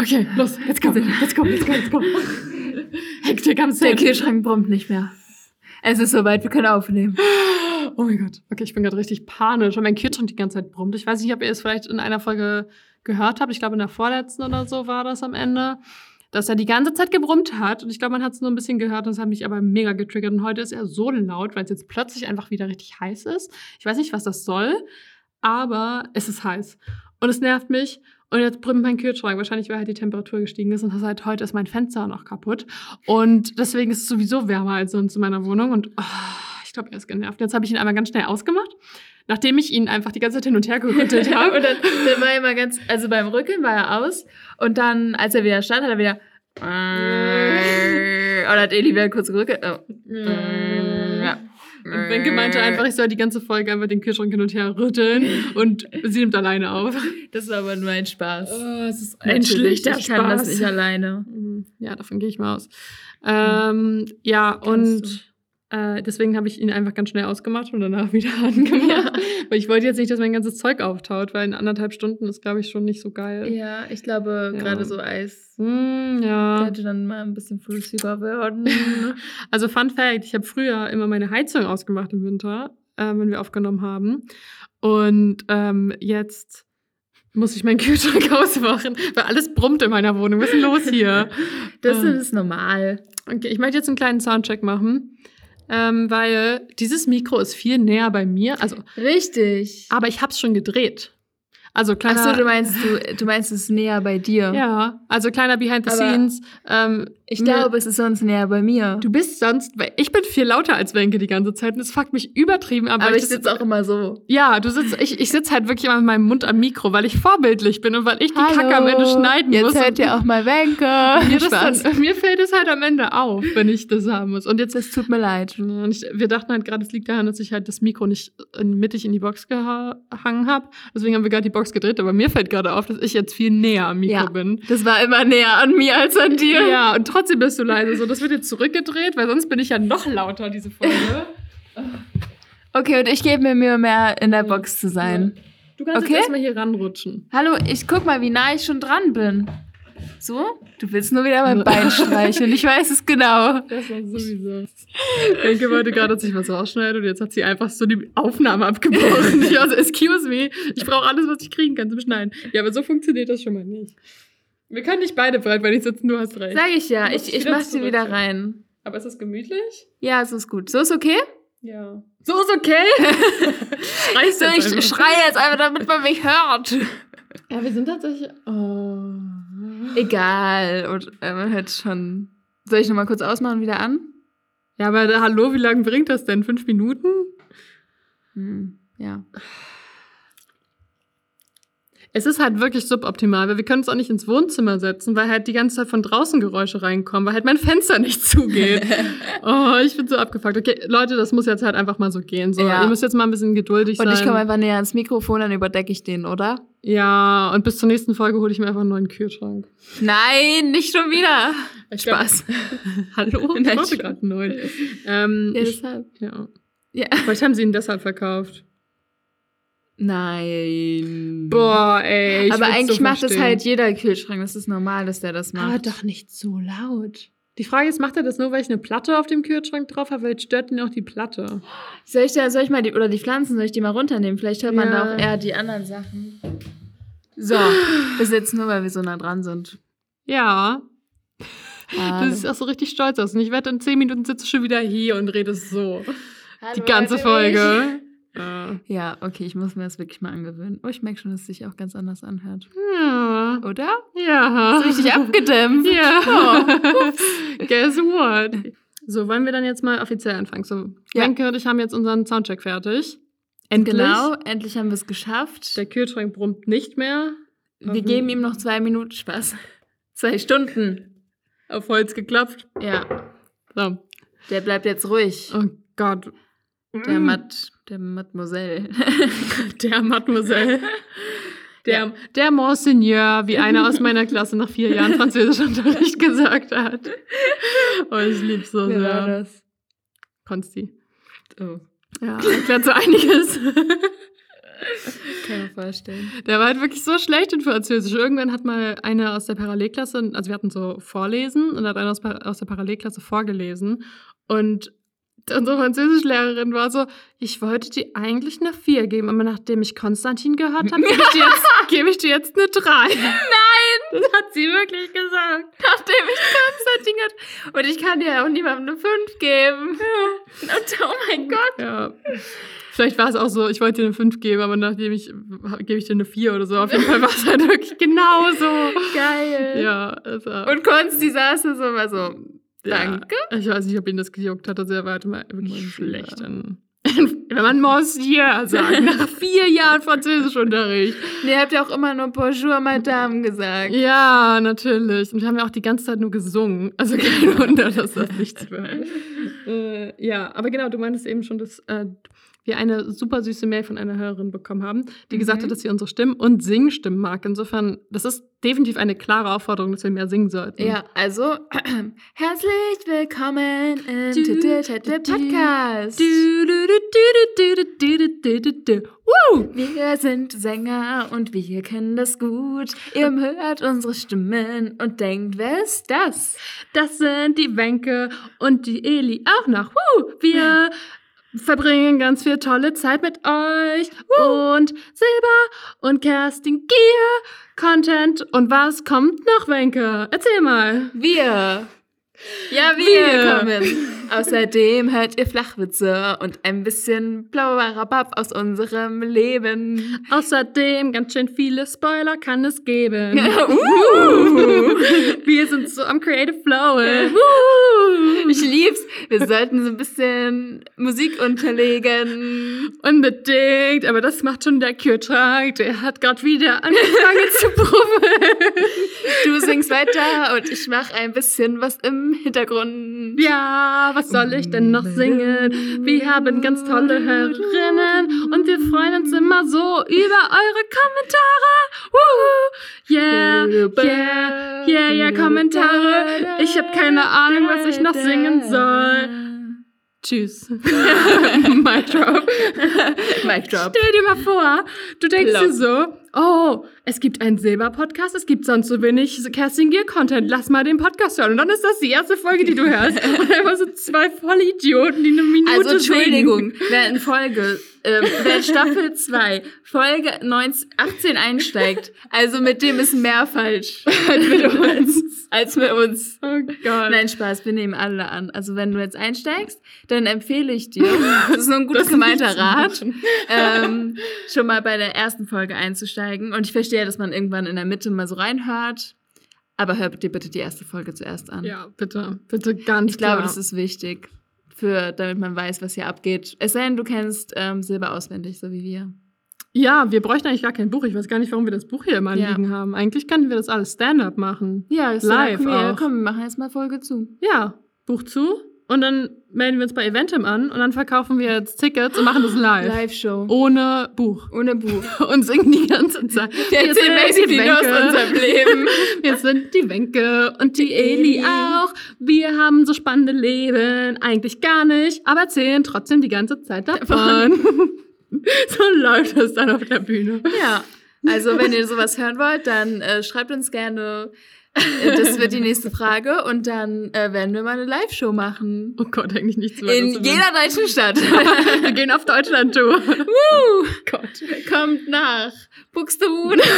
Okay, los, let's go, let's go, let's go, let's go. Hektik am Der Set. Kühlschrank brummt nicht mehr. Es ist soweit, wir können aufnehmen. Oh mein Gott. Okay, ich bin gerade richtig panisch, weil mein Kühlschrank die ganze Zeit brummt. Ich weiß nicht, ob ihr es vielleicht in einer Folge gehört habt. Ich glaube, in der vorletzten oder so war das am Ende. Dass er die ganze Zeit gebrummt hat. Und ich glaube, man hat es nur ein bisschen gehört und es hat mich aber mega getriggert. Und heute ist er so laut, weil es jetzt plötzlich einfach wieder richtig heiß ist. Ich weiß nicht, was das soll, aber es ist heiß. Und es nervt mich. Und jetzt brummt mein Kühlschrank. Wahrscheinlich, weil halt die Temperatur gestiegen ist. Und seit heute ist mein Fenster noch kaputt. Und deswegen ist es sowieso wärmer als sonst in meiner Wohnung. Und oh, ich glaube, er ist genervt. Jetzt habe ich ihn einmal ganz schnell ausgemacht. Nachdem ich ihn einfach die ganze Zeit hin und her gerüttelt habe. und dann, dann war er immer ganz, also beim Rückeln war er aus und dann, als er wieder stand, hat er wieder oder hat Eli wieder kurz gerückelt. Oh. Und Wenke meinte einfach, ich soll die ganze Folge einfach den Kühlschrank hin und her rütteln und sie nimmt alleine auf. Das ist aber nur ein Spaß. Oh, es ist Natürlich, ich kann das nicht alleine. Ja, davon gehe ich mal aus. Ähm, ja, und äh, deswegen habe ich ihn einfach ganz schnell ausgemacht und danach wieder angemacht. Weil ich wollte jetzt nicht, dass mein ganzes Zeug auftaut, weil in anderthalb Stunden ist, glaube ich, schon nicht so geil. Ja, ich glaube, Ja. gerade so Eis Mm, ja. könnte dann mal ein bisschen flüssiger werden. Also Fun Fact, ich habe früher immer meine Heizung ausgemacht im Winter, äh, wenn wir aufgenommen haben. Und ähm, jetzt muss ich meinen Kühlschrank ausmachen, weil alles brummt in meiner Wohnung. Was ist denn los hier? Das Ah. ist normal. Okay, ich möchte jetzt einen kleinen Soundcheck machen, ähm, weil dieses Mikro ist viel näher bei mir. Also, Richtig. aber ich habe es schon gedreht. Also kleiner. Ach so, du meinst, du, du meinst, es näher bei dir. ja, also kleiner Behind the Scenes. Ähm, Ich glaube, es ist sonst näher bei mir. Du bist sonst, weil ich bin viel lauter als Wenke die ganze Zeit und es fuckt mich übertrieben ab. aber ich das- sitze auch immer so. Ja, du sitzt, ich, ich sitze halt wirklich immer mit meinem Mund am Mikro, weil ich vorbildlich bin und weil ich die Hallo. Kacke am Ende schneiden Jetzt muss. hört und ihr auch mal Wenke. mir, dann, mir fällt es halt am Ende auf, wenn ich das haben muss. Und jetzt Das tut mir leid. Und ich, wir dachten halt gerade, es liegt daran, dass ich halt das Mikro nicht mittig in die Box gehangen habe. Deswegen haben wir gerade die Box gedreht. Aber mir fällt gerade auf, dass ich jetzt viel näher am Mikro Ja. bin. Das war immer näher an mir als an dir. Ja, und trotzdem bist du leise. So, das wird jetzt zurückgedreht, weil sonst bin ich ja noch lauter, diese Folge. Okay, und ich gebe mir Mühe, mehr in der Box zu sein. Du kannst Okay. jetzt erstmal hier ranrutschen. Hallo, ich guck mal, wie nah ich schon dran bin. So? Du willst nur wieder mein Bein streicheln. Ich weiß es genau. Das war sowieso. Denke wollte gerade, dass ich was rausschneide und jetzt hat sie einfach so die Aufnahme abgebrochen. Ich war so, excuse me, ich brauche alles, was ich kriegen kann zum Schneiden. Ja, aber so funktioniert das schon mal nicht. Wir können nicht beide breitbeinig sitzen, du hast recht. Sag ich ja. Ich, ich mach sie wieder rein. Aber ist das gemütlich? Ja, so ist gut. So ist okay? Ja. So ist okay. Schreist So, ich einfach. schreie jetzt einfach, damit man mich hört. Ja, wir sind tatsächlich. Oh. Egal. Und äh, man hört schon. Soll ich nochmal kurz ausmachen und wieder an? Ja, aber hallo, wie lange bringt das denn? Fünf Minuten? Hm, ja. Es ist halt wirklich suboptimal, weil wir können uns auch nicht ins Wohnzimmer setzen, weil halt die ganze Zeit von draußen Geräusche reinkommen, weil halt mein Fenster nicht zugeht. oh, ich bin so abgefuckt. Okay, Leute, das muss jetzt halt einfach mal so gehen. So, Ja. ihr müsst jetzt mal ein bisschen geduldig Und sein. ich komme einfach näher ans Mikrofon, dann überdecke ich den, oder? ja, und bis zur nächsten Folge hole ich mir einfach einen neuen Kühlschrank. Nein, nicht schon wieder. Ich Spaß. Hallo? Ich wollte gerade einen neuen. Ähm, Ja, ich, deshalb. ja. Ja. Vielleicht haben sie ihn deshalb verkauft. Nein. Boah, ey. Aber eigentlich so macht das halt jeder Kühlschrank. Das ist normal, dass der das macht. Aber doch nicht so laut. Die Frage ist, macht er das nur, weil ich eine Platte auf dem Kühlschrank drauf habe? Weil stört ihn auch die Platte? Soll ich, da, soll ich mal die, oder die Pflanzen, soll ich die mal runternehmen? Vielleicht hört man Ja. da auch eher die anderen Sachen. So, bis jetzt nur, weil wir so nah dran sind. Ja, das ist auch so richtig stolz aus. Und ich wette, in zehn Minuten sitze schon wieder hier und rede so. Hallo, Die ganze Folge. Mich? Ja. Okay, ich muss mir das wirklich mal angewöhnen. Oh, ich merke schon, dass es sich auch ganz anders anhört. Ja. Oder? Ja. Ist richtig abgedämpft. Ja. Guess what? So, wollen wir dann jetzt mal offiziell anfangen? So, Ja. Wenke und ich haben jetzt unseren Soundcheck fertig. Endlich. Genau, endlich haben wir es geschafft. Der Kühlschrank brummt nicht mehr. Wir geben ihm noch zwei Minuten Spaß. Zwei Stunden. Auf Holz geklopft. Ja, So. der bleibt jetzt ruhig. Oh Gott. Der Matt, der Mademoiselle. Der Mademoiselle. Der, der Monseigneur, wie einer aus meiner Klasse nach vier Jahren Französischunterricht gesagt hat. Oh, ich lieb's so Wer war sehr. das? Konsti. Oh. Ja, erklärt so einiges. kann ich mir vorstellen. Der war halt wirklich so schlecht in Französisch. Irgendwann hat mal einer aus der Parallelklasse, also wir hatten so Vorlesen und hat einer aus, aus der Parallelklasse vorgelesen. Und unsere Französischlehrerin war so, ich wollte dir eigentlich eine 4 geben, aber nachdem ich Konstantin gehört habe, gebe ich, dir jetzt- gebe ich dir jetzt eine 3. Nein! Das hat sie wirklich gesagt. Nachdem ich Konstantin hat. Und ich kann dir auch niemandem eine 5 geben. Und oh mein Gott. Ja. Vielleicht war es auch so, ich wollte dir eine 5 geben, aber nachdem ich, gebe ich dir eine 4 oder so. Auf jeden Fall war es halt wirklich genauso. Geil. Ja, also, Und Konsti saß da so mal so, danke. Ja, ich weiß nicht, ob ihn das gejuckt hat. Also er war halt immer wirklich schlecht. in- Wenn man Monsieur sagt, nach vier Jahren Französischunterricht. Nee, ihr habt ja auch immer nur Bonjour, Madame gesagt. Ja, natürlich. Und wir haben ja auch die ganze Zeit nur gesungen. Also kein Wunder, dass das nichts wird. äh, ja, aber genau, du meintest eben schon, dass äh, wir eine super süße Mail von einer Hörerin bekommen haben, die okay. gesagt hat, dass sie unsere Stimmen und Singstimmen mag. Insofern, das ist definitiv eine klare Aufforderung, dass wir mehr singen sollten. Ja, also herzlich willkommen im Tüdelschädel Podcast. Wir sind Sänger und wir kennen das gut. Ihr hört unsere Stimmen und denkt, wer ist das? Das sind die Wenke und die Eli auch noch. Wir verbringen ganz viel tolle Zeit mit euch. Und Silber und Kerstin Gier, Content. Und was kommt noch, Wenke? Erzähl mal. Wir. Ja, wir, kommen. Außerdem hört ihr Flachwitze und ein bisschen blauer Rabab aus unserem Leben. Außerdem ganz schön viele Spoiler kann es geben. Uh. Wir sind so am Creative Flow. Woo! Ich lieb's. Wir sollten so ein bisschen Musik unterlegen. Unbedingt, aber das macht schon der Kühlschrank. Der hat gerade wieder angefangen zu brummen. Du singst weiter und ich mach ein bisschen was im Hintergrund. Ja, was soll ich denn noch singen? Wir haben ganz tolle Hörerinnen und wir freuen uns immer so über eure Kommentare. Wuhu. Yeah, yeah, yeah, yeah, Kommentare. Ich habe keine Ahnung, was ich noch singen soll. Tschüss. Mic drop. Mic drop. Stell dir mal vor, du denkst Plop. dir so, oh, es gibt einen Silber-Podcast, es gibt sonst so wenig Kerstin Gier-Content, lass mal den Podcast hören. Und dann ist das die erste Folge, die du hörst. Und einfach so zwei Vollidioten, die eine Minute Also Entschuldigung, singen. wer in Folge, ähm, wer Staffel 2, Folge 19, 18 einsteigt, also mit dem ist mehr falsch als mit uns. Als mit uns. Oh Gott. Nein, Spaß, wir nehmen alle an. Also wenn du jetzt einsteigst, dann empfehle ich dir, das ist nur ein gutes gemeinter Rat, ähm, schon mal bei der ersten Folge einzusteigen. Und ich verstehe, dass man irgendwann in der Mitte mal so reinhört. Aber hör dir bitte die erste Folge zuerst an. Ja, bitte, bitte ganz Ich glaube, klar. das ist wichtig, für, damit man weiß, was hier abgeht. Es sei denn, du kennst ähm, Silber auswendig, so wie wir. Ja, wir bräuchten eigentlich gar kein Buch. Ich weiß gar nicht, warum wir das Buch hier immer Ja. liegen haben. Eigentlich könnten wir das alles Stand-up machen. Ja, ist Live komm, wir, auch. komm, wir machen jetzt mal Folge zu. Ja, Buch zu. Und dann melden wir uns bei Eventim an und dann verkaufen wir jetzt Tickets und machen das live. Live-Show. Ohne Buch. Ohne Buch. Und singen die ganze Zeit. Wir Wir sind basically nur aus unserem Leben. Wir sind die Wenke und die Eli auch. Wir haben so spannende Leben. Eigentlich gar nicht, aber erzählen trotzdem die ganze Zeit davon. so läuft es dann auf der Bühne. Ja. Also, wenn ihr sowas hören wollt, dann äh, schreibt uns gerne. Das wird die nächste Frage. Und dann äh, werden wir mal eine Live-Show machen. Oh Gott, eigentlich nicht so In jeder deutschen Stadt. Wir gehen auf Deutschland-Tour. Woo! Gott. Kommt nach Buxtehude.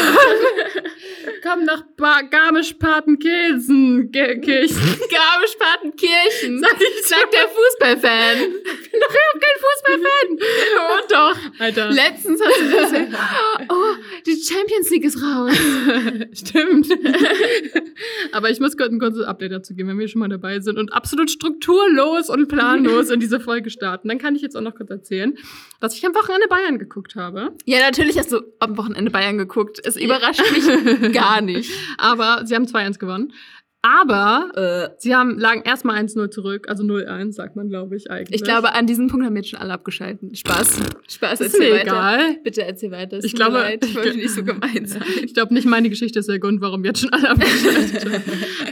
Komm nach Garmisch-Partenkirchen. Garmisch-Partenkirchen. Sag ich Sagt der Fußballfan. bin doch überhaupt kein Fußballfan. Oh doch. Alter. Letztens hast du das ja. Oh, die Champions League ist raus. Stimmt. Aber ich muss kurz ein kurzes Update dazu geben, wenn wir schon mal dabei sind und absolut strukturlos und planlos in diese Folge starten. Dann kann ich jetzt auch noch kurz erzählen, dass ich am Wochenende Bayern geguckt habe. Ja, natürlich hast du am Wochenende Bayern geguckt. Es überrascht mich gar nicht. Aber sie haben 2-1 gewonnen. Aber Äh, sie haben, lagen erstmal 1-0 zurück, also 0-1, sagt man, glaube ich, eigentlich. ich glaube, an diesem Punkt haben wir jetzt schon alle abgeschalten. Spaß. Spaß, ist erzähl mir weiter. egal. Bitte erzähl weiter. Ich glaube- leid, ich wollte nicht so gemein sein. Ich glaube nicht, meine Geschichte ist der Grund, warum wir jetzt schon alle abgeschaltet haben.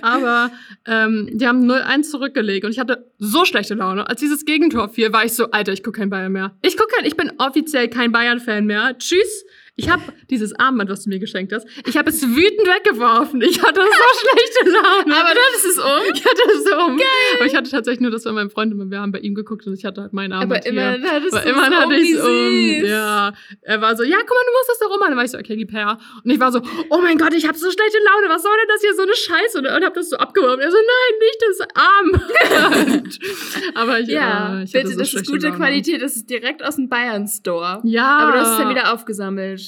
Aber ähm, die haben 0-1 zurückgelegt und ich hatte so schlechte Laune. Als dieses Gegentor fiel, war ich so, Alter, ich gucke kein Bayern mehr. Ich gucke kein, ich bin offiziell kein Bayern-Fan mehr. Tschüss. Ich habe dieses Armband, was du mir geschenkt hast, ich habe es wütend weggeworfen. Ich hatte so schlechte Laune. Aber du hattest es um. Ich hatte es um. Geil. Aber ich hatte tatsächlich nur das bei meinem Freund und wir haben bei ihm geguckt und ich hatte halt meinen Armband Aber immerhin hier. hattest Aber du immerhin hatte ich es um. Ja. Er war so, ja, guck mal, du musst das doch ummachen. Dann war ich so, okay, gib her. Und ich war so, oh mein Gott, ich habe so schlechte Laune. Was soll denn das hier so eine Scheiße? Und, und hab das so abgeworfen. Er so, nein, nicht das Armband. Aber ich, Ja, äh, ich bitte, so das ist gute Laune. Qualität. Das ist direkt aus dem Bayern-Store. Ja. Aber du hast es dann wieder aufgesammelt.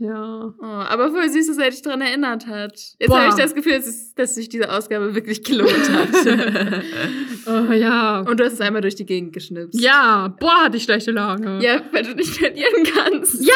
Ja. Oh, aber voll süß, dass er dich daran erinnert hat. Jetzt habe ich das Gefühl, dass, es, dass sich diese Ausgabe wirklich gelohnt hat. Oh, ja. Und du hast es einmal durch die Gegend geschnipst. ja, boah, hatte ich schlechte Laune. Ja, weil du nicht verlieren kannst. Ja,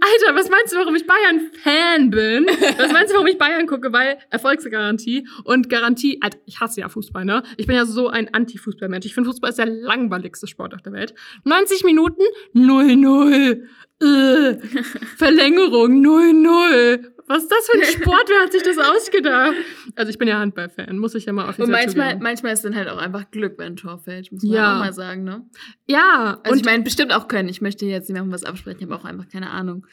Alter, was meinst du, warum ich Bayern-Fan bin? Was meinst du, warum ich Bayern gucke? Weil Erfolgsgarantie und Garantie, Alter, ich hasse ja Fußball, ne? Ich bin ja so ein Anti-Fußball-Mensch. Ich finde, Fußball ist der langweiligste Sport auf der Welt. 90 Minuten, 0-0. Äh, Verlängerung, 0-0. Was ist das für ein Sport? Wer hat sich das ausgedacht? Also ich bin ja Handball-Fan, muss ich ja mal offiziell Und manchmal, zugeben. manchmal ist dann halt auch einfach Glück, wenn ein Tor fällt, muss man Ja. auch mal sagen, ne? Ja, Also und ich meine, bestimmt auch können. Ich möchte jetzt niemandem was absprechen, ich habe auch einfach keine Ahnung.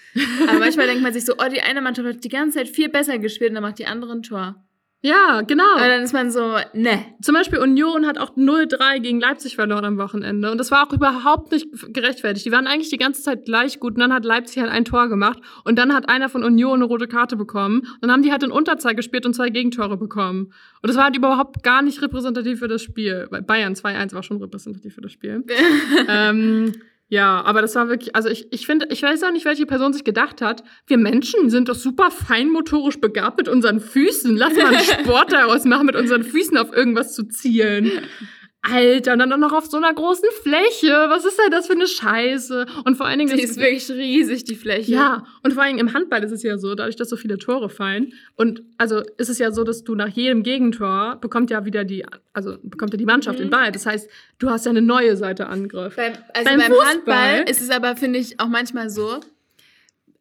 Aber manchmal denkt man sich so, oh, die eine Mannschaft hat die ganze Zeit viel besser gespielt und dann macht die andere ein Tor. Ja, genau. Aber dann ist man so, ne. Zum Beispiel Union hat auch 0-3 gegen Leipzig verloren am Wochenende. Und das war auch überhaupt nicht gerechtfertigt. Die waren eigentlich die ganze Zeit gleich gut. Und dann hat Leipzig halt ein Tor gemacht. Und dann hat einer von Union eine rote Karte bekommen. Und dann haben die halt in Unterzahl gespielt und zwei Gegentore bekommen. Und das war halt überhaupt gar nicht repräsentativ für das Spiel. Weil Bayern 2-1 war schon repräsentativ für das Spiel. ähm, ja, aber das war wirklich, also ich, ich finde, ich weiß auch nicht, welche Person sich gedacht hat, wir Menschen sind doch super feinmotorisch begabt mit unseren Füßen. Lass mal einen Sport daraus machen, mit unseren Füßen auf irgendwas zu zielen. Alter, und dann noch auf so einer großen Fläche. Was ist denn das für eine Scheiße? Und vor allen Dingen, Die ist wirklich riesig, die Fläche. ja, und vor allem im Handball ist es ja so, dadurch, dass so viele Tore fallen. Und also ist es ja so, dass du nach jedem Gegentor bekommt ja wieder die, also bekommt ja die Mannschaft Mhm. den Ball. Das heißt, du hast ja eine neue Seite Angriff. Beim, also Beim beim, Handball ist es aber, finde ich, auch manchmal so,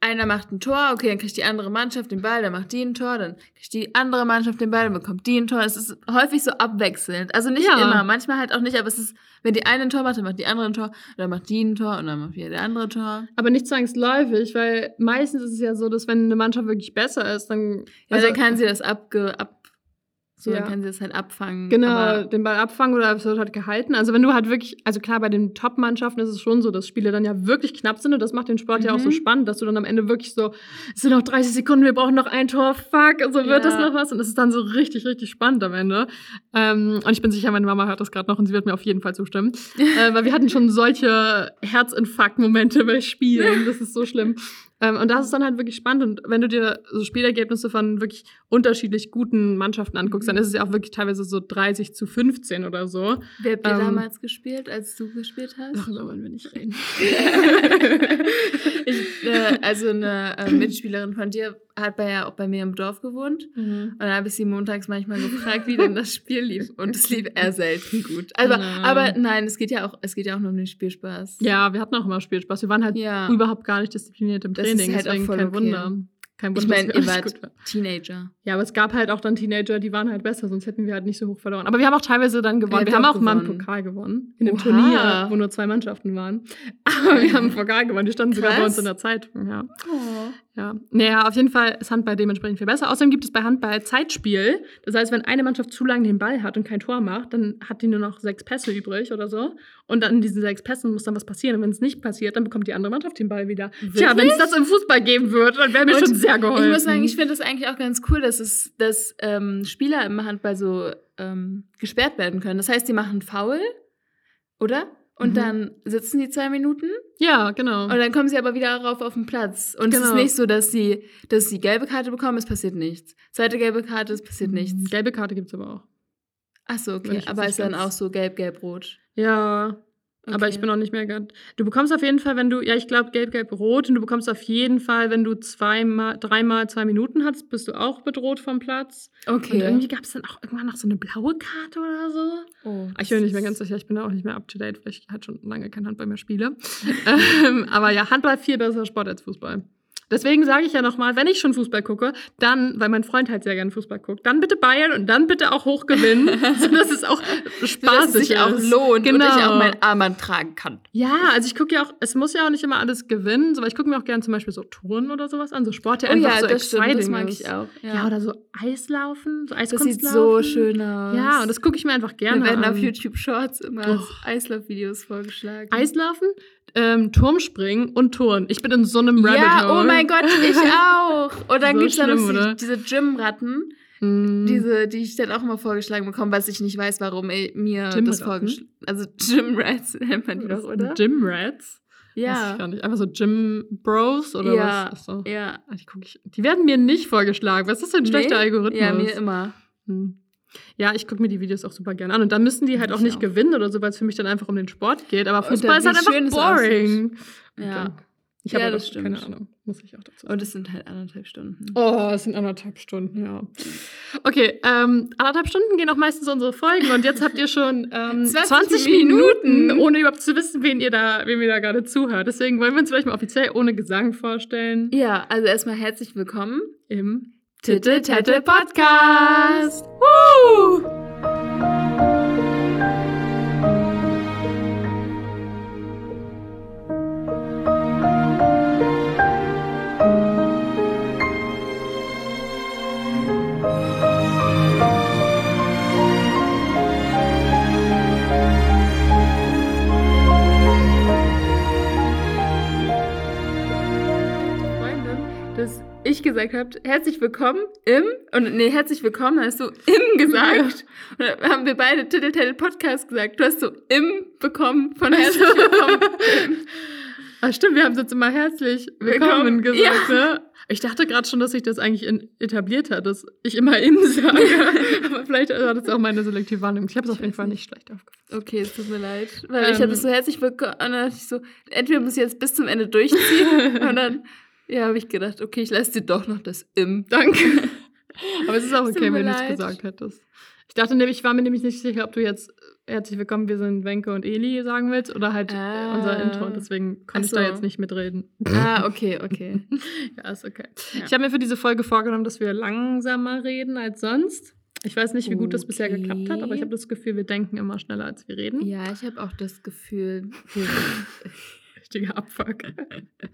einer macht ein Tor, okay, dann kriegt die andere Mannschaft den Ball, dann macht die ein Tor, dann kriegt die andere Mannschaft den Ball, dann bekommt die ein Tor. Es ist häufig so abwechselnd. Also nicht Ja. immer, manchmal halt auch nicht, aber es ist, wenn die eine ein Tor macht, dann macht die andere ein Tor, dann macht die ein Tor und dann macht wieder der andere ein Tor. Aber nicht zwangsläufig, weil meistens ist es ja so, dass wenn eine Mannschaft wirklich besser ist, dann. Ja, also, dann kann sie das abge, ab, so, Ja. dann kann sie das halt abfangen. Genau, den Ball abfangen oder es wird halt gehalten. Also wenn du halt wirklich, also klar, bei den Top-Mannschaften ist es schon so, dass Spiele dann ja wirklich knapp sind und das macht den Sport ja auch so Mhm. spannend, dass du dann am Ende wirklich so, es sind noch 30 Sekunden, wir brauchen noch ein Tor, fuck, und so wird Ja. das noch was und es ist dann so richtig, richtig spannend am Ende. Ähm, und ich bin sicher, meine Mama hört das gerade noch und sie wird mir auf jeden Fall zustimmen. äh, weil wir hatten schon solche Herzinfarkt-Momente bei Spielen, das ist so schlimm. Ähm, und das ist dann halt wirklich spannend. Und wenn du dir so Spielergebnisse von wirklich unterschiedlich guten Mannschaften anguckst, dann ist es ja auch wirklich teilweise so 30 zu 15 oder so. wer habt ihr ähm, damals gespielt, als du gespielt hast? Darüber wollen wir nicht reden. ich, äh, also eine äh, Mitspielerin von dir hat bei, ja auch bei mir im Dorf gewohnt. Und dann habe ich sie montags manchmal gefragt, wie denn das Spiel lief. Und es lief eher selten gut. Aber, Nein. aber nein, es geht ja auch, es geht ja auch nur um den Spielspaß. Ja, wir hatten auch immer Spielspaß. Wir waren halt Ja. überhaupt gar nicht diszipliniert im Das ist Training. halt auch deswegen voll kein okay. Wunder. Kein Wunder, Ich meine, ihr wart. Teenager. Ja, aber es gab halt auch dann Teenager, die waren halt besser, sonst hätten wir halt nicht so hoch verloren. Aber wir haben auch teilweise dann gewonnen. Wir haben auch auch mal einen. Pokal gewonnen. In einem Oha. Turnier, wo nur zwei Mannschaften waren. Aber wir haben einen Pokal gewonnen. Die standen sogar bei Krass. uns in der Zeitung. Ja. Oh. Ja, naja, auf jeden Fall ist Handball dementsprechend viel besser. Außerdem gibt es bei Handball Zeitspiel. Das heißt, wenn eine Mannschaft zu lange den Ball hat und kein Tor macht, dann hat die nur noch sechs Pässe übrig oder so. Und dann in diesen sechs Pässen muss dann was passieren. Und wenn es nicht passiert, dann bekommt die andere Mannschaft den Ball wieder. Tja, wenn es das im Fußball geben würde, dann wäre mir Und schon sehr geholfen. Ich muss sagen, ich finde das eigentlich auch ganz cool, dass es, dass ähm, Spieler im Handball so ähm, gesperrt werden können. Das heißt, die machen Foul, oder? Und Mhm. dann sitzen die zwei Minuten ja, genau. und dann kommen sie aber wieder rauf auf den Platz. Und es Genau. ist nicht so, dass sie, dass sie gelbe Karte bekommen, es passiert nichts. Zweite gelbe Karte, es passiert nichts. Gelbe Karte gibt es aber auch. Ach so, okay. Aber nicht ist dann auch so gelb, gelb, rot. Ja, aber ich bin auch nicht mehr ganz. Du bekommst auf jeden Fall, wenn du, ja, ich glaube, gelb, gelb, rot. Und du bekommst auf jeden Fall, wenn du zweimal, dreimal zwei Minuten hast, bist du auch bedroht vom Platz. Und Okay. irgendwie gab es dann auch irgendwann noch so eine blaue Karte oder so. oh, Ich bin nicht mehr ganz sicher, ich bin da auch nicht mehr up to date, weil ich halt schon lange kein Handball mehr spiele. ähm, aber ja, Handball viel besser Sport als Fußball. Deswegen sage ich ja nochmal, wenn ich schon Fußball gucke, dann, weil mein Freund halt sehr gerne Fußball guckt, dann bitte Bayern und dann bitte auch hoch gewinnen, sodass es auch Dass es sich auch ist. lohnt Genau. und ich auch mein Armband tragen kann. Ja, also ich gucke ja auch, es muss ja auch nicht immer alles gewinnen, so, aber ich gucke mir auch gerne zum Beispiel so Touren oder sowas an, so Sport, der einfach so Oh das stimmt, exciting das mag ich auch. Ja. oder so Eislaufen, so das Eiskunstlaufen. sieht so schön aus. Ja, und das gucke ich mir einfach gerne Wir werden an. auf YouTube Shorts immer Oh. Eislaufvideos vorgeschlagen. Eislaufen, ähm, Turmspringen und Touren. Ich bin in so einem Rabbit ja, Hole. oh mein Gott, ich auch. Und dann So gibt es noch diese Gym-Ratten, Mm. diese, die ich dann auch immer vorgeschlagen bekomme, was ich nicht weiß, warum ey, mir das Gym-Ratten? vorgeschlagen Also Gym-Rats nennt man die doch, oder? Gym Rats? Weiß ich Ja. gar nicht. Einfach so Gym Bros oder Ja. was? Achso. Ja. Ah, Die, guck ich. die werden mir nicht vorgeschlagen. Was ist das für ein schlechter Nee? Algorithmus? Ja, mir immer. Hm. Ja, ich gucke mir die Videos auch super gerne an. Und dann müssen die halt auch Ich nicht auch. gewinnen oder so, weil es für mich dann einfach um den Sport geht. Aber Fußball ist halt einfach boring. Ja. Ich Ja, habe das das stimmt. keine Ahnung. Muss ich auch dazu sagen. Und es sind halt anderthalb Stunden. Oh, es sind anderthalb Stunden, ja. Okay, ähm, anderthalb Stunden gehen auch meistens unsere Folgen und jetzt habt ihr schon ähm, 20 20, Minuten, Minuten. ohne überhaupt zu wissen, wen ihr da, wem ihr da gerade zuhört. Deswegen wollen wir uns vielleicht mal offiziell ohne Gesang vorstellen Ja, also erstmal herzlich willkommen im Titel Tette Podcast. Woo! Ich gesagt habe, herzlich willkommen im, und nee, herzlich willkommen, hast du im gesagt. Und dann haben wir beide Titel Podcast gesagt. Du hast so im bekommen von herzlich willkommen. Ah, stimmt, wir haben es jetzt immer herzlich willkommen Willkommen. gesagt, ne? Ich dachte gerade schon, dass sich das eigentlich in, etabliert hat, dass ich immer im sage. Aber vielleicht war das auch meine selektive Wahrnehmung. Ich habe es auf jeden Fall nicht schlecht aufgefasst. Okay, es tut mir leid. Weil ich Ähm. habe das so herzlich willkommen. Und dann dachte ich so, entweder muss ich jetzt bis zum Ende durchziehen. und dann, ja, habe ich gedacht, okay, ich lasse dir doch noch das im. Danke. Aber es ist auch okay, wenn du es gesagt hättest. Ich dachte nämlich, ich war mir nämlich nicht sicher, ob du jetzt äh, herzlich willkommen, wir sind Wenke und Eli sagen willst oder halt äh, Ah. unser Intro. Deswegen konnte Ach ich da so. jetzt nicht mitreden. Ah, okay, okay. Ja, ist okay. Ja. Ich habe mir für diese Folge vorgenommen, dass wir langsamer reden als sonst. Ich weiß nicht, wie gut das bisher Okay. geklappt hat, aber ich habe das Gefühl, wir denken immer schneller, als wir reden. Ja, ich habe auch das Gefühl, wir, Richtiger Abfuck.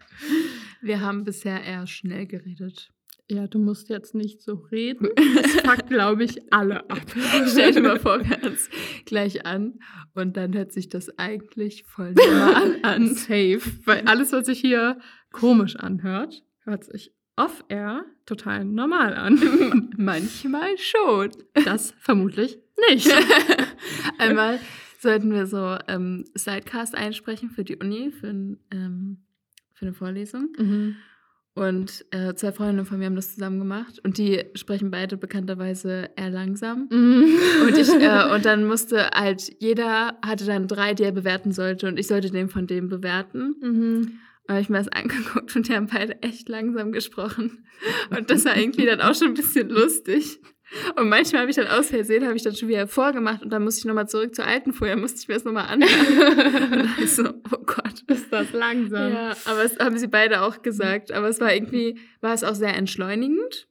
wir haben bisher eher schnell geredet. Ja, du musst jetzt nicht so reden. Das fuckt, glaube ich, alle ab. Stell dir mal vor, wir hören es gleich an und dann hört sich das eigentlich voll normal an. Safe. Weil alles, was sich hier komisch anhört, hört sich off-air total normal an. Manchmal schon. Das vermutlich nicht. Einmal sollten wir so ähm, Sidecast einsprechen für die Uni, für, ähm, für eine Vorlesung. Mhm. Und äh, zwei Freundinnen von mir haben das zusammen gemacht und die sprechen beide bekannterweise eher langsam. Mhm. Und, ich, äh, und dann musste halt, jeder hatte dann drei, die er bewerten sollte und ich sollte den von dem bewerten. Mhm. Habe ich mir das angeguckt und die haben beide echt langsam gesprochen. Und das war irgendwie dann auch schon ein bisschen lustig. Und manchmal habe ich dann aus Versehen, habe ich dann schon wieder vorgemacht und dann musste ich nochmal zurück zur alten Folie, musste ich mir das nochmal anhören. Und dann so, oh Gott. Ist das langsam? Ja, aber das haben sie beide auch gesagt. Aber es war irgendwie, war es auch sehr entschleunigend.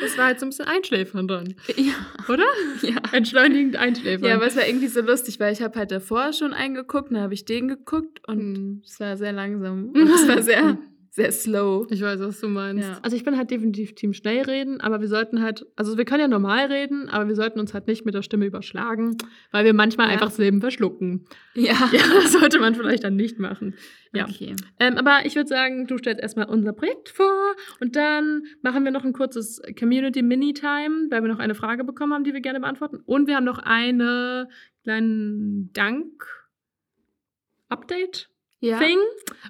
Das war halt so ein bisschen einschläfern dran, Ja. oder? Ja. Entschleunigend einschläfern. Ja, aber es war irgendwie so lustig, weil ich habe halt davor schon eingeguckt, dann habe ich den geguckt und Mhm. es war sehr langsam. Und es war sehr, sehr slow. Ich weiß, was du meinst. Ja. Also ich bin halt definitiv Team schnell reden, aber wir sollten halt, also wir können ja normal reden, aber wir sollten uns halt nicht mit der Stimme überschlagen, weil wir manchmal Ja. einfach Silben verschlucken. Ja. Ja, das sollte man vielleicht dann nicht machen. Ja. Okay. Ähm, aber ich würde sagen, du stellst erstmal unser Projekt vor und dann machen wir noch ein kurzes Community Mini-Time, weil wir noch eine Frage bekommen haben, die wir gerne beantworten. Und wir haben noch eine kleinen Dank-Update. Ja. Thing.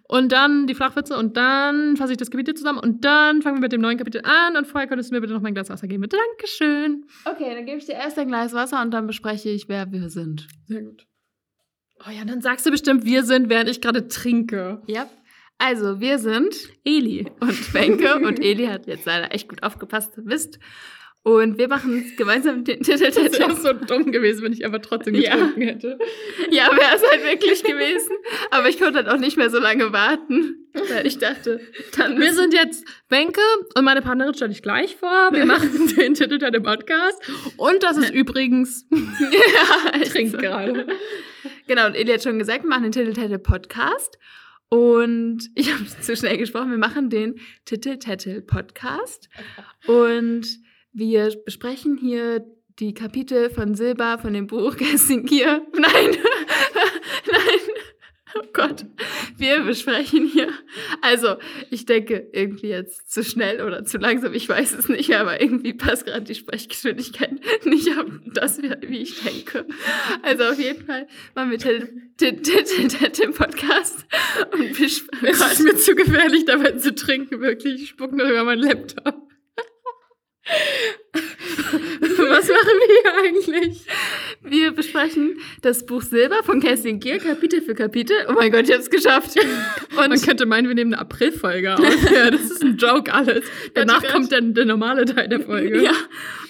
Und dann die Flachwitze und dann fasse ich das Kapitel zusammen und dann fangen wir mit dem neuen Kapitel an und vorher könntest du mir bitte noch mein Glas Wasser geben. Bitte, Dankeschön. Okay, dann gebe ich dir erst ein Glas Wasser und dann bespreche ich, wer wir sind. Sehr gut. Oh ja, dann sagst du bestimmt, wir sind, während ich gerade trinke. Ja. Also, wir sind Eli. und Wenke und Eli hat jetzt leider echt gut aufgepasst, wisst. Und wir machen gemeinsam den Das Titeltättel. wäre so dumm gewesen, wenn ich aber trotzdem Ja. getrunken hätte. Ja, wäre es halt wirklich gewesen. Aber ich konnte halt auch nicht mehr so lange warten, weil ich dachte, dann Wir sind jetzt Wenke und meine Partnerin stelle ich gleich vor. Wir machen den Titel der Podcast. Und das ist übrigens. ja, Ich trinke gerade. Genau, und Eli hat schon gesagt, wir machen den Titeltättel Podcast. Und ich habe zu schnell gesprochen, wir machen den Titeltättel Podcast. Und wir besprechen hier die Kapitel von Silber von dem Buch Gessingier. Nein, nein. Oh Gott, wir besprechen hier. Also, ich denke irgendwie jetzt zu schnell oder zu langsam, ich weiß es nicht, aber irgendwie passt gerade die Sprechgeschwindigkeit nicht auf das, wie ich denke. Also auf jeden Fall den den- den Podcast und besprechen. Es ist mir zu gefährlich, dabei zu trinken, wirklich. Ich spuck nur über meinen Laptop. Was machen wir hier eigentlich? Wir besprechen das Buch Silber von Kerstin Gier, Kapitel für Kapitel. Oh mein Gott, ich hab's geschafft. Man Und könnte meinen, wir nehmen eine Aprilfolge auf. Ja, das ist ein Joke alles. Danach kommt dann der normale Teil der Folge. ja,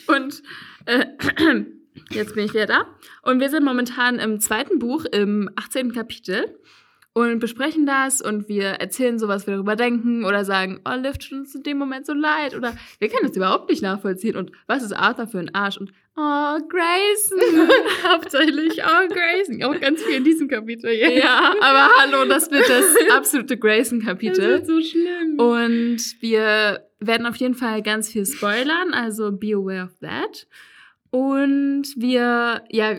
und äh, jetzt bin ich wieder da. Und wir sind momentan im zweiten Buch, im 18. Kapitel. Und besprechen das und wir erzählen so, was wir darüber denken oder sagen, oh, Liv tut uns in dem Moment so leid oder wir können das überhaupt nicht nachvollziehen und was ist Arthur für ein Arsch und oh, Grayson. Hauptsächlich, oh, Grayson. Auch ganz viel in diesem Kapitel. jetzt. Ja, aber hallo, das wird das absolute Das Grayson-Kapitel. wird so schlimm. Und wir werden auf jeden Fall ganz viel spoilern, also be aware of that. Und wir, ja,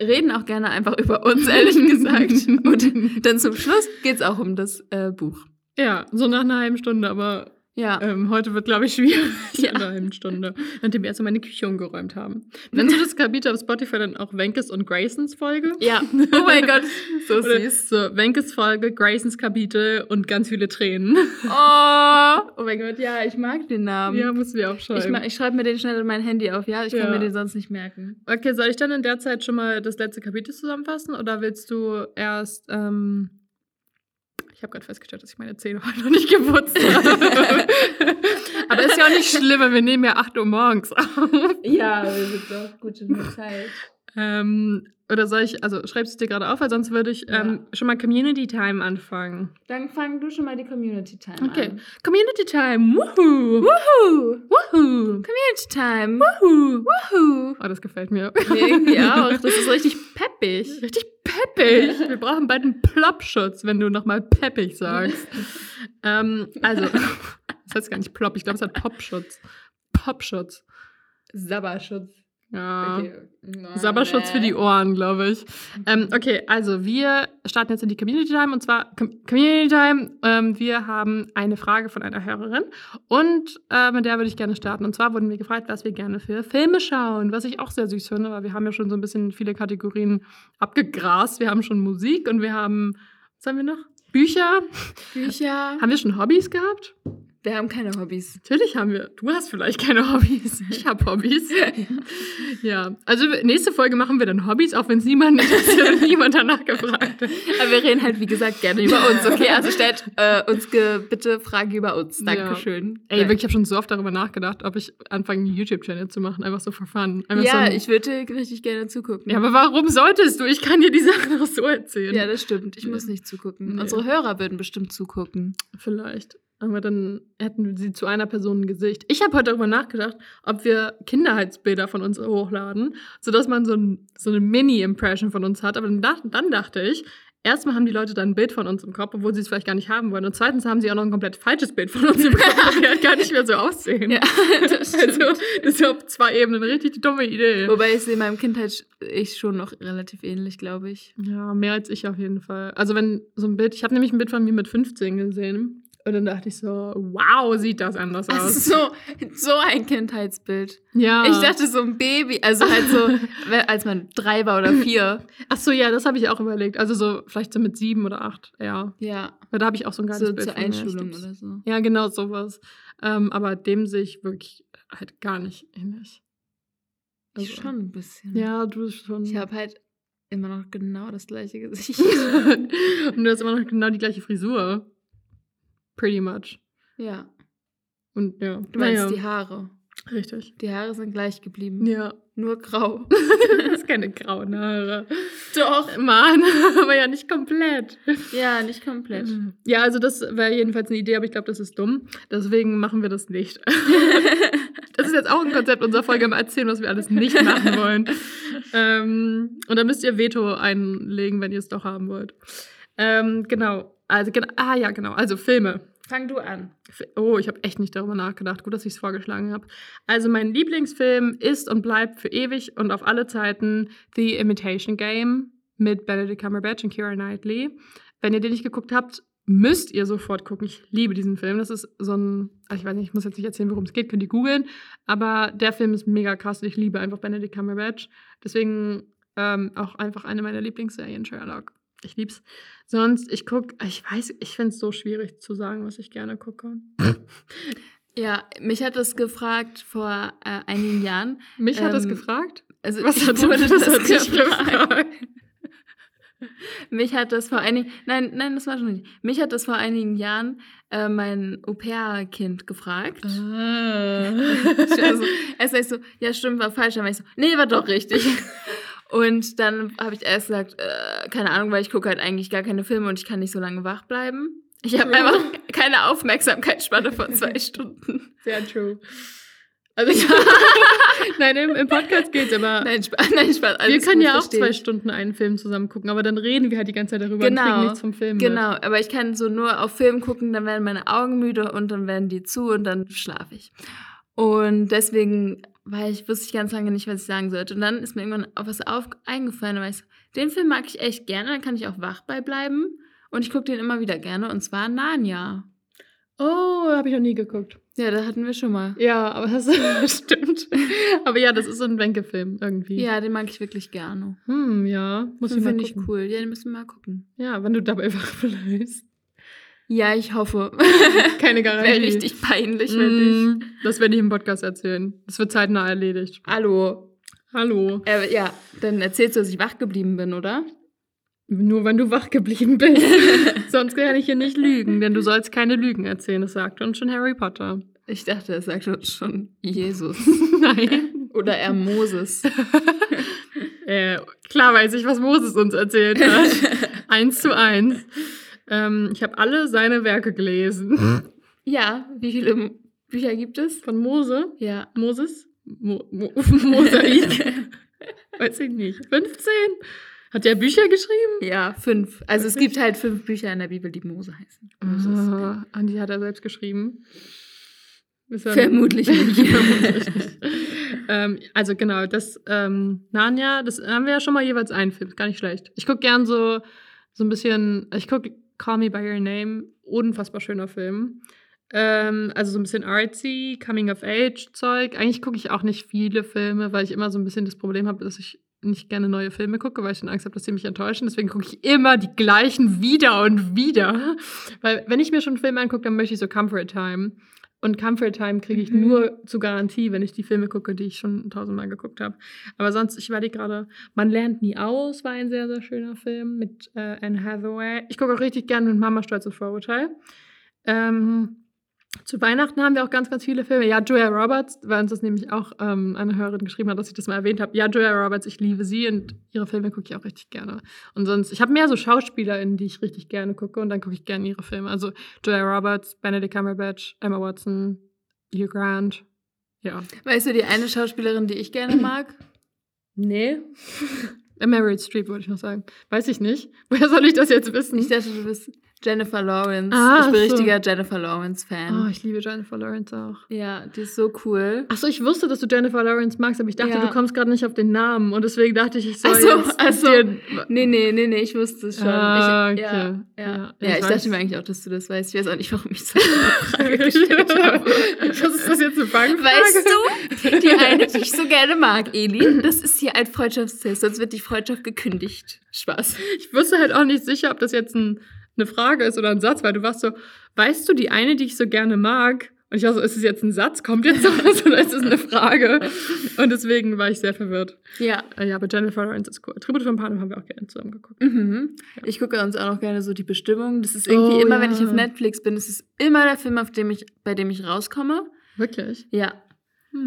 reden auch gerne einfach über uns, ehrlich gesagt. Und dann zum Schluss geht es auch um das äh, Buch. ja, so nach einer halben Stunde, aber Ja. ähm, heute wird, glaube ich, schwierig. Ja. In einer halben Stunde. Nachdem wir erstmal meine Küche umgeräumt haben. Nennst du das Kapitel auf Spotify dann auch Wenkes und Graysons Folge? Ja. Oh mein Gott, so süß. so, Wenkes Folge, Graysons Kapitel und ganz viele Tränen. Oh, oh mein Gott, ja, ich mag den Namen. ja, musst du dir aufschreiben. ich ich schreibe mir den schnell in mein Handy auf, ja? Ich kann Ja. mir den sonst nicht merken. Okay, soll ich dann in der Zeit schon mal das letzte Kapitel zusammenfassen oder willst du erst. Ähm ich habe gerade festgestellt, dass ich meine Zähne heute noch nicht geputzt habe. Aber ist ja auch nicht schlimm, wir nehmen ja 8 Uhr morgens auf. Ja, wir sind doch gut in der Zeit. Ähm, oder soll ich, also schreibst du dir gerade auf, weil sonst würde ich ähm, schon mal Community Time anfangen. Dann fang du schon mal die Community Time Okay. an. Community Time, wuhu! Woohoo! Wuhu! Community Time. Wuhu! Woohoo! Oh, das gefällt mir. Mir irgendwie auch. Das ist richtig peppig. Richtig peppig. Wir brauchen bald einen Plop-Schutz, wenn du nochmal peppig sagst. ähm, also, das heißt gar nicht Plop, ich glaube, es hat Popschutz. Popschutz. Sabberschutz. Ja. Okay. Sabberschutz für die Ohren, glaube ich. Ähm, okay, also wir starten jetzt in die Community Time und zwar Com Community Time. Ähm, wir haben eine Frage von einer Hörerin und äh, mit der würde ich gerne starten. Und zwar wurden wir gefragt, was wir gerne für Filme schauen, was ich auch sehr süß finde, weil wir haben ja schon so ein bisschen viele Kategorien abgegrast. Wir haben schon Musik und wir haben, was haben wir noch? Bücher. Bücher. Haben wir schon Hobbys gehabt? Wir haben keine Hobbys. Natürlich haben wir. Du hast vielleicht keine Hobbys. Ich habe Hobbys. ja. Also nächste Folge machen wir dann Hobbys, auch wenn es niemand niemand danach gefragt hat. Aber wir reden halt, wie gesagt, gerne über uns, okay? Also stellt äh, uns bitte Fragen über uns. Dankeschön. Ey, wirklich, ich habe schon so oft darüber nachgedacht, ob ich anfange, einen YouTube-Channel zu machen. Einfach so for fun. Einfach so Ja, ein, ich würde richtig gerne zugucken. ja, aber warum solltest du? Ich kann dir die Sachen auch so erzählen. Ja, das stimmt. Ich muss nicht zugucken. Nee. Unsere Hörer würden bestimmt zugucken. Vielleicht. Aber dann hätten sie zu einer Person ein Gesicht. Ich habe heute darüber nachgedacht, ob wir Kinderheitsbilder von uns hochladen, sodass man so, ein, so eine Mini-Impression von uns hat. Aber dann, dann dachte ich, erstmal haben die Leute dann ein Bild von uns im Kopf, obwohl sie es vielleicht gar nicht haben wollen. Und zweitens haben sie auch noch ein komplett falsches Bild von uns im Kopf, weil wir halt gar nicht mehr so aussehen. Ja, das Also, stimmt. das ist auf zwei Ebenen eine richtig dumme Idee. Wobei ich sehe meinem Kindheit ich schon noch relativ ähnlich, glaube ich. Ja, mehr als ich auf jeden Fall. Also wenn so ein Bild, ich habe nämlich ein Bild von mir mit 15 gesehen und dann dachte ich so, wow, sieht das anders aus. Also so, so ein Kindheitsbild. ja. Ich dachte so ein Baby, also halt so, als man drei war oder vier. Ach so, ja, das habe ich auch überlegt. Also so vielleicht so mit sieben oder acht, ja. Ja, Weil da habe ich auch so ein geiles so Bild zur. Einschulung oder so. Ja, genau sowas. Ähm, aber dem sehe ich wirklich halt gar nicht ähnlich. Ich Also- schon ein bisschen. Ja, du schon. Ich habe halt immer noch genau das gleiche Gesicht. und du hast immer noch genau die gleiche Frisur. Pretty much. ja. Und ja. Du meinst naja. die Haare. Richtig. Die Haare sind gleich geblieben. Ja. Nur grau. Das ist keine grauen Haare. Doch. Mann, aber ja nicht komplett. Ja, nicht komplett. Ja, also das wäre jedenfalls eine Idee, aber ich glaube, das ist dumm. Deswegen machen wir das nicht. Das ist jetzt auch ein Konzept unserer Folge, mal erzählen, was wir alles nicht machen wollen. ähm, und dann müsst ihr Veto einlegen, wenn ihr es doch haben wollt. Ähm, genau. Also, genau. Ah ja, genau. Also Filme. Fang du an. Oh, ich habe echt nicht darüber nachgedacht. Gut, dass ich es vorgeschlagen habe. Also mein Lieblingsfilm ist und bleibt für ewig und auf alle Zeiten The Imitation Game mit Benedict Cumberbatch und Keira Knightley. Wenn ihr den nicht geguckt habt, müsst ihr sofort gucken. Ich liebe diesen Film. Das ist so ein, ich weiß nicht, ich muss jetzt nicht erzählen, worum es geht, könnt ihr googeln. Aber der Film ist mega krass und ich liebe einfach Benedict Cumberbatch. Deswegen ähm, auch einfach eine meiner Lieblingsserien, Sherlock. Ich lieb's. Sonst, ich gucke, ich weiß, ich finde es so schwierig zu sagen, was ich gerne gucke. Ja, mich hat das gefragt vor äh, einigen Jahren. Mich hat das Ähm, gefragt? Also Was hat, wurde das dich nicht gefragt. Mich hat das vor einigen, nein, nein, das war schon nicht. Mich hat das vor einigen Jahren äh, mein Au-pair-Kind gefragt. Ah. also, erst war so, ja stimmt, war falsch. Dann war ich so, nee, war doch richtig. Und dann habe ich erst gesagt, äh, keine Ahnung, weil ich gucke halt eigentlich gar keine Filme und ich kann nicht so lange wach bleiben. Ich habe einfach keine Aufmerksamkeitsspanne von zwei Stunden. Sehr true. Also ich, nein, im, im Podcast geht's aber. Nein, Spaß, nein, Spaß. wir können ja auch verstehe zwei. Stunden einen Film zusammen gucken, aber dann reden wir halt die ganze Zeit darüber und Genau, kriegen nichts vom Film. Genau, aber ich kann so nur auf Film gucken, dann werden meine Augen müde und dann werden die zu und dann schlafe ich. Und deswegen war ich, wusste ganz lange nicht, was ich sagen sollte. Und dann ist mir irgendwann auch was auf, eingefallen. War ich so, den Film mag ich echt gerne, dann kann ich auch wach bei bleiben. Und ich gucke den immer wieder gerne, und zwar Narnia. Oh, habe ich noch nie geguckt. Ja, da hatten wir schon mal. Ja, aber das stimmt. Aber ja, das ist so ein Wenke-Film irgendwie. Ja, den mag ich wirklich gerne. Hm, ja. Muss Den ich mal finde ich cool. Ja, den müssen wir mal gucken. Ja, wenn du dabei wach bleibst. Ja, ich hoffe. Keine Garantie. Wäre richtig peinlich, wenn ich. Mm, Das werde ich im Podcast erzählen. Das wird zeitnah erledigt. Hallo. Hallo. Äh, ja, dann erzählst du, dass ich wach geblieben bin, oder? Nur wenn du wach geblieben bist. Sonst kann ich hier nicht lügen, denn du sollst keine Lügen erzählen. Das sagt uns schon Harry Potter. Ich dachte, es sagt uns schon Jesus. Nein. Oder er Moses. Äh, klar weiß ich, was Moses uns erzählt hat. eins zu eins. Ähm, ich habe alle seine Werke gelesen. Ja, wie viele Bücher gibt es? Von Mose. Ja. Moses? Mo Mo Mosaik? weiß ich nicht. 15? Hat der Bücher geschrieben? Ja, fünf. Also es gibt halt fünf Bücher in der Bibel, die Mose heißen. Moses. Ah, an die hat er selbst geschrieben. Ist er- Vermutlich nicht. Vermutlich nicht. ähm, also genau, das ähm, Narnia, das haben wir ja schon mal jeweils einen Film, gar nicht schlecht. Ich gucke gern so, so ein bisschen, ich gucke Call Me By Your Name, unfassbar schöner Film. Ähm, also so ein bisschen artsy, Coming-of-Age-Zeug. Eigentlich gucke ich auch nicht viele Filme, weil ich immer so ein bisschen das Problem habe, dass ich nicht gerne neue Filme gucke, weil ich dann Angst habe, dass sie mich enttäuschen. Deswegen gucke ich immer die gleichen wieder und wieder. Weil wenn ich mir schon einen Film angucke, dann möchte ich so Comfort Time. Und Comfort Time kriege ich Mhm. nur zu Garantie, wenn ich die Filme gucke, die ich schon tausendmal geguckt habe. Aber sonst, ich überlege gerade, Man lernt nie aus, war ein sehr, sehr schöner Film mit äh, Anne Hathaway. Ich gucke auch richtig gerne mit Mama Stolz und Vorurteil. Ähm, zu Weihnachten haben wir auch ganz, ganz viele Filme. Ja, Julia Roberts, weil uns das nämlich auch ähm, eine Hörerin geschrieben hat, dass ich das mal erwähnt habe. Ja, Julia Roberts, ich liebe sie und ihre Filme gucke ich auch richtig gerne. Und sonst, ich habe mehr so SchauspielerInnen, die ich richtig gerne gucke und dann gucke ich gerne ihre Filme. Also Julia Roberts, Benedict Cumberbatch, Emma Watson, Hugh Grant. Ja. Weißt du, die eine Schauspielerin, die ich gerne mag? Nee. Äh, Meryl Streep, wollte ich noch sagen. Weiß ich nicht. Woher soll ich das jetzt wissen? Ich dachte, du bist Jennifer Lawrence. Ah, ich bin so. richtiger Jennifer Lawrence-Fan. oh, ich liebe Jennifer Lawrence auch. ja, die ist so cool. Achso, ich wusste, dass du Jennifer Lawrence magst, aber ich dachte, Ja. du kommst gerade nicht auf den Namen und deswegen dachte ich, ich soll Ach so, jetzt ach so. dir- Nee, nee, nee, nee, ich wusste es schon. Ah, ich, okay. Ja, ja. Ja, ich ich dachte mir eigentlich auch, dass du das weißt. Ich weiß auch nicht, warum ich so eine Frage gestellt habe. Was ist das jetzt eine Fangfrage? Weißt du, die eine, die ich so gerne mag, Eli, das ist hier ein Freundschaftstest, sonst wird die Freundschaft gekündigt. Spaß. Ich wusste halt auch nicht sicher, ob das jetzt ein, eine Frage ist oder ein Satz, weil du warst so, weißt du, die eine, die ich so gerne mag? Und ich war so, ist es jetzt ein Satz? Kommt jetzt sowas oder ist es eine Frage? Und deswegen war ich sehr verwirrt. Ja. Äh, Ja, aber Jennifer Lawrence ist cool. Tribute von Panem haben wir auch gerne zusammen geguckt. Mhm. Ich gucke uns auch noch gerne so die Bestimmung. Das ist irgendwie Oh, immer, ja. wenn ich auf Netflix bin, ist immer der Film, auf dem ich, bei dem ich rauskomme. Wirklich? Ja.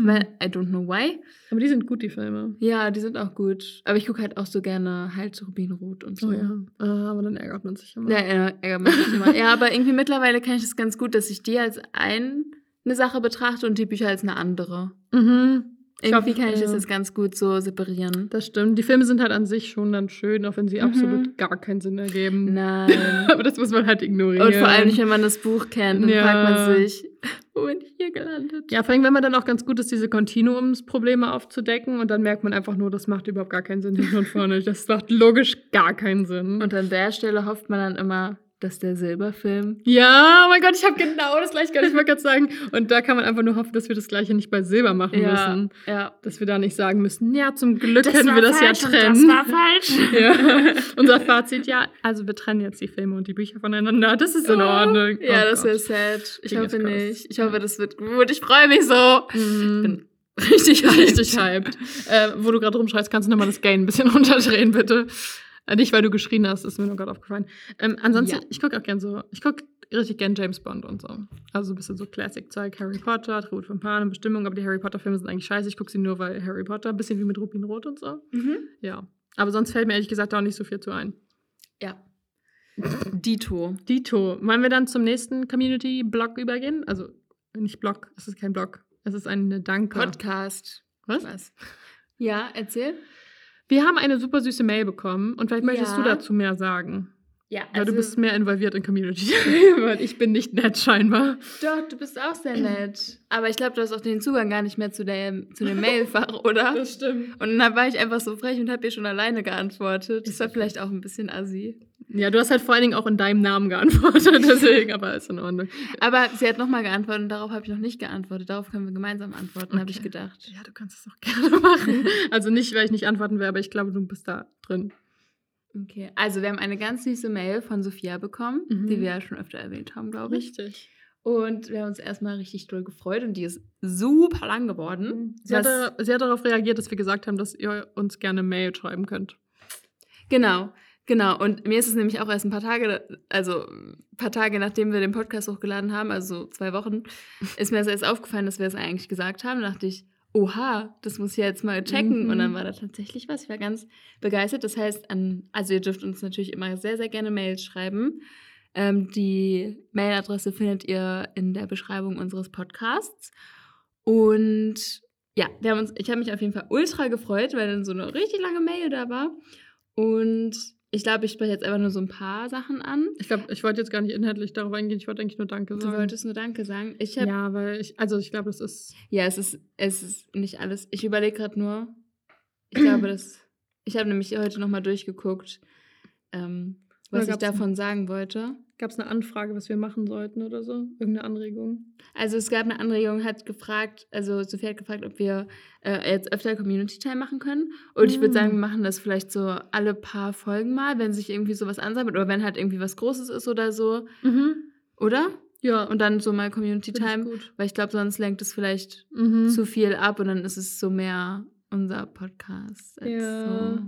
Weil, I don't know why. Aber die sind gut, die Filme. Ja, die sind auch gut. Aber ich gucke halt auch so gerne halt Rubinrot und so. Oh ja. Ah, aber dann ärgert man sich immer. Ja, ja, ärgert mich nicht immer. Ja, aber irgendwie mittlerweile kann ich das ganz gut, dass ich die als ein, eine Sache betrachte und die Bücher als eine andere. Mhm. Ich Irgendwie kann ich das ja. jetzt ganz gut so separieren. Das stimmt. Die Filme sind halt an sich schon dann schön, auch wenn sie Mhm. absolut gar keinen Sinn ergeben. Nein. aber das muss man halt ignorieren. Und vor allem nicht, wenn man das Buch kennt, dann Ja. fragt man sich, wo bin ich hier gelandet? Ja, vor allem, wenn man dann auch ganz gut ist, diese Kontinuumsprobleme aufzudecken und dann merkt man einfach nur, das macht überhaupt gar keinen Sinn hinten und vorne. Das macht logisch gar keinen Sinn. Und an der Stelle hofft man dann immer, dass der Silberfilm. ja, oh mein Gott, ich habe genau das gleiche, ich wollte gerade sagen. Und da kann man einfach nur hoffen, dass wir das gleiche nicht bei Silber machen müssen. ja. Dass wir da nicht sagen müssen, ja, zum Glück Das können wir das ja trennen. das war falsch. Ja. Unser Fazit, ja, also wir trennen jetzt die Filme und die Bücher voneinander. Das ist in Ordnung. Ja, Oh das wäre sad. Ich hoffe nicht. Ich hoffe, das wird gut. Ich freue mich so. Mhm. bin richtig richtig hyped. Äh, wo du gerade rumschreist, kannst du nochmal das Gain ein bisschen runterdrehen, bitte. Nicht, weil du geschrien hast, ist mir nur gerade aufgefallen. Ähm, ansonsten, Ja. ich gucke auch gern so, ich gucke richtig gern James Bond und so. Also so ein bisschen so Classic-Zeug, Harry Potter, Tribut von Panem, Bestimmung, aber die Harry Potter-Filme sind eigentlich scheiße. Ich gucke sie nur, weil Harry Potter, ein bisschen wie mit Rubin Rot und so. Mhm. Ja. Aber sonst fällt mir ehrlich gesagt auch nicht so viel zu ein. Ja. Dito. Dito, wollen wir dann zum nächsten Community-Blog übergehen? Also nicht Blog, es ist kein Blog, es ist eine Danke. Podcast. Was? Was? Ja, erzähl. Wir haben eine super süße Mail bekommen und vielleicht möchtest Ja. du dazu mehr sagen. Ja, Weil also, du bist mehr involviert in Community. weil ich bin nicht nett scheinbar. Doch, du bist auch sehr nett. Aber ich glaube, du hast auch den Zugang gar nicht mehr zu, der, zu dem Mailfach, oder? stimmt. Und dann war ich einfach so frech und habe ihr schon alleine geantwortet. Das war vielleicht auch ein bisschen assi. Ja, du hast halt vor allen Dingen auch in deinem Namen geantwortet, deswegen, aber ist in Ordnung. Aber sie hat nochmal geantwortet und darauf habe ich noch nicht geantwortet. Darauf können wir gemeinsam antworten, habe ich Okay. gedacht. Ja, du kannst es auch gerne machen. Also nicht, weil ich nicht antworten will, aber ich glaube, du bist da drin. Okay, also wir haben eine ganz süße Mail von Sophia bekommen, Mhm. die wir ja schon öfter erwähnt haben, glaube ich. Richtig. Und wir haben uns erstmal richtig doll gefreut und die ist super lang geworden. Sie hat, sie hat darauf reagiert, dass wir gesagt haben, dass ihr uns gerne Mail schreiben könnt. Genau, genau. Und mir ist es nämlich auch erst ein paar Tage, also ein paar Tage nachdem wir den Podcast hochgeladen haben, also so zwei Wochen, ist mir das erst aufgefallen, dass wir es eigentlich gesagt haben. Da dachte ich, oha, das muss ich jetzt mal checken. Mhm. Und dann war da tatsächlich was. Ich war ganz begeistert. Das heißt, an, also ihr dürft uns natürlich immer sehr, sehr gerne Mails schreiben. Ähm, die Mailadresse findet ihr in der Beschreibung unseres Podcasts. Und ja, wir haben uns, ich habe mich auf jeden Fall ultra gefreut, weil dann so eine richtig lange Mail da war. Und ich glaube, ich spreche jetzt einfach nur so ein paar Sachen an. Ich glaube, ich wollte jetzt gar nicht inhaltlich darauf eingehen, ich wollte eigentlich nur Danke Du sagen. wolltest nur Danke sagen. Ich ja. ja, weil ich, also ich glaube, das ist. es ist es ist nicht alles. Ich überlege gerade nur. Ich glaube, das. Ich habe nämlich heute noch mal durchgeguckt, ähm, was ich davon sagen wollte. Gab es eine Anfrage, was wir machen sollten oder so? Irgendeine Anregung? Also es gab eine Anregung, hat gefragt, also Sophie hat gefragt, ob wir äh, jetzt öfter Community Time machen können. Und ich würde Mm. sagen, wir machen das vielleicht so alle paar Folgen mal, wenn sich irgendwie sowas ansammelt oder wenn halt irgendwie was Großes ist oder so, Mhm. oder? Ja, Und dann so mal Community find ich Time, gut. weil ich glaube, sonst lenkt es vielleicht Mhm. zu viel ab und dann ist es so mehr unser Podcast. als Ja. So.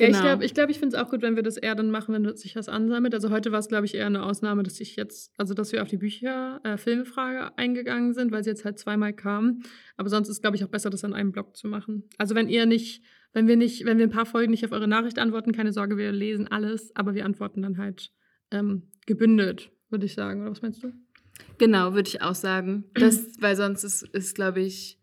Ja, ich Genau. glaube, ich, glaub, ich finde es auch gut, wenn wir das eher dann machen, wenn sich was ansammelt. Also heute war es, glaube ich, eher eine Ausnahme, dass ich jetzt, also dass wir auf die Bücher, äh, Filmfrage eingegangen sind, weil sie jetzt halt zweimal kam. Aber sonst ist, glaube ich, auch besser, das an einem Blog zu machen. Also wenn ihr nicht, wenn wir nicht, wenn wir ein paar Folgen nicht auf eure Nachricht antworten, keine Sorge, wir lesen alles, aber wir antworten dann halt ähm, gebündelt, würde ich sagen. Oder was meinst du? Genau, würde ich auch sagen. Das, weil sonst ist, ist glaube ich,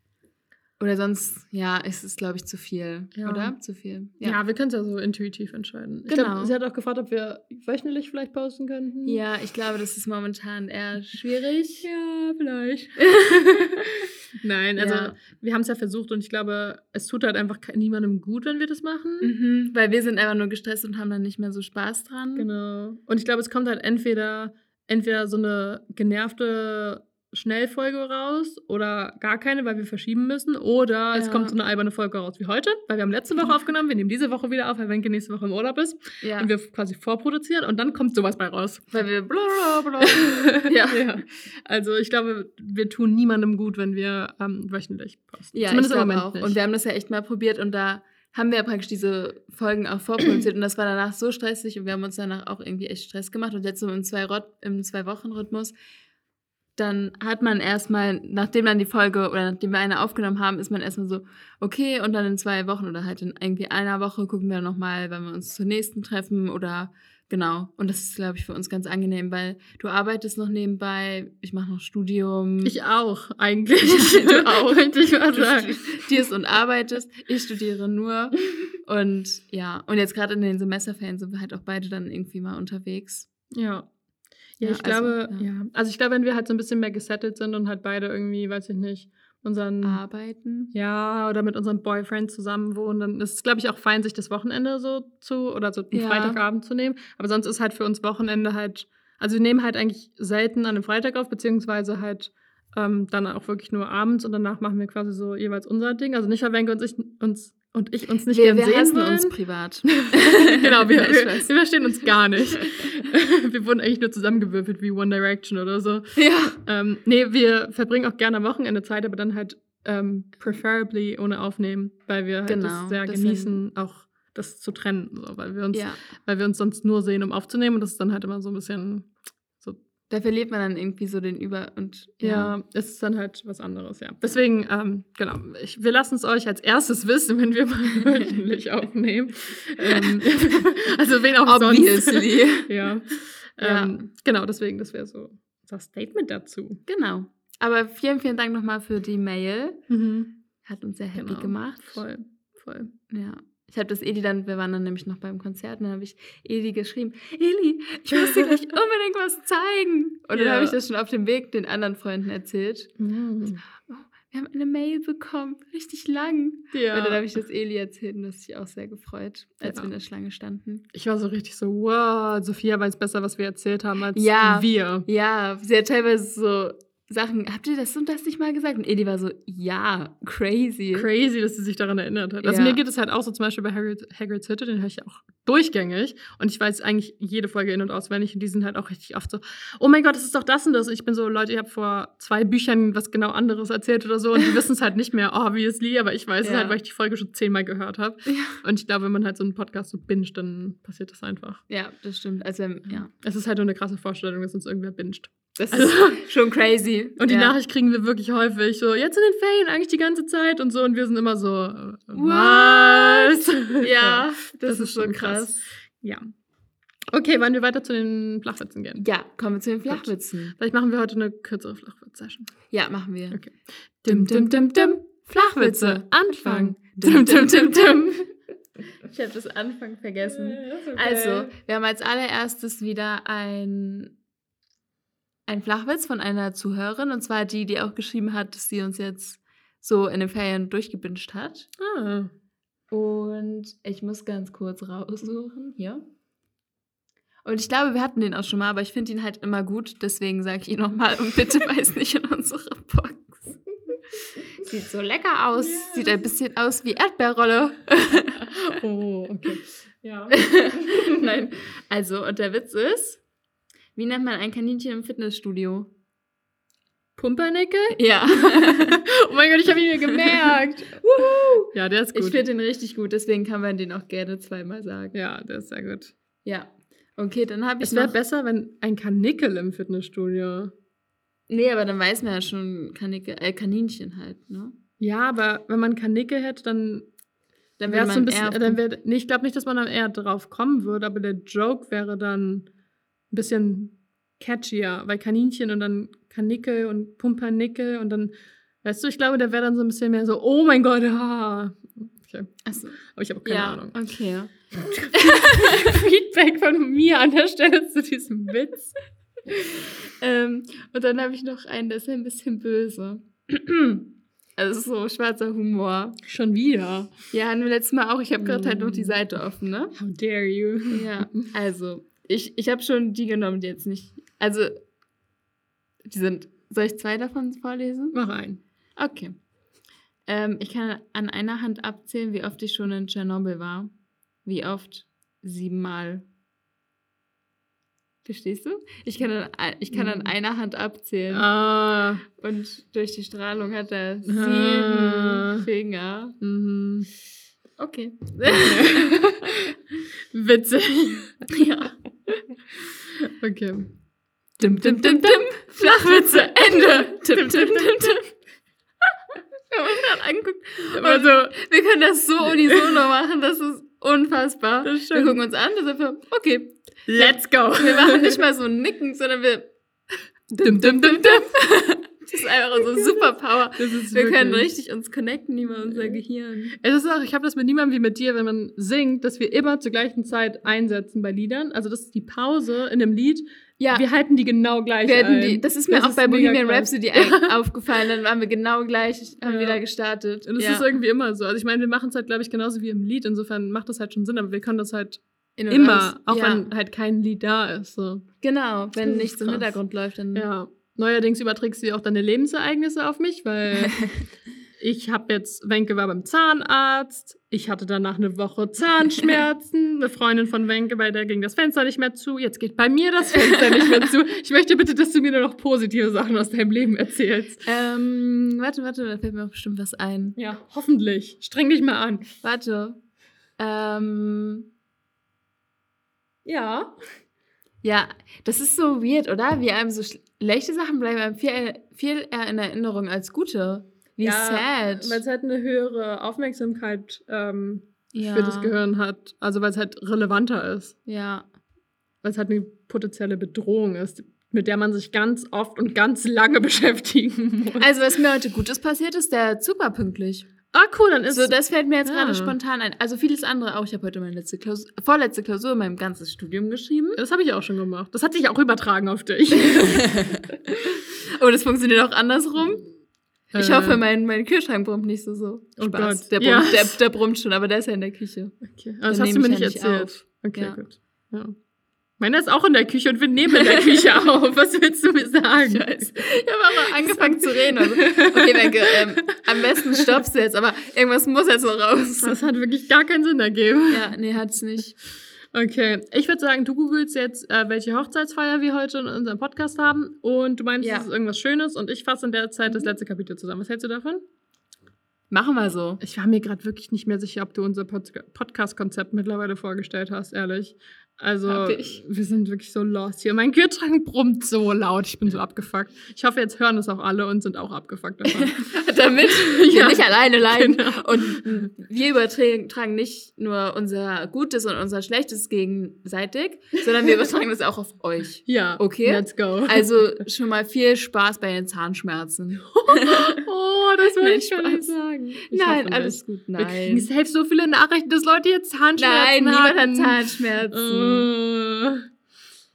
oder sonst, ja, ist es, glaube ich, zu viel. Ja. Oder? Zu viel. Ja, wir können es ja so intuitiv entscheiden. Ich Genau. glaub, sie hat auch gefragt, ob wir wöchentlich vielleicht posten könnten. Ja, ich glaube, das ist momentan eher schwierig. Ja, vielleicht. Nein, also Ja. wir haben es ja versucht und ich glaube, es tut halt einfach niemandem gut, wenn wir das machen. Mhm, weil wir sind einfach nur gestresst und haben dann nicht mehr so Spaß dran. Genau. Und ich glaube, es kommt halt entweder, entweder so eine genervte Schnellfolge raus oder gar keine, weil wir verschieben müssen. Oder es Ja. kommt so eine alberne Folge raus wie heute, weil wir haben letzte Woche aufgenommen, wir nehmen diese Woche wieder auf, weil Wenke nächste Woche im Urlaub ist Ja, und wir quasi vorproduzieren und dann kommt sowas bei raus. weil wir blablabla. ja. Ja. Also ich glaube, wir tun niemandem gut, wenn wir ähm, wöchentlich posten. Ja, Zumindest ich im Moment auch. nicht. Und wir haben das ja echt mal probiert und da haben wir ja praktisch diese Folgen auch vorproduziert und das war danach so stressig und wir haben uns danach auch irgendwie echt Stress gemacht und jetzt so im zwei, dann hat man erstmal, nachdem dann die Folge oder nachdem wir eine aufgenommen haben, ist man erstmal so, okay, und dann in zwei Wochen oder halt in irgendwie einer Woche gucken wir nochmal, wenn wir uns zur nächsten treffen oder genau. Und das ist, glaube ich, für uns ganz angenehm, weil du arbeitest noch nebenbei, ich mache noch Studium. Ich auch, eigentlich. du auch. Möchte ich mal Du sagen. studierst und arbeitest, ich studiere nur. Und ja, und jetzt gerade in den Semesterferien sind wir halt auch beide dann irgendwie mal unterwegs. Ja. Ja, Ja, ich also, glaube, ja. ja. Also ich glaube, wenn wir halt so ein bisschen mehr gesettelt sind und halt beide irgendwie, weiß ich nicht, unseren Arbeiten. Ja, oder mit unserem Boyfriend zusammen wohnen, dann ist es, glaube ich, auch fein, sich das Wochenende so zu oder so einen Ja. Freitagabend zu nehmen. Aber sonst ist halt für uns Wochenende halt, also wir nehmen halt eigentlich selten an einem Freitag auf, beziehungsweise halt ähm, dann auch wirklich nur abends und danach machen wir quasi so jeweils unser Ding. Also nicht, weil Wenke und ich uns, und ich uns nicht wir gern wir sehen wollen. uns privat. genau, wir, wir, wir verstehen uns gar nicht. wir wurden eigentlich nur zusammengewürfelt wie One Direction oder so. ja. Ähm, nee, wir verbringen auch gerne am Wochenende Zeit, aber dann halt ähm, preferably ohne Aufnehmen, weil wir halt Genau, das sehr genießen, auch das zu trennen, so, weil wir uns, ja. weil wir uns sonst nur sehen, um aufzunehmen und das ist dann halt immer so ein bisschen, Da verliert man dann irgendwie so den Über- und ja, es ist dann halt was anderes, ja. Deswegen, ähm, genau, ich, wir lassen es euch als erstes wissen, wenn wir mal wöchentlich aufnehmen. ähm, also wen auch Obviously. sonst. ja. Ja. Ähm, genau, deswegen, das wäre so unser Statement dazu. Genau. Aber vielen, vielen Dank nochmal für die Mail. Mhm. Hat uns sehr happy Genau. gemacht. Voll, voll. Ja. Ich habe das Eli dann, wir waren dann nämlich noch beim Konzert und dann habe ich Eli geschrieben, Eli, ich muss dir gleich unbedingt was zeigen. Und dann Ja. habe ich das schon auf dem Weg den anderen Freunden erzählt. Mhm. Wir haben eine Mail bekommen, richtig lang. Ja. Und dann habe ich das Eli erzählt und das hat sich auch sehr gefreut, als Ja. wir in der Schlange standen. Ich war so richtig so, wow, Sophia weiß besser, was wir erzählt haben, als Ja. wir. Ja, sie hat teilweise so Sachen, habt ihr das und das nicht mal gesagt? Und Eli war so, ja, crazy. Crazy, dass sie sich daran erinnert hat. Also Ja. mir geht es halt auch so zum Beispiel bei Hagrid, Hagrid's Hütte, den höre ich auch durchgängig. Und ich weiß eigentlich jede Folge in- und auswendig. Und die sind halt auch richtig oft so, oh mein Gott, das ist doch das und das. Und ich bin so, Leute, ihr habt vor zwei Büchern was genau anderes erzählt oder so. Und die wissen es halt nicht mehr, obviously. Aber ich weiß es Ja. halt, weil ich die Folge schon zehnmal gehört habe. Ja. Und ich glaube, wenn man halt so einen Podcast so binget, dann passiert das einfach. ja, das stimmt. Also, ja. Es ist halt nur eine krasse Vorstellung, dass uns irgendwer binget. Das Also- ist schon crazy. Und die ja. Nachricht kriegen wir wirklich häufig so, jetzt in den Ferien eigentlich die ganze Zeit und so. Und wir sind immer so, äh, What? was? Ja, das, das ist, schon krass. krass. Ja. Okay, wollen wir weiter zu den Flachwitzen gehen? Ja, kommen wir zu den Flachwitzen. Vielleicht machen wir heute eine kürzere Flachwitz-Session. Ja, machen wir. Okay. Dim, dim, dim, dim. Flachwitze. Anfang. Dim, dim, dim, dim. Ich habe das Anfang vergessen. Also, wir haben als allererstes wieder ein, ein Flachwitz von einer Zuhörerin. Und zwar die, die auch geschrieben hat, dass sie uns jetzt so in den Ferien durchgebinscht hat. ah. Und ich muss ganz kurz raussuchen. Hier. Und ich glaube, wir hatten den auch schon mal, aber ich finde ihn halt immer gut. Deswegen sage ich ihn nochmal und bitte weiß nicht in unsere Box. Sieht so lecker aus. Ja. Sieht ein bisschen aus wie Erdbeerrolle. Oh, okay. Ja. Nein. Also, und der Witz ist, wie nennt man ein Kaninchen im Fitnessstudio? Pumpernickel? Ja. oh mein Gott, ich habe ihn mir gemerkt. Wuhu. Ja, der ist gut. Ich finde den richtig gut, deswegen kann man den auch gerne zweimal sagen. ja, der ist sehr gut. Ja. Okay, dann habe ich Es wäre besser, wenn ein Kanickel im Fitnessstudio. Nee, aber dann weiß man ja schon Kanicke, äh, Kaninchen halt, ne? Ja, aber wenn man Kanickel hätte, dann Dann wäre es so ein bisschen. Dann wär, nee, ich glaube nicht, dass man dann eher drauf kommen würde, aber der Joke wäre dann ein bisschen catchier, weil Kaninchen und dann Kanickel und Pumpernickel und dann, weißt du, ich glaube, der wäre dann so ein bisschen mehr so, oh mein Gott, ah. Okay, Achso. aber ich habe auch keine Ja, Ahnung. okay. Feedback von mir an der Stelle zu diesem Witz. Ähm, und dann habe ich noch einen, der ist ein bisschen böse. Also so schwarzer Humor. Schon wieder. Ja, hatten wir letztes Mal auch. Ich habe gerade halt noch Mm. die Seite offen, ne? How dare you? Ja, also, ich, ich habe schon die genommen, die jetzt nicht. Also, die sind. Soll ich zwei davon vorlesen? Mach ein. Okay. Ähm, ich kann an einer Hand abzählen, wie oft ich schon in Tschernobyl war. Wie oft? Siebenmal. Verstehst du? Ich kann an, ein- ich kann an Mhm. einer Hand abzählen. Ah. Und durch die Strahlung hat er sieben Ah. Finger. Mhm. Okay. Witzig. ja. Okay. Dim, dim, dim, dim. Flachwitze, Ende. Tim, tim, tim, tim. Wir haben uns gerade angeguckt. Also, Wir können das so unisono machen, das ist unfassbar. Das wir gucken uns an, das ist einfach, okay. let's go. Wir machen nicht mal so ein Nicken, sondern wir dim, dim, dim, dim. Das ist einfach unsere Superpower. Das ist Wir können richtig uns connecten über unser Gehirn. Es ist auch, ich habe das mit niemandem wie mit dir, wenn man singt, dass wir immer zur gleichen Zeit einsetzen bei Liedern. Also das ist die Pause in einem Lied. Ja, Wir halten die genau gleich wir ein. die, das ist mir Das auch bei mega Bohemian. Rhapsody aufgefallen, dann waren wir genau gleich, haben Ja. wir da gestartet. Und es ja. ist irgendwie immer so. Also ich meine, wir machen es halt, glaube ich, genauso wie im Lied. Insofern macht das halt schon Sinn, aber wir können das halt immer, aus. auch ja. wenn halt kein Lied da ist. So. Genau, wenn Das ist nichts im krass. Hintergrund läuft, dann. Ja. Neuerdings überträgst du auch deine Lebensereignisse auf mich, weil ich habe jetzt, Wenke war beim Zahnarzt, ich hatte danach eine Woche Zahnschmerzen, eine Freundin von Wenke, bei der ging das Fenster nicht mehr zu, jetzt geht bei mir das Fenster nicht mehr zu. Ich möchte bitte, dass du mir nur noch positive Sachen aus deinem Leben erzählst. Ähm, warte, warte, da fällt mir auch bestimmt was ein. Ja, hoffentlich. Streng dich mal an. Warte. Ähm, Ja. ja, das ist so weird, oder? Wie einem so schlechte Sachen bleiben einem viel, viel eher in Erinnerung als gute. Wie sad. Weil es halt eine höhere Aufmerksamkeit ähm, ja. für das Gehirn hat. Also weil es halt relevanter ist. Ja. weil es halt eine potenzielle Bedrohung ist, mit der man sich ganz oft und ganz lange beschäftigen muss. Also, was mir heute Gutes passiert ist, der Zug war pünktlich. Ah, cool, dann ist So, das fällt mir jetzt Ja. gerade spontan ein. Also vieles andere auch. Ich habe heute meine letzte Klausur, vorletzte Klausur in meinem ganzes Studium geschrieben. das habe ich auch schon gemacht. Das hat sich auch übertragen auf dich. Aber das funktioniert auch andersrum. Ich Äh, hoffe, mein, mein Kühlschrank brummt nicht so so. Oh Spaß. Gott. Der, Ja. brummt, der, der brummt schon, aber der ist ja in der Küche. Okay. Aber das hast du mir ich nicht ja nicht erzählt. auf. Okay, Ja. gut. Ja. Meiner ist auch in der Küche und wir nehmen in der Küche auf. Was willst du mir sagen? Scheiße. Ich habe auch angefangen zu reden. Also, okay, Wenke, ähm, am besten stoppst du jetzt, aber irgendwas muss jetzt noch raus. Das hat wirklich gar keinen Sinn ergeben. Ja, nee, hat's nicht. Okay, ich würde sagen, du googelst jetzt, äh, welche Hochzeitsfeier wir heute in unserem Podcast haben und du meinst, Ja. es ist irgendwas Schönes und ich fasse in der Zeit das letzte Kapitel zusammen. Was hältst du davon? Machen wir so. Ich war mir gerade wirklich nicht mehr sicher, ob du unser Pod Podcast-Konzept mittlerweile vorgestellt hast, ehrlich. Also, wir sind wirklich so lost hier. Mein Kühlschrank brummt so laut, ich bin so abgefuckt. Ich hoffe, jetzt hören es auch alle und sind auch abgefuckt davon. Damit wir Ja. nicht alleine leiden. Genau. Und wir übertragen tragen nicht nur unser Gutes und unser Schlechtes gegenseitig, sondern wir übertragen das auch auf euch. ja, Okay. let's go. Also schon mal viel Spaß bei den Zahnschmerzen. oh, das wollte Nein, ich gar nicht sagen. Ich Nein, hoffe alles gut. Wir kriegen Nein. selbst so viele Nachrichten, dass Leute jetzt Zahnschmerzen Nein, niemand hat. Zahnschmerzen. Äh.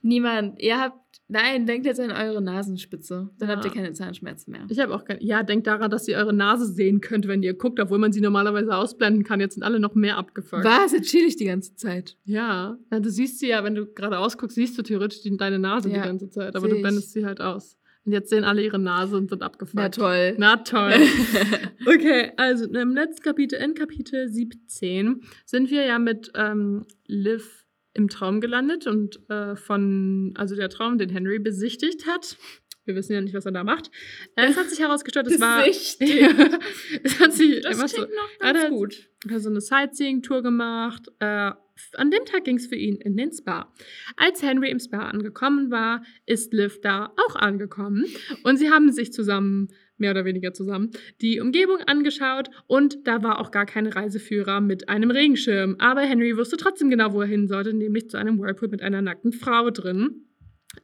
Niemand. Ihr habt. Nein, denkt jetzt an eure Nasenspitze. Dann Ja. habt ihr keine Zahnschmerzen mehr. Ich habe auch kein. Ja, denkt daran, dass ihr eure Nase sehen könnt, wenn ihr guckt, obwohl man sie normalerweise ausblenden kann. Jetzt sind alle noch mehr abgefuckt. Was? Jetzt chill ich die ganze Zeit. Ja. ja. Du siehst sie ja, wenn du gerade ausguckst, siehst du theoretisch die, deine Nase Ja, die ganze Zeit. Aber seh du blendest sie halt aus. Und jetzt sehen alle ihre Nase und sind abgefuckt. Na toll. Na toll. Okay, also im letzten Kapitel, in Kapitel 17, sind wir ja mit ähm, Liv im Traum gelandet und äh, von, also der Traum, den Henry besichtigt hat. Wir wissen ja nicht, was er da macht. Äh, es hat sich herausgestellt, es war. Es hat sich Das klingt so, noch ganz das- gut. hat so eine Sightseeing-Tour gemacht. Äh, an dem Tag ging es für ihn in den Spa. Als Henry im Spa angekommen war, ist Liv da auch angekommen. Und sie haben sich zusammen, mehr oder weniger zusammen, die Umgebung angeschaut. Und da war auch gar kein Reiseführer mit einem Regenschirm. Aber Henry wusste trotzdem genau, wo er hin sollte, nämlich zu einem Whirlpool mit einer nackten Frau drin.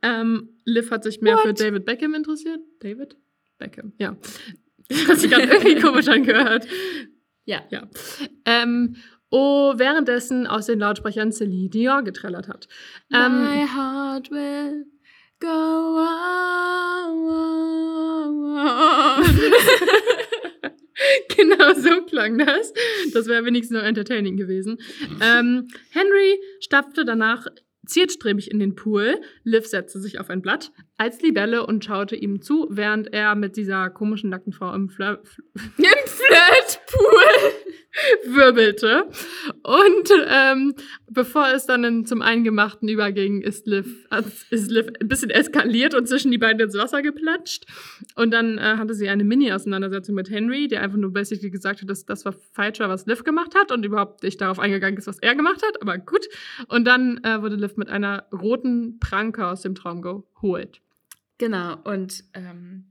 Ähm, Liv hat sich mehr für What? David Beckham interessiert. David? Beckham, ja. Das hat sich gerade irgendwie komisch angehört. Ja. Ja. Ähm, oh, währenddessen aus den Lautsprechern Celine Dion getrellert hat. Ähm, My heart will go on. genau so klang das. Das wäre wenigstens noch entertaining gewesen. Ähm, Henry stapfte danach zielstrebig in den Pool. Liv setzte sich auf ein Blatt als Libelle und schaute ihm zu, während er mit dieser komischen nackten Frau im Flirt Im Flirtpool. wirbelte. Und ähm, bevor es dann in, zum Eingemachten überging, ist Liv, ist Liv ein bisschen eskaliert und zwischen die beiden ins Wasser geplatscht. Und dann äh, hatte sie eine Mini-Auseinandersetzung mit Henry, der einfach nur basically gesagt hat, dass das war falscher, was Liv gemacht hat und überhaupt nicht darauf eingegangen ist, was er gemacht hat. Aber gut. Und dann äh, wurde Liv mit einer roten Pranke aus dem Traum geholt. Genau, und ähm,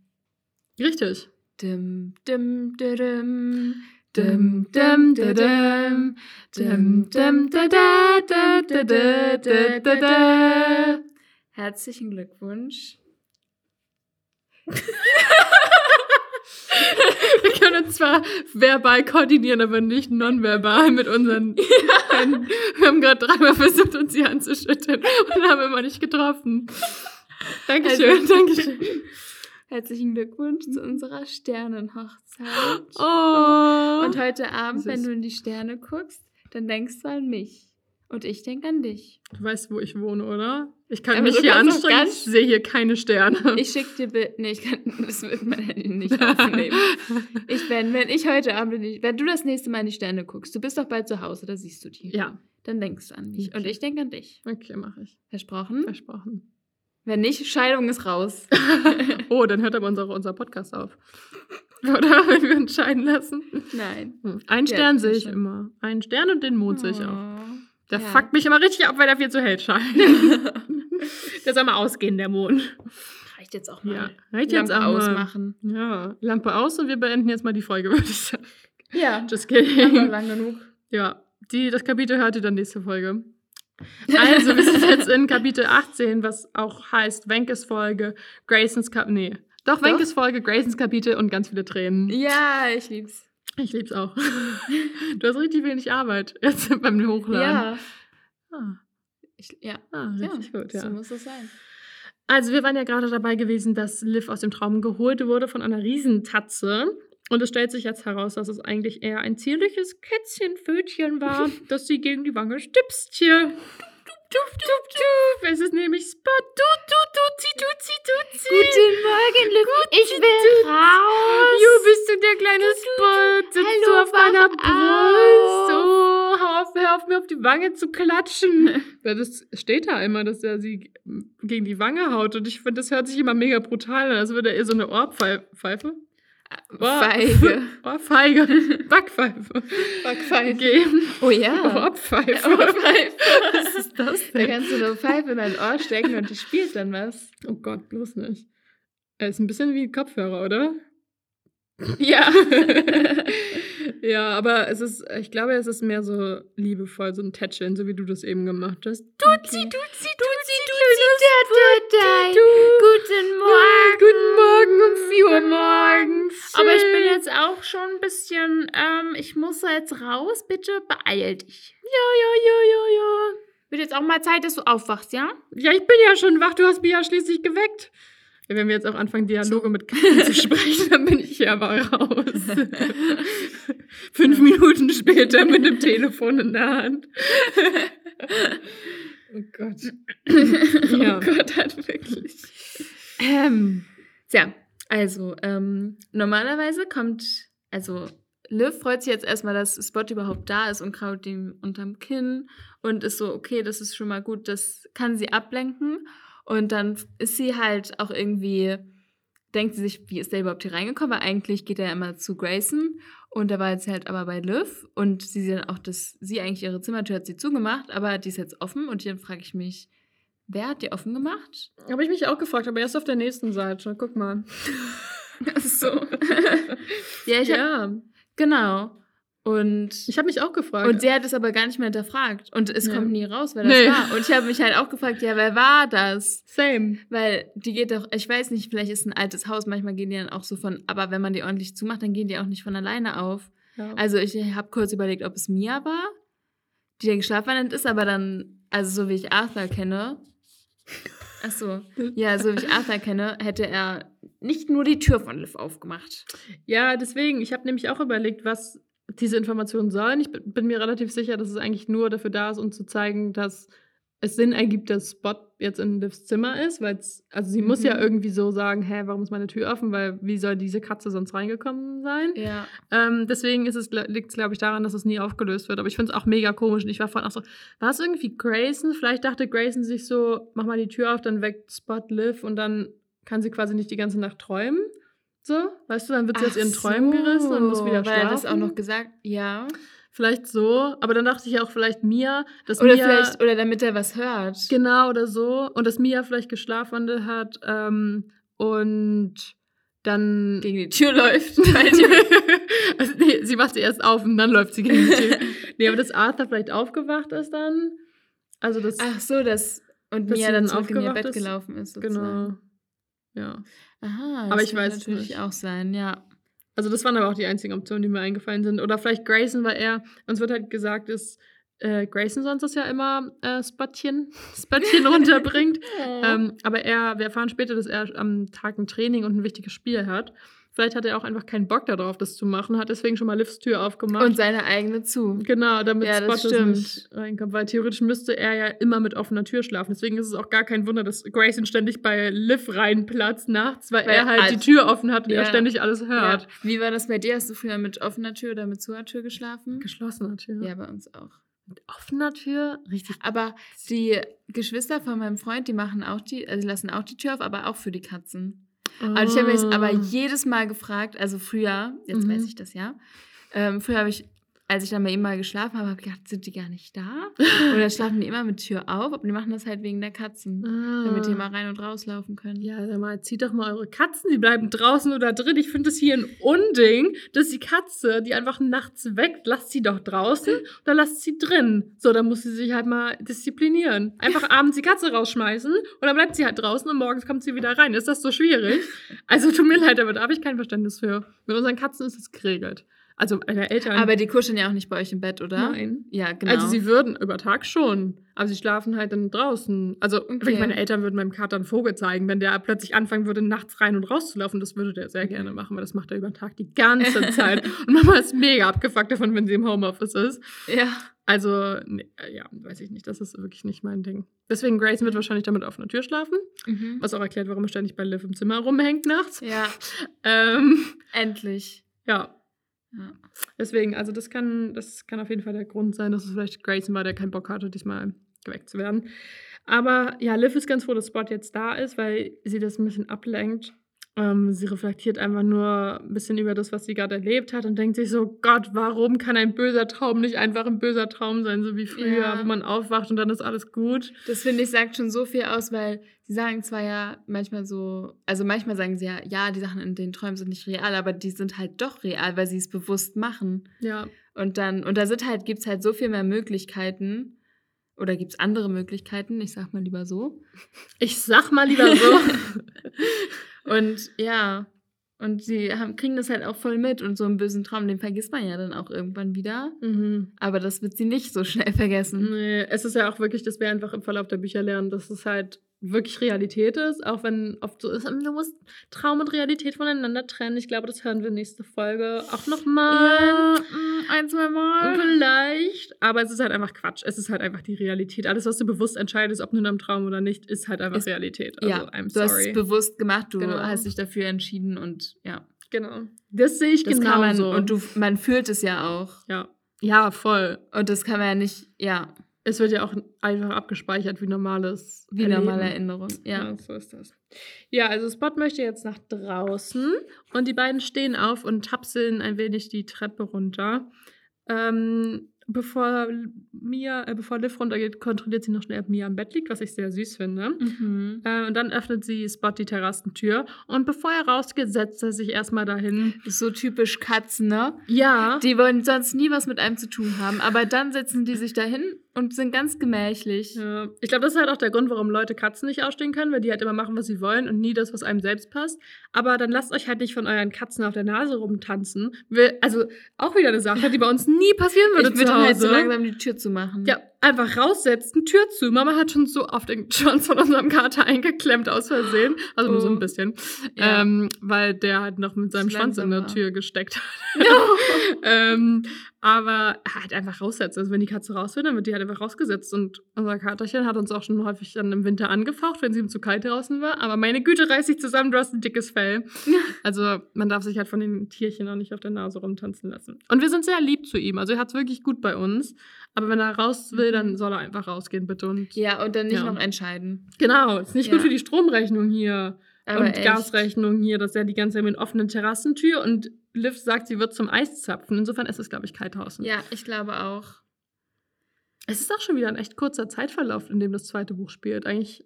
Richtig. dim, dim, dim, dim, Dim, dim, dim, dim, dim, dim, Herzlichen Glückwunsch. Wir können uns zwar verbal koordinieren, aber nicht nonverbal mit unseren Händen. Wir haben gerade dreimal versucht, uns die Hand zu schütteln und haben immer nicht getroffen. Dankeschön, also, Dankeschön. Herzlichen Glückwunsch zu unserer Sternenhochzeit. Oh. Und heute Abend, wenn du in die Sterne guckst, dann denkst du an mich. Und ich denke an dich. du weißt, wo ich wohne, oder? Ich kann Aber mich hier anstrengen. Ich sehe hier keine Sterne. Ich schicke dir Bild. Nee, ich kann, das wird mein Handy nicht aufnehmen. Ich wenn, wenn ich heute Abend, wenn du das nächste Mal in die Sterne guckst, du bist doch bald zu Hause, da siehst du die. ja, Dann denkst du an mich. Und Okay. ich denke an dich. okay, mache ich. Versprochen? Versprochen. Wenn nicht, Scheidung ist raus. Oh, dann hört aber unser, unser Podcast auf. Oder wenn wir uns scheiden lassen. Nein. Hm. Ja, Stern das sehe ich immer. Einen Stern und den Mond sehe ich auch. Oh. Der Ja. fuckt mich immer richtig ab, weil der viel zu hell scheint. der soll mal ausgehen, der Mond. Reicht jetzt auch mal. Ja, reicht jetzt Lampe auch mal. ausmachen. Ja, Lampe aus und wir beenden jetzt mal die Folge, würde ich sagen. Ja. Just kidding. lang genug. Ja, die, das Kapitel hört ihr dann nächste Folge. Also, wir sind jetzt in Kapitel 18, was auch heißt Wenkes Folge, Graysons Kapitel. Nee, doch. Wenkes Folge, Graysons Kapitel und ganz viele Tränen. Ja, ich lieb's. Ich lieb's auch. Du hast richtig wenig Arbeit jetzt beim Hochladen. Ja. Ah, Ich, ja. ah, ja. richtig gut, So ja. muss es sein. Also, wir waren ja gerade dabei gewesen, dass Liv aus dem Traum geholt wurde von einer Riesentatze. Und es stellt sich jetzt heraus, dass es eigentlich eher ein zierliches Kätzchenpfötchen war, das sie gegen die Wange stipst. Hier. Dup, dup, dup. Es ist nämlich Spot. Du, du, duzi, duzi, duzi. Morgen, Luke. Ich will raus. Jo, bist du der kleine Spot? Sitzt Hallo, du auf meiner Brust? Oh, hau auf, hör auf mir auf die Wange zu klatschen. Weil das steht da immer, dass er sie gegen die Wange haut. Und ich finde, das hört sich immer mega brutal an, als würde er so eine Ohrpfeife. Feige. Ohrfeige. Backpfeife. Backpfeife. Geben. Oh ja. Ohrpfeife. Ohrpfeife. Was ist das Da denn? kannst du eine Pfeife in dein Ohr stecken und die spielt dann was. Oh Gott, bloß nicht. Er ist ein bisschen wie Kopfhörer, oder? Ja. ja, aber es ist, ich glaube, es ist mehr so liebevoll, so ein Tätscheln, so wie du das eben gemacht hast. Duzi, duzi, Duzi, duzi, da. Guten Morgen. guten Morgen um 4 Uhr morgens. Aber ich bin jetzt auch schon ein bisschen, ähm, ich muss jetzt raus. Bitte beeil dich. Ja, ja, ja, ja, ja. Wird jetzt auch mal Zeit, dass du aufwachst, ja? Ja, ich bin ja schon wach, du hast mich ja schließlich geweckt. Ja, wenn wir jetzt auch anfangen, Dialoge mit Katzen zu sprechen, dann bin ich hier aber raus. Fünf Minuten später mit dem Telefon in der Hand. oh Gott. Ja. Oh Gott, hat wirklich. Ähm, tja, also, ähm, normalerweise kommt, also, Liv freut sich jetzt erstmal, dass Spot überhaupt da ist und kraut ihm unterm Kinn und ist so, okay, das ist schon mal gut, das kann sie ablenken. Und dann ist sie halt auch irgendwie, denkt sie sich, wie ist der überhaupt hier reingekommen? Weil eigentlich geht er immer zu Grayson und da war jetzt halt aber bei Liv und sie sieht dann auch, dass sie eigentlich ihre Zimmertür hat sie zugemacht, aber die ist jetzt offen und dann frage ich mich, wer hat die offen gemacht? Habe ich mich auch gefragt, aber erst auf der nächsten Seite. Guck mal. Ach so. ja, ich hab, ja, genau. Und, ich habe mich auch gefragt. und sie hat es aber gar nicht mehr hinterfragt. Und es Ja. kommt nie raus, wer das Nee. war. Und ich habe mich halt auch gefragt, ja, wer war das? Same. Weil die geht doch, ich weiß nicht, vielleicht ist ein altes Haus, manchmal gehen die dann auch so von, aber wenn man die ordentlich zumacht, dann gehen die auch nicht von alleine auf. Ja. Also ich habe kurz überlegt, ob es Mia war, die der Geschlafwandelnd ist, aber dann, also so wie ich Arthur kenne, ach so, ja, so wie ich Arthur kenne, hätte er nicht nur die Tür von Liv aufgemacht. Ja, deswegen, ich habe nämlich auch überlegt, was diese Informationen sollen. Ich bin mir relativ sicher, dass es eigentlich nur dafür da ist, um zu zeigen, dass es Sinn ergibt, dass Spot jetzt in Livs Zimmer ist, weil also sie muss Mhm. ja irgendwie so sagen, hä, warum ist meine Tür offen, weil wie soll diese Katze sonst reingekommen sein? Ja. Ähm, deswegen ist es, liegt es, glaube ich, daran, dass es nie aufgelöst wird. Aber ich finde es auch mega komisch. Und ich war vorhin auch so, war es irgendwie Grayson? Vielleicht dachte Grayson sich so, mach mal die Tür auf, dann weckt Spot Liv und dann kann sie quasi nicht die ganze Nacht träumen. So, weißt du, dann wird sie aus ihren Träumen gerissen und muss wieder Weil schlafen. er das auch noch gesagt, ja. Vielleicht so, aber dann dachte ich ja auch vielleicht Mia, dass Oder Mia vielleicht, oder damit er was hört. genau oder so und dass Mia vielleicht geschlafwandelt hat, ähm, und dann. Gegen die Tür läuft. also, nee, sie macht sie erst auf und dann läuft sie gegen die Tür. nee, aber dass Arthur vielleicht aufgewacht ist dann. Also das. Ach so, das. Und Dass Mia dann zurück in ihr Bett ist. gelaufen ist. genau. Sozusagen. Ja. Aha, Aber das ich kann weiß natürlich nicht. auch sein, ja. Also das waren aber auch die einzigen Optionen, die mir eingefallen sind. Oder vielleicht Grayson, weil er, uns wird halt gesagt, dass äh, Grayson sonst das ja immer äh, Spöttchen, Spöttchen runterbringt. ähm, aber er, wir erfahren später, dass er am Tag ein Training und ein wichtiges Spiel hat. Vielleicht hat er auch einfach keinen Bock darauf, das zu machen, hat deswegen schon mal Livs Tür aufgemacht. Und seine eigene zu. Genau, damit Ja, das Spot stimmt. nicht reinkommt, weil theoretisch müsste er ja immer mit offener Tür schlafen. Deswegen ist es auch gar kein Wunder, dass Grayson ständig bei Liv reinplatzt nachts, weil, Weil er halt die alt- Tür offen hat und Ja. er ständig alles Ja. hört. Wie war das bei dir? Hast du früher mit offener Tür oder mit zuer Tür geschlafen? Geschlossener Tür. Ja, bei uns auch. Mit offener Tür? Richtig. Aber die Geschwister von meinem Freund, die machen auch die, also die lassen auch die Tür auf, aber auch für die Katzen. Also ich habe mich aber jedes Mal gefragt, also früher, jetzt Mhm. weiß ich das ja, ähm, früher habe ich, als ich dann bei ihm mal geschlafen habe, habe ich gedacht, sind die gar nicht da? Oder schlafen die immer mit Tür auf? Aber die machen das halt wegen der Katzen, damit die Ah. mal rein und rauslaufen können. Ja, sag mal, zieht doch mal eure Katzen, die bleiben draußen oder drin. Ich finde das hier ein Unding, dass die Katze, die einfach nachts weg, lasst sie doch draußen oder lasst sie drin. So, dann muss sie sich halt mal disziplinieren. Einfach abends die Katze rausschmeißen und dann bleibt sie halt draußen und morgens kommt sie wieder rein. Ist das so schwierig? Also tut mir leid, aber da habe ich kein Verständnis für. Mit unseren Katzen ist es geregelt. Also meine Eltern. Aber die kuscheln ja auch nicht bei euch im Bett, oder? nein. Ja, genau. Also sie würden über Tag schon, aber sie schlafen halt dann draußen. Also wirklich, meine Eltern würden meinem Kater einen Vogel zeigen, wenn der plötzlich anfangen würde, nachts rein und rauszulaufen. Das würde der sehr Mhm. gerne machen, weil das macht er über den Tag die ganze Zeit. und Mama ist mega abgefuckt davon, wenn sie im Homeoffice ist. ja. Also, nee, äh, ja, weiß ich nicht. Das ist wirklich nicht mein Ding. Deswegen, Grace wird wahrscheinlich damit auf einer Tür schlafen. Mhm. Was auch erklärt, warum er ständig bei Liv im Zimmer rumhängt nachts. Ja, Ähm, endlich. ja, Ja. Deswegen, also das kann, das kann auf jeden Fall der Grund sein, dass es vielleicht Grayson war, der keinen Bock hatte, diesmal geweckt zu werden. Aber ja, Liv ist ganz froh, dass Spot jetzt da ist, weil sie das ein bisschen ablenkt. Ähm, sie reflektiert einfach nur ein bisschen über das, was sie gerade erlebt hat und denkt sich so, Gott, warum kann ein böser Traum nicht einfach ein böser Traum sein, so wie früher, Ja. wo man aufwacht und dann ist alles gut. Das finde ich sagt schon so viel aus, weil sie sagen zwar ja manchmal so, also manchmal sagen sie ja, ja, die Sachen in den Träumen sind nicht real, aber die sind halt doch real, weil sie es bewusst machen. Ja, Und dann, und da sind halt, gibt es halt so viel mehr Möglichkeiten. Oder gibt es andere Möglichkeiten, ich sag mal lieber so. ich sag mal lieber so. Und ja, und sie haben, kriegen das halt auch voll mit und so einen bösen Traum, den vergisst man ja dann auch irgendwann wieder. mhm. Aber das wird sie nicht so schnell vergessen. Nee, es ist ja auch wirklich, dass wir einfach im Verlauf der Bücher lernen, dass es halt wirklich Realität ist, auch wenn oft so ist, du musst Traum und Realität voneinander trennen. Ich glaube, das hören wir nächste Folge auch nochmal. mm, ein, zwei Mal. Vielleicht. Aber es ist halt einfach Quatsch. Es ist halt einfach die Realität. Alles, was du bewusst entscheidest, ob nur in einem Traum oder nicht, ist halt einfach Ist- Realität. Also, ja, I'm du hast es sorry. bewusst gemacht, du Genau. hast dich dafür entschieden und ja. genau. Das sehe ich Das genau man, so. und du, man fühlt es ja auch. ja. ja, voll. Und das kann man ja nicht, ja, Es wird ja auch einfach abgespeichert wie normales wie Erleben. normale Erinnerung. Ja. Ja, so ist das. Ja, also Spot möchte jetzt nach draußen und die beiden stehen auf und tapseln ein wenig die Treppe runter. Ähm, bevor Mia, äh, bevor Liv runtergeht, kontrolliert sie noch schnell, ob Mia im Bett liegt, was ich sehr süß finde. Mhm. Äh, und dann öffnet sie Spot die Terrassentür und bevor er rausgeht, setzt er sich erstmal dahin. So typisch Katzen, ne? Ja. Die wollen sonst nie was mit einem zu tun haben, aber dann setzen die sich dahin und sind ganz gemächlich. Ja, ich glaube, das ist halt auch der Grund, warum Leute Katzen nicht ausstehen können, weil die halt immer machen, was sie wollen und nie das, was einem selbst passt. Aber dann lasst euch halt nicht von euren Katzen auf der Nase rumtanzen. Also auch wieder eine Sache, die bei uns nie passieren würde Ich würde halt so langsam die Tür zu machen. ja, einfach raussetzen, Tür zu. Mama hat schon so auf den Schwanz von unserem Kater eingeklemmt aus Versehen. Also nur so Oh. ein bisschen. Ja. Ähm, weil der halt noch mit seinem Schwanz in der. Tür gesteckt hat. ähm, aber halt einfach raussetzen. Also wenn die Katze raus will, dann wird die halt einfach rausgesetzt. Und unser Katerchen hat uns auch schon häufig dann im Winter angefaucht, wenn sie ihm zu kalt draußen war. Aber meine Güte, reiß dich zusammen, du hast ein dickes Fell. Also man darf sich halt von den Tierchen auch nicht auf der Nase rumtanzen lassen. Und wir sind sehr lieb zu ihm. Also er hat es wirklich gut bei uns. Aber wenn er raus will, dann soll er einfach rausgehen, bitte. Und Ja, und dann nicht Ja. noch entscheiden. genau, ist nicht Ja. gut für die Stromrechnung hier Aber und echt. Gasrechnung hier, dass er die ganze Zeit mit offenen Terrassentür und Liv sagt, sie wird zum Eis zapfen. Insofern ist es, glaube ich, kalt draußen. Ja, ich glaube auch. Es ist auch schon wieder ein echt kurzer Zeitverlauf, in dem das zweite Buch spielt. Eigentlich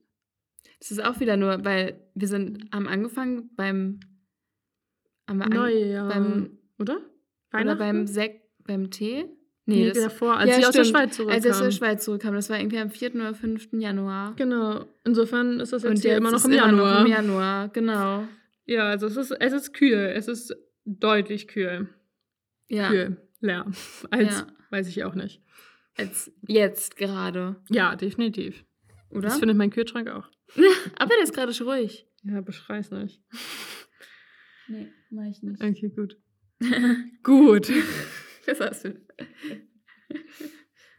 Das ist auch wieder nur, weil wir sind, haben angefangen beim. An- Neujahr. beim- oder? Oder beim Sekt, beim Tee? Nee, das, davor, als ja, sie aus der stimmt. Schweiz zurückkam. als er aus der Schweiz zurückkam. Das war irgendwie am 4. oder 5. Januar. Genau. Insofern ist das jetzt Und hier jetzt immer noch im immer Januar. noch im Januar, genau. Ja, also es ist, es ist kühl. Es ist deutlich kühl. Ja, Kühl. Leer. Als, Ja. weiß ich auch nicht. als jetzt gerade, Ja, definitiv. oder? Das findet mein Kühlschrank auch. Aber der ist gerade schon ruhig. Ja, beschrei's nicht. Nee, mach ich nicht. Okay, gut. Gut. Was hast du?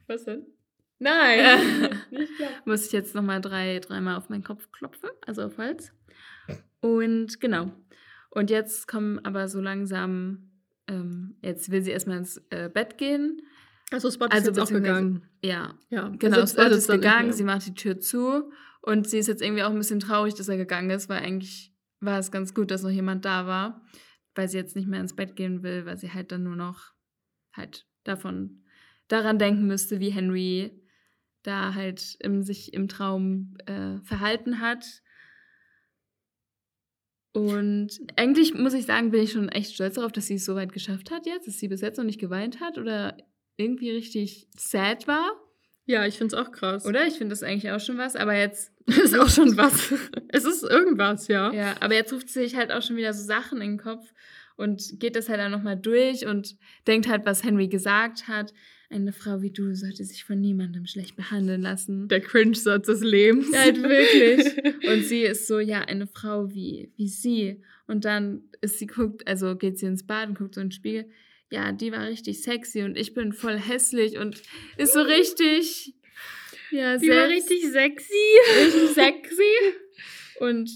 Was denn? Nein. nicht klar. Muss ich jetzt nochmal drei, dreimal auf meinen Kopf klopfen, also auf Holz. Und genau. Und jetzt kommen aber so langsam, ähm, jetzt will sie erstmal ins äh, Bett gehen. Also Spot Also ist jetzt auch gegangen. Ja, Ja, genau. er sitzt- Spot ist gegangen, sie macht die Tür zu und sie ist jetzt irgendwie auch ein bisschen traurig, dass er gegangen ist, weil eigentlich war es ganz gut, dass noch jemand da war, weil sie jetzt nicht mehr ins Bett gehen will, weil sie halt dann nur noch halt davon daran denken müsste, wie Henry da halt im, sich im Traum äh, verhalten hat. Und eigentlich muss ich sagen, bin ich schon echt stolz darauf, dass sie es so weit geschafft hat jetzt, dass sie bis jetzt noch nicht geweint hat oder irgendwie richtig sad war. Ja, ich find's auch krass. Oder? Ich finde das eigentlich auch schon was, aber jetzt. ist auch schon was. es ist irgendwas, ja. Ja, aber jetzt ruft sie sich halt auch schon wieder so Sachen in den Kopf und geht das halt dann nochmal durch und denkt halt, was Henry gesagt hat. Eine Frau wie du sollte sich von niemandem schlecht behandeln lassen. Der Cringe-Satz des Lebens. Ja, halt wirklich. Und sie ist so, ja, eine Frau wie, wie sie. Und dann ist sie guckt, also geht sie ins Bad und guckt so in den Spiegel. Ja, die war richtig sexy und ich bin voll hässlich und ist so richtig, ja, Die war richtig sexy. richtig sexy. Und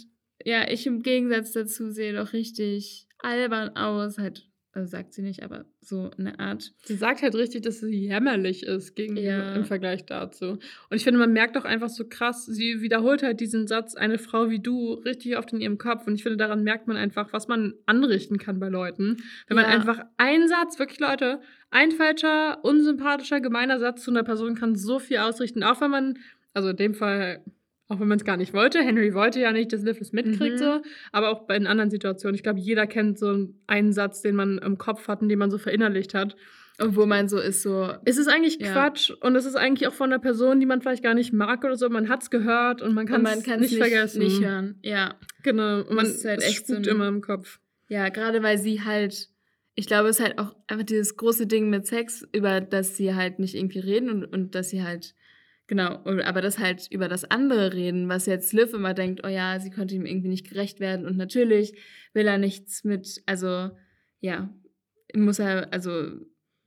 ja, ich im Gegensatz dazu sehe doch richtig albern aus. Halt, also sagt sie nicht, aber so eine Art. Sie sagt halt richtig, dass sie jämmerlich ist gegenüber Ja. im Vergleich dazu. Und ich finde, man merkt auch einfach so krass, sie wiederholt halt diesen Satz, eine Frau wie du, richtig oft in ihrem Kopf. Und ich finde, daran merkt man einfach, was man anrichten kann bei Leuten. Wenn man Ja. einfach einen Satz, wirklich Leute, ein falscher, unsympathischer, gemeiner Satz zu einer Person kann so viel ausrichten. Auch wenn man, also in dem Fall, auch wenn man es gar nicht wollte. Henry wollte ja nicht, dass Liv es mitkriegt, Mhm. so. Aber auch bei in anderen Situationen. Ich glaube, jeder kennt so einen Satz, den man im Kopf hat und den man so verinnerlicht hat. Und wo man so ist, so. Es ist eigentlich Ja. Quatsch und es ist eigentlich auch von einer Person, die man vielleicht gar nicht mag oder so. Man hat es gehört und man kann es kann nicht, nicht, vergessen. nicht hören. Ja. Genau. Und man Das ist halt es echt so ein- immer im Kopf. Ja, gerade weil sie halt, ich glaube, es ist halt auch einfach dieses große Ding mit Sex, über das sie halt nicht irgendwie reden und, und dass sie halt, genau, aber das halt über das andere reden, was jetzt Liv immer denkt, oh ja, sie konnte ihm irgendwie nicht gerecht werden und natürlich will er nichts mit, also ja, muss er, also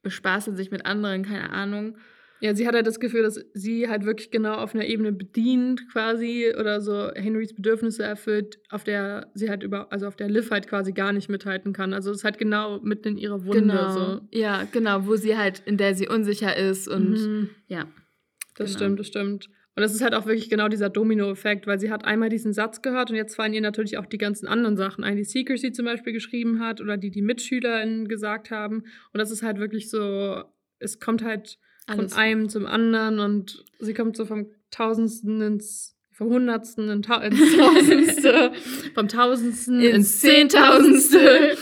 bespaßt er sich mit anderen, keine Ahnung. Ja, sie hat halt das Gefühl, dass sie halt wirklich genau auf einer Ebene bedient quasi oder so Henrys Bedürfnisse erfüllt, auf der sie halt über, also auf der Liv halt quasi gar nicht mithalten kann. Also es ist halt genau mitten in ihrer Wunde genau. so. Ja, genau, wo sie halt, in der sie unsicher ist und Mhm. ja. Das Genau. stimmt, das stimmt. Und das ist halt auch wirklich genau dieser Domino-Effekt, weil sie hat einmal diesen Satz gehört und jetzt fallen ihr natürlich auch die ganzen anderen Sachen ein, die sie zum Beispiel geschrieben hat oder die die MitschülerInnen gesagt haben. Und das ist halt wirklich so, es kommt halt Alles. von einem zum anderen und sie kommt so vom Tausendsten ins, vom Hundertsten in Ta ins Tausendste, vom Tausendsten Ins ins Zehntausendste.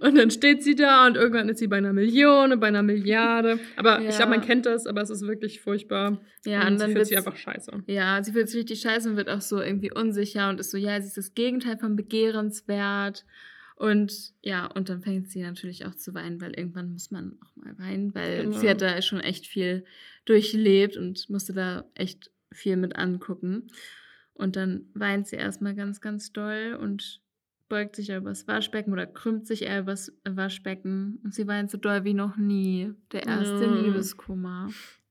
Und dann steht sie da und irgendwann ist sie bei einer Million und bei einer Milliarde. Aber ich Ja. glaube, man kennt das, aber es ist wirklich furchtbar. Ja, und, und sie dann fühlt sich einfach scheiße. Ja, sie fühlt sich richtig scheiße und wird auch so irgendwie unsicher und ist so, ja, sie ist das Gegenteil von begehrenswert. Und ja, und dann fängt sie natürlich auch zu weinen, weil irgendwann muss man auch mal weinen, weil Genau. sie hat da schon echt viel durchlebt und musste da echt viel mit angucken. Und dann weint sie erstmal ganz, ganz doll und beugt sich übers Waschbecken oder krümmt sich eher übers Waschbecken. Und sie weint so doll wie noch nie. Der erste Ja. Liebeskummer.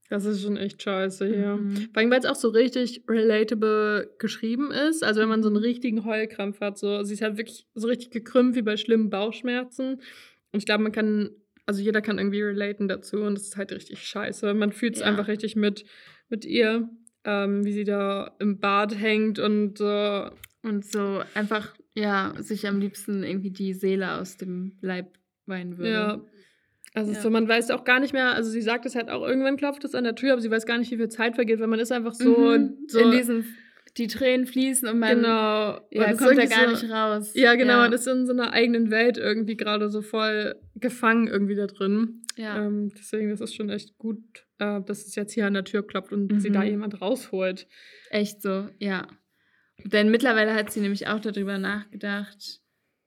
Das ist schon echt scheiße hier. Mhm. Vor allem, weil es auch so richtig relatable geschrieben ist. Also wenn man so einen richtigen Heulkrampf hat, so, sie ist halt wirklich so richtig gekrümmt wie bei schlimmen Bauchschmerzen. Und ich glaube, man kann, also jeder kann irgendwie relaten dazu und das ist halt richtig scheiße. Man fühlt es Ja. einfach richtig mit, mit ihr, ähm, wie sie da im Bad hängt und so. Und so einfach, ja, sich am liebsten irgendwie die Seele aus dem Leib weinen würde. Ja. Also Ja. so, man weiß auch gar nicht mehr, also sie sagt es halt auch, irgendwann klopft es an der Tür, aber sie weiß gar nicht, wie viel Zeit vergeht, weil man ist einfach so, Mhm. so in diesem die Tränen fließen und man genau. ja, ist kommt da gar so, nicht raus. Ja, genau, Ja, man ist in so einer eigenen Welt irgendwie gerade so voll gefangen irgendwie da drin. ja. Ähm, deswegen ist es schon echt gut, äh, dass es jetzt hier an der Tür klopft und sie Mhm. da jemand rausholt. echt so, ja. Denn mittlerweile hat sie nämlich auch darüber nachgedacht,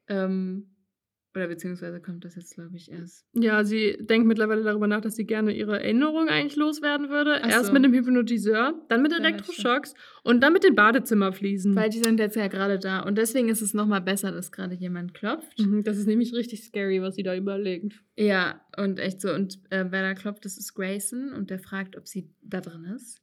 ähm, oder beziehungsweise kommt das jetzt, glaube ich, erst. Ja, sie denkt mittlerweile darüber nach, dass sie gerne ihre Erinnerung eigentlich loswerden würde. Ach Erst so. mit dem Hypnotiseur, dann mit. Elektroschocks und dann mit den Badezimmerfliesen. Weil die sind jetzt ja gerade da. Und deswegen ist es nochmal besser, dass gerade jemand klopft. Mhm, das ist nämlich richtig scary, was sie da überlegt. Ja, und echt so. Und äh, wer da klopft, das ist Grayson und der fragt, ob sie da drin ist.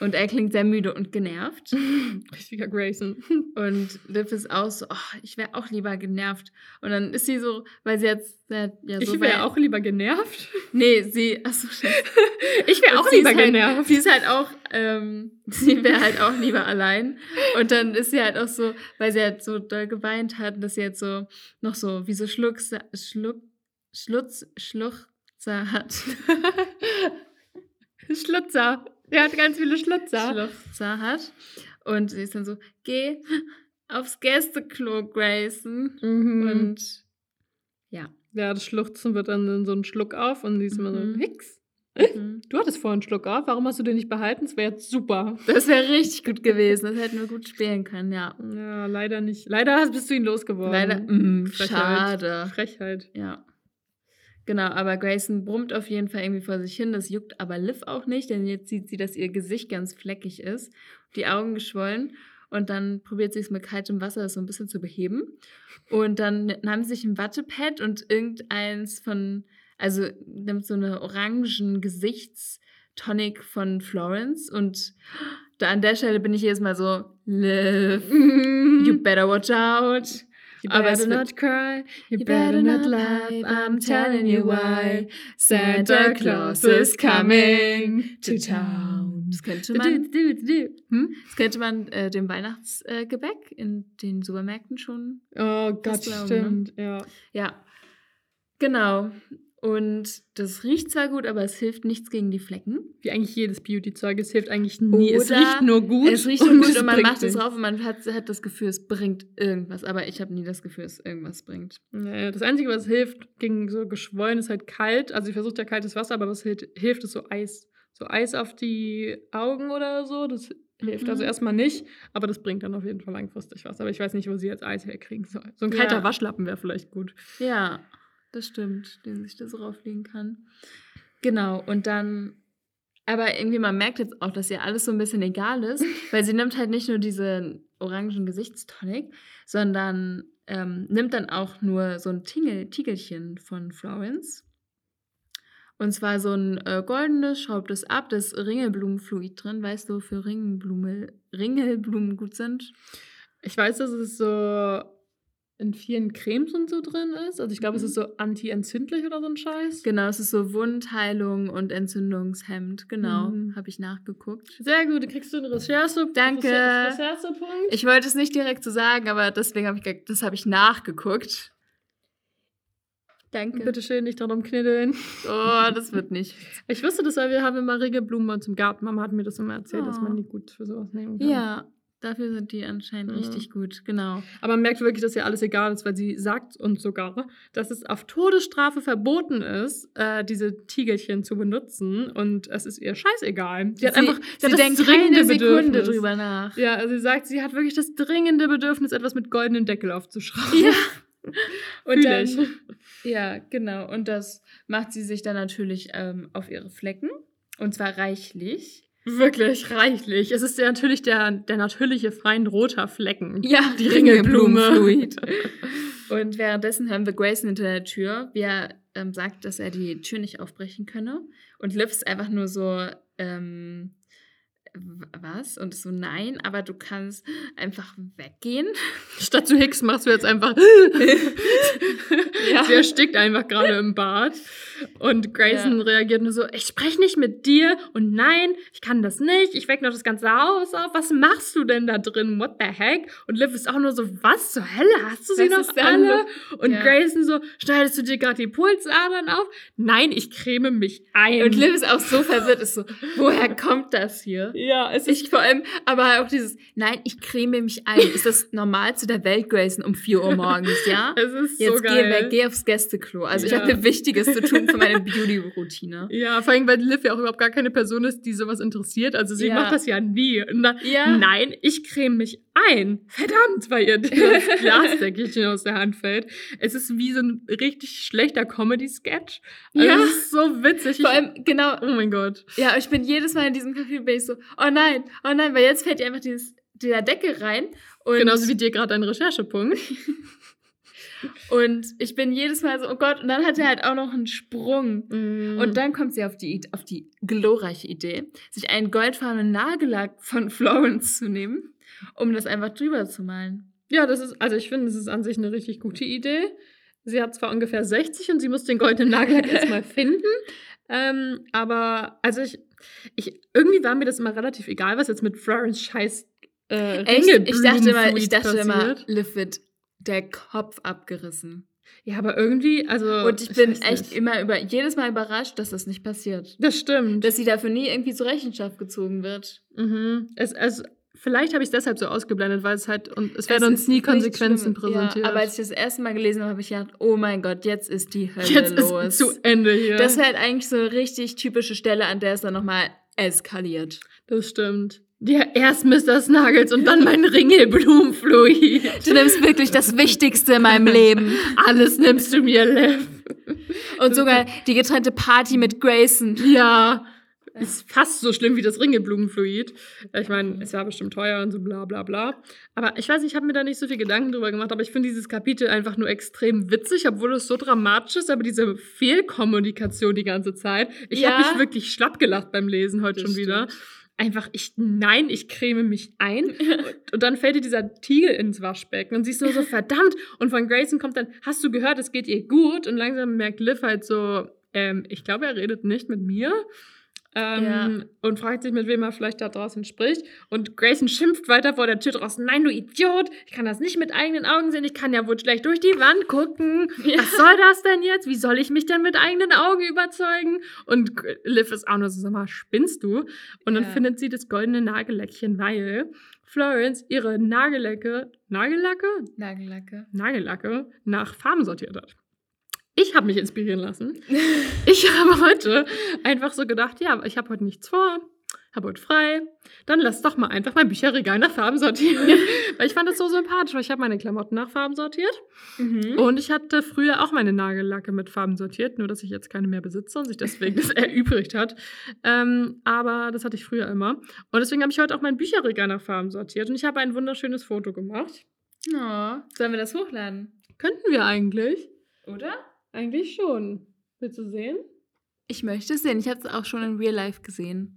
Und er klingt sehr müde und genervt. Richtiger Grayson. Und Liv ist auch so, oh, ich wäre auch lieber genervt. Und dann ist sie so, weil sie jetzt ja, so ich wäre auch lieber genervt. Nee, sie, achso. Ich wäre auch lieber halt, genervt. Sie ist halt auch, ähm, sie wäre halt auch lieber allein. Und dann ist sie halt auch so, weil sie halt so doll geweint hat, dass sie jetzt so noch so wie so Schlucks, Schluck, Schlutz, Schluchzer hat. Schlutzer. Der hat ganz viele Schlutzer. Schluchzer hat. Und sie ist dann so, geh aufs Gästeklo, Grayson. Mhm. Und ja. ja, das Schluchzen wird dann in so einen Schluck auf und sie ist immer so, Mhm. Hicks. Mhm. Du hattest vorhin einen Schluck auf, warum hast du den nicht behalten? Das wäre jetzt super. Das wäre richtig gut gewesen. Das hätten wir gut spielen können, ja. Ja, leider nicht. Leider bist du ihn losgeworden. Leider, mm, Frechheit. schade. Frechheit. Ja. Genau, aber Grayson brummt auf jeden Fall irgendwie vor sich hin. Das juckt aber Liv auch nicht, denn jetzt sieht sie, dass ihr Gesicht ganz fleckig ist, die Augen geschwollen. Und dann probiert sie es mit kaltem Wasser das so ein bisschen zu beheben. Und dann nahm sie sich ein Wattepad und irgendeins von, also nimmt so eine orangen Gesichtstonic von Florence. Und da an der Stelle bin ich jedes Mal so, Liv, you better watch out. You better not cry, you, better, not laugh, I'm telling you why. Santa Claus is coming to town. Das könnte man, Hm? das könnte man äh, dem Weihnachtsgebäck Gebäck in den Supermärkten schon. Oh Gott, glauben, stimmt, ja. Ja, genau. Und das riecht zwar gut, aber es hilft nichts gegen die Flecken. Wie eigentlich jedes Beauty-Zeug, es hilft eigentlich nie. es Oder riecht nur gut. es riecht nur gut und man macht es drauf und man hat, hat das Gefühl, es bringt irgendwas. Aber ich habe nie das Gefühl, es irgendwas bringt. Ja, das Einzige, was hilft gegen so Geschwollen, ist halt kalt. Also, ich versuche ja kaltes Wasser, aber was hilft, hilft, ist so Eis. So Eis auf die Augen oder so. Das hilft also Mhm. erstmal nicht, aber das bringt dann auf jeden Fall langfristig was. Aber ich weiß nicht, wo sie jetzt Eis herkriegen soll. So ein kalter Ja. Waschlappen wäre vielleicht gut. Ja, das stimmt, den sich das rauflegen kann. Genau, und dann, aber irgendwie, man merkt jetzt auch, dass ihr alles so ein bisschen egal ist, weil sie nimmt halt nicht nur diese orangen Gesichtstonic, sondern ähm, nimmt dann auch nur so ein Tingel, Tiegelchen von Florence. Und zwar so ein äh, goldenes, schraubt es ab, das Ringelblumenfluid drin, weißt du, wofür Ringelblume, Ringelblumen gut sind. Ich weiß, dass es so in vielen Cremes und so drin ist. Also, ich glaube, es Mhm. ist so anti-entzündlich oder so ein Scheiß. Genau, es ist so Wundheilung und Entzündungshemd. Genau, Mhm. habe ich nachgeguckt. Sehr gut, du kriegst du einen Recherche. Danke. Recher- Recherchepunkt. Ich wollte es nicht direkt so sagen, aber deswegen habe ich, das habe ich nachgeguckt. Danke. Bitte schön, nicht darum kniddeln. Oh, das wird nicht. Ich wusste das, weil wir haben immer Regelblumen im Garten. Mama hat mir das immer erzählt, dass Oh. man die gut für sowas nehmen kann. Ja, dafür sind die anscheinend Ja. richtig gut. Genau. Aber man merkt wirklich, dass ihr alles egal ist, weil sie sagt uns sogar, dass es auf Todesstrafe verboten ist, äh, diese Tiegelchen zu benutzen. Und es ist ihr scheißegal. Sie hat einfach sie sie denkt dringende keine Sekunde Bedürfnis. drüber nach. Ja, also sie sagt, sie hat wirklich das dringende Bedürfnis, etwas mit goldenen Deckel aufzuschrauben. Ja. Und dann, ja, genau. Und das macht sie sich dann natürlich ähm, auf ihre Flecken. Und zwar reichlich. Wirklich reichlich. Es ist ja natürlich der, der natürliche Feind roter Flecken. Ja, Die Ringelblume. Und währenddessen hören wir Grayson hinter der Tür, wie er ähm, sagt, dass er die Tür nicht aufbrechen könne. Und Liv ist einfach nur so, ähm, was? Und so, nein, aber du kannst einfach weggehen. Statt zu Hicks machst du jetzt einfach. Ja. Sie erstickt einfach gerade im Bad. Und Grayson Ja. reagiert nur so: Ich spreche nicht mit dir. Und nein, ich kann das nicht. Ich weck noch das ganze Haus auf. Was machst du denn da drin? What the heck? Und Liv ist auch nur so: Was zur Hölle? Hast du sie Was noch alle? Und Ja. Grayson so: Schneidest du dir gerade die Pulsadern auf? Nein, ich creme mich ein. Und Liv ist auch so verwirrt, ist so, woher kommt das hier? Ja, es ist Ich vor allem, aber auch dieses, nein, ich creme mich ein. Ist das normal zu der Welt, Grayson, um 4 Uhr morgens, ja? Es ist Jetzt so geh geil. weg, geh aufs Gästeklo. Also ich Ja. habe mir Wichtiges zu tun für meine Beauty-Routine. Ja, vor allem, weil Liv ja auch überhaupt gar keine Person ist, die sowas interessiert. Also sie Ja. macht das ja nie. Dann, Ja. Nein, ich creme mich ein. Verdammt, weil ihr das Glasdeckelchen aus der Hand fällt. Es ist wie so ein richtig schlechter Comedy-Sketch. Also Ja. Es ist so witzig. Vor Ich- allem, genau, oh mein Gott. ja, ich bin jedes Mal in diesem Café bin ich so, oh nein, oh nein, weil jetzt fällt ihr einfach dieses, dieser Deckel rein. Und, Genauso wie dir gerade ein Recherchepunkt. und ich bin jedes Mal so, oh Gott, und dann hat er halt auch noch einen Sprung. Und Und dann kommt sie auf die, auf die glorreiche Idee, sich einen goldfarbenen Nagellack von Florence zu nehmen, um das einfach drüber zu malen. ja, das ist, also ich finde, das ist an sich eine richtig gute Idee. Sie hat zwar ungefähr 60 und sie muss den goldenen Nagellack erstmal finden. Ähm, aber, also ich, ich, irgendwie war mir das immer relativ egal, was jetzt mit Florence Scheiß äh, Echt? Ich dachte immer, ich dachte immer. Liv wird der Kopf abgerissen. Ja, aber irgendwie, also. Und ich bin echt nicht. immer über jedes Mal überrascht, dass das nicht passiert. Das stimmt. Dass sie dafür nie irgendwie zur Rechenschaft gezogen wird. mhm. es, es, vielleicht habe ich es deshalb so ausgeblendet, weil es halt, und es werden Es uns ist nie Konsequenzen präsentiert. Ja, aber als ich das erste Mal gelesen habe, habe ich gedacht, oh mein Gott, jetzt ist die Hölle jetzt los. ist zu Ende hier. Das wäre halt eigentlich so eine richtig typische Stelle, an der es dann nochmal eskaliert. das stimmt. Ja, erst Mr. Snuggles und dann mein Ringelblumenfluid. Du nimmst wirklich das Wichtigste in meinem Leben. Alles nimmst du mir, Liv. Und sogar die getrennte Party mit Grayson. Ja. Ist fast so schlimm wie das Ringelblumenfluid. Ich meine, es war bestimmt teuer und so bla bla bla. Aber ich weiß, ich habe mir da nicht so viel Gedanken drüber gemacht, aber ich finde dieses Kapitel einfach nur extrem witzig, obwohl es so dramatisch ist, aber diese Fehlkommunikation die ganze Zeit. Ich Ja. habe mich wirklich schlapp gelacht beim Lesen heute Das schon wieder. Einfach, ich, nein, ich creme mich ein. und, und dann fällt dir dieser Tiegel ins Waschbecken und siehst nur so, verdammt. Und von Grayson kommt dann, hast du gehört, es geht ihr gut? Und langsam merkt Liv halt so, ähm, ich glaube, er redet nicht mit mir. Ähm, Ja. Und fragt sich, mit wem er vielleicht da draußen spricht. Und Grayson schimpft weiter vor der Tür draußen. Nein, du Idiot! Ich kann das nicht mit eigenen Augen sehen. Ich kann ja wohl schlecht durch die Wand gucken. Ja. Was soll das denn jetzt? Wie soll ich mich denn mit eigenen Augen überzeugen? Und Liv ist auch nur so, sag mal, spinnst du? Und dann Ja. findet sie das goldene Nagelläckchen, weil Florence ihre Nagellacke, Nagellacke? Nagellacke. Nagellacke nach Farben sortiert hat. Ich habe mich inspirieren lassen. Ich habe heute einfach so gedacht, ja, ich habe heute nichts vor, habe heute frei. Dann lass doch mal einfach mein Bücherregal nach Farben sortieren. weil ich fand das so sympathisch, weil ich habe meine Klamotten nach Farben sortiert. Mhm. Und ich hatte früher auch meine Nagellacke mit Farben sortiert, nur dass ich jetzt keine mehr besitze und sich deswegen das erübrigt hat. Ähm, aber das hatte ich früher immer. Und deswegen habe ich heute auch mein Bücherregal nach Farben sortiert und ich habe ein wunderschönes Foto gemacht. Oh, sollen wir das hochladen? Könnten wir eigentlich? Oder? Eigentlich schon. Willst du sehen? Ich möchte es sehen. Ich habe es auch schon in Real Life gesehen.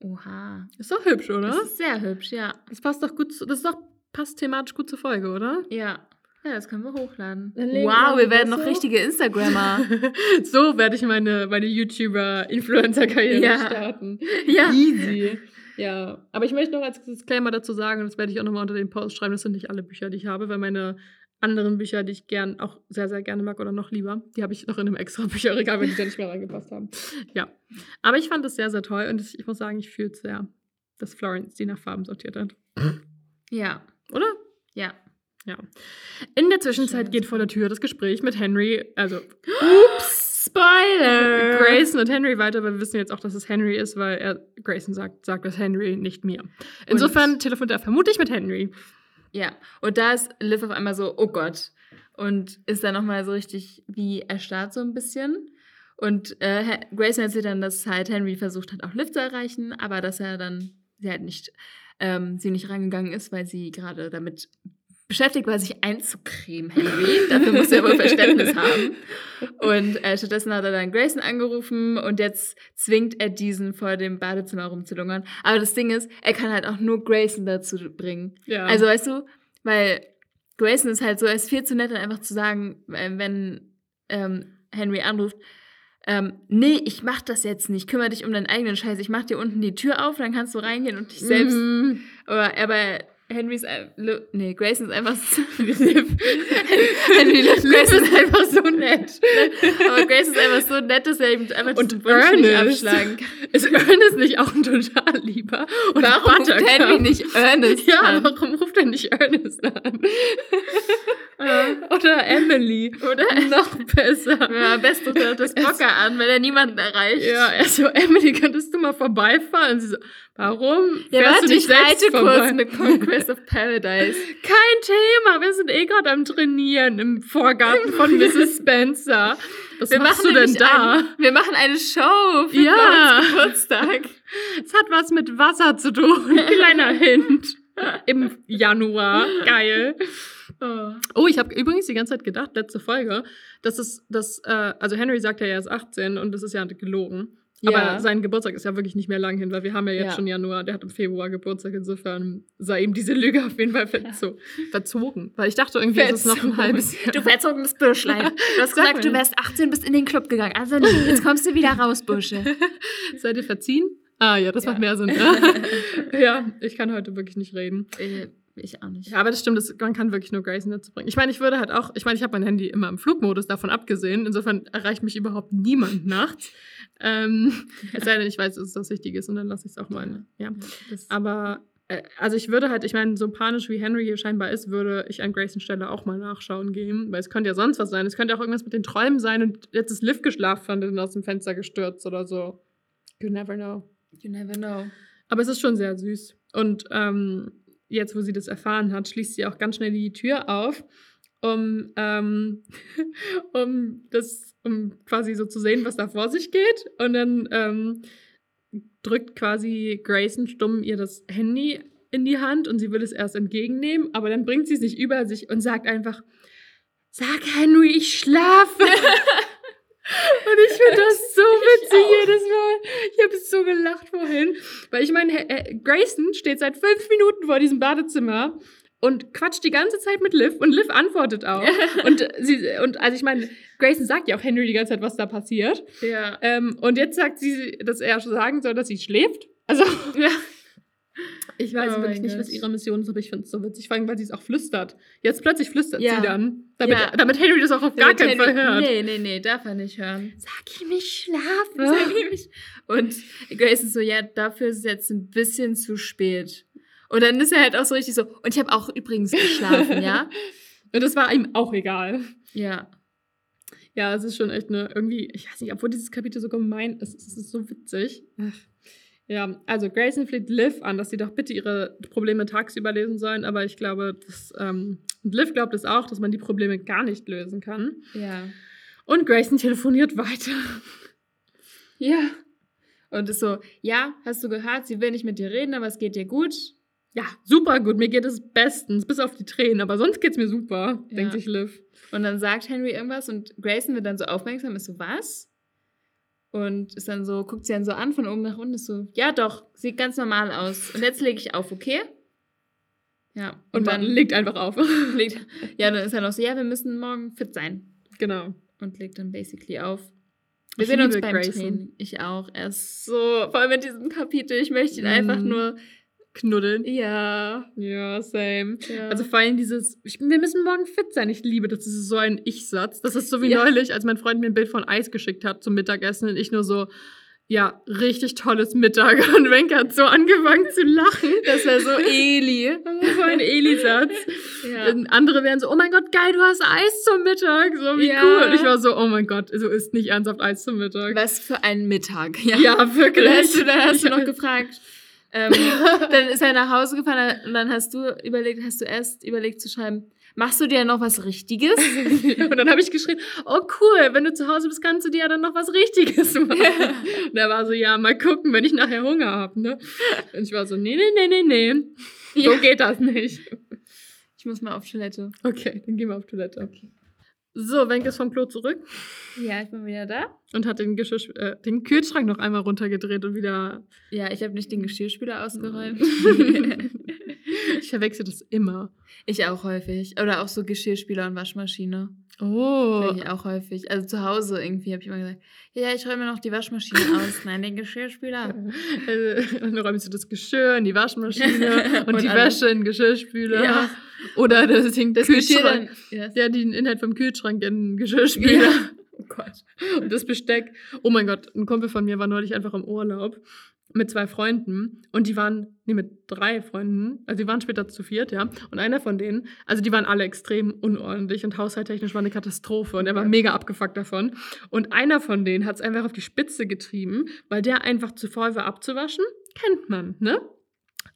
Oha. Ist doch hübsch, oder? Das ist sehr hübsch, ja. Das passt doch gut, zu, das doch, passt thematisch gut zur Folge, oder? Ja. Ja, das können wir hochladen. Wow, wir werden noch hoch. richtige Instagrammer. so werde ich meine, meine YouTuber-Influencer-Karriere Ja. starten. ja. Easy. Ja, aber ich möchte noch als Disclaimer dazu sagen, und das werde ich auch nochmal unter den Post schreiben, das sind nicht alle Bücher, die ich habe, weil meine anderen Bücher, die ich gern auch sehr, sehr gerne mag oder noch lieber, die habe ich noch in einem extra Bücherregal, wenn die da nicht mehr reingepasst haben. Ja, aber ich fand das sehr, sehr toll und ich muss sagen, ich fühle es sehr, dass Florence die nach Farben sortiert hat. Ja. Oder? Ja. Ja. In der Zwischenzeit geht vor der Tür das Gespräch mit Henry, also Ups, Spoiler! Grayson und Henry weiter, weil wir wissen jetzt auch, dass es Henry ist, weil er Grayson sagt, sagt das Henry, nicht mir. Insofern telefoniert er vermutlich mit Henry. Ja, und da ist Liv auf einmal so, oh Gott. Und ist dann nochmal so richtig wie erstarrt so ein bisschen. Und äh, Grayson erzählt dann, dass halt Henry versucht hat, auch Liv zu erreichen, aber dass er dann sie halt nicht, ähm, sie nicht rangegangen ist, weil sie gerade damit beschäftigt war, sich einzucremen, Henry. Dafür muss er wohl Verständnis haben. Und äh, stattdessen hat er dann Grayson angerufen und jetzt zwingt er diesen vor dem Badezimmer rumzulungern. Aber das Ding ist, er kann halt auch nur Grayson dazu bringen, Ja. also weißt du, weil Grayson ist halt so, er ist viel zu nett, dann einfach zu sagen, äh, wenn ähm, Henry anruft, ähm, nee, ich mach das jetzt nicht, kümmere dich um deinen eigenen Scheiß, ich mach dir unten die Tür auf, dann kannst du reingehen und dich selbst, Mhm. aber, aber Henrys, ein- Lu- nee, Grayson ist einfach so, Henry Grayson ist einfach so nett. Aber Grayson ist einfach so nett, dass er ihm einfach Und diesen Wunsch nicht abschlagen kann. Ist Ernest nicht auch ein total lieber? Und Warum ruft Buttercup? Henry nicht Ernest Ja, an? warum ruft er nicht Ernest an? Oder Emily. Oder? Noch besser. Ja, am besten ruft er das Bocker an, weil er niemanden erreicht. Ja, er so, Emily, könntest du mal vorbeifahren? Und sie so, warum? Ja, fährst warte, du nicht ich reite kurz mit Conquest of Paradise. Kein Thema, wir sind eh gerade am Trainieren im Vorgarten von Mrs. Spencer. Was Wir machst machen du denn da? Ein, wir machen eine Show für Ja. Geburtstag. Es hat was mit Wasser zu tun. Kleiner Hint. Im Januar. Geil. Oh. Oh, ich habe übrigens die ganze Zeit gedacht, letzte Folge, dass es, dass, äh, also Henry sagt ja, er ist 18 und das ist ja gelogen. Ja. Aber sein Geburtstag ist ja wirklich nicht mehr lang hin, weil wir haben ja jetzt Ja. schon Januar, der hat im Februar Geburtstag, insofern sei ihm diese Lüge auf jeden Fall verzo verzogen. Weil ich dachte irgendwie, ist es noch ein Verzogen. halbes Jahr. Du verzogenes Büschlein. Du hast Sag gesagt, du wärst 18, bist in den Club gegangen. Also nee, jetzt kommst du wieder raus, Busche. Seid ihr verziehen? Ah ja, das Ja. macht mehr Sinn. ja, ich kann heute wirklich nicht reden. Äh, Ich auch nicht. Ja, aber das stimmt, das, man kann wirklich nur Grayson dazu bringen. Ich meine, ich würde halt auch, ich meine, ich habe mein Handy immer im Flugmodus davon abgesehen. Insofern erreicht mich überhaupt niemand nachts. Ähm, es sei denn, ich weiß, dass es das Wichtige ist und dann lasse ich es auch mal. Ja. Das, Aber, äh, also ich würde halt, ich meine, so panisch wie Henry hier scheinbar ist, würde ich an Graysons Stelle auch mal nachschauen gehen. Weil es könnte ja sonst was sein. Es könnte auch irgendwas mit den Träumen sein und jetzt ist Liv geschlafen und aus dem Fenster gestürzt oder so. You never know. you never know. Aber es ist schon sehr süß. Und ähm, jetzt, wo sie das erfahren hat, schließt sie auch ganz schnell die Tür auf, um, ähm, um das, um quasi so zu sehen, was da vor sich geht. Und dann ähm, drückt quasi Grayson stumm ihr das Handy in die Hand und sie will es erst entgegennehmen, aber dann bringt sie es nicht über sich und sagt einfach, sag Henry, ich schlafe. Und ich finde das so witzig jedes Mal. Ich habe so gelacht vorhin. Weil ich meine, äh, Grayson steht seit fünf Minuten vor diesem Badezimmer und quatscht die ganze Zeit mit Liv und Liv antwortet auch. und sie, und also ich meine, Grayson sagt ja auch Henry die ganze Zeit, was da passiert. Ja. Ähm, und jetzt sagt sie, dass er sagen soll, dass sie schläft. Also, ja. Ich weiß Oh wirklich nicht, Gott. was ihre Mission ist, aber ich finde es so witzig, vor allem, weil sie es auch flüstert. Jetzt plötzlich flüstert Ja. sie dann, damit, Ja. damit Henry das auch auf gar keinen Fall hört. Nee, nee, nee, darf er nicht hören. Sag ihm, ich schlafe. Sag ihm nicht. Und Grace ist so, ja, dafür ist es jetzt ein bisschen zu spät. Und dann ist er halt auch so richtig so, und ich habe auch übrigens geschlafen, ja? Und das war ihm auch egal. Ja. Ja, es ist schon echt eine, irgendwie, ich weiß nicht, obwohl dieses Kapitel so gemein ist, es ist so witzig. Ach. Ja, also Grayson fleht Liv an, dass sie doch bitte ihre Probleme tagsüber lesen sollen, aber ich glaube, dass, ähm, Liv glaubt es auch, dass man die Probleme gar nicht lösen kann. Ja. Und Grayson telefoniert weiter. Ja. Und ist so, ja, hast du gehört, sie will nicht mit dir reden, aber es geht dir gut. Ja, super gut, mir geht es bestens, bis auf die Tränen, aber sonst geht's mir super, Ja. denkt sich Liv. Und dann sagt Henry irgendwas und Grayson wird dann so aufmerksam, ist so, was? Und ist dann so, guckt sie dann so an von oben nach unten, ist so, ja doch, sieht ganz normal aus. Und jetzt lege ich auf, okay? Ja. Und, dann legt einfach auf. legt, ja, dann ist er noch so, ja, wir müssen morgen fit sein. genau. Und legt dann basically auf. Wir Ich sehen uns beim Grayson. Training. Ich auch. Er ist so, vor allem in diesem Kapitel, ich möchte ihn einfach Mhm. nur, Knuddeln. ja. Ja, same. ja. Also vor allem dieses, ich, wir müssen morgen fit sein. Ich liebe das. Das ist so ein Ich-Satz. Das ist so wie Ja. neulich, als mein Freund mir ein Bild von Eis geschickt hat zum Mittagessen und ich nur so, ja, richtig tolles Mittag. Und Wenke hat so angefangen zu lachen. das wäre so Eli. Das so ein Eli-Satz. Ja. Andere wären so, oh mein Gott, geil, du hast Eis zum Mittag. So, wie Ja. cool. Und ich war so, oh mein Gott, so ist nicht ernsthaft Eis zum Mittag. Was für ein Mittag. Ja, wirklich. Dann hast du, dann hast du noch Ja. gefragt. Ähm, dann ist er nach Hause gefahren und dann hast du überlegt, hast du erst überlegt zu schreiben, machst du dir noch was Richtiges? Und dann habe ich geschrien, oh cool, wenn du zu Hause bist, kannst du dir ja dann noch was Richtiges machen. Und er war so, ja, mal gucken, wenn ich nachher Hunger habe, ne? Und ich war so, nee, nee, nee, nee, nee. So Ja. geht das nicht. Ich muss mal auf Toilette. Okay, dann gehen wir auf Toilette. So, Wenke ist vom Klo zurück Ja, ich bin wieder da. und hat den, Geschirr, äh, den Kühlschrank noch einmal runtergedreht und wieder. Ja, ich habe nicht den Geschirrspüler ausgeräumt. ich verwechsel das immer. ich auch häufig. Oder auch so Geschirrspüler und Waschmaschine. Oh. Ich auch häufig. Also zu Hause irgendwie habe ich immer gesagt, ja, ich räume noch die Waschmaschine aus. Nein, den Geschirrspüler. Also, dann räumst du das Geschirr in die Waschmaschine und, Und die alles. Wäsche in den Geschirrspüler. Ja. Oder das Ding Das Geschirr Kühlschrank. Ja. Ja, den Inhalt vom Kühlschrank in den Geschirrspüler. Ja. Oh Gott. Und das Besteck. Oh mein Gott, ein Kumpel von mir war neulich einfach im Urlaub mit zwei Freunden und die waren, nee, mit drei Freunden, also die waren später zu viert, ja. Und einer von denen, also die waren alle extrem unordentlich und haushalttechnisch war eine Katastrophe und er war Ja. mega abgefuckt davon. Und einer von denen hat es einfach auf die Spitze getrieben, weil der einfach zu faul war abzuwaschen. Kennt man, ne?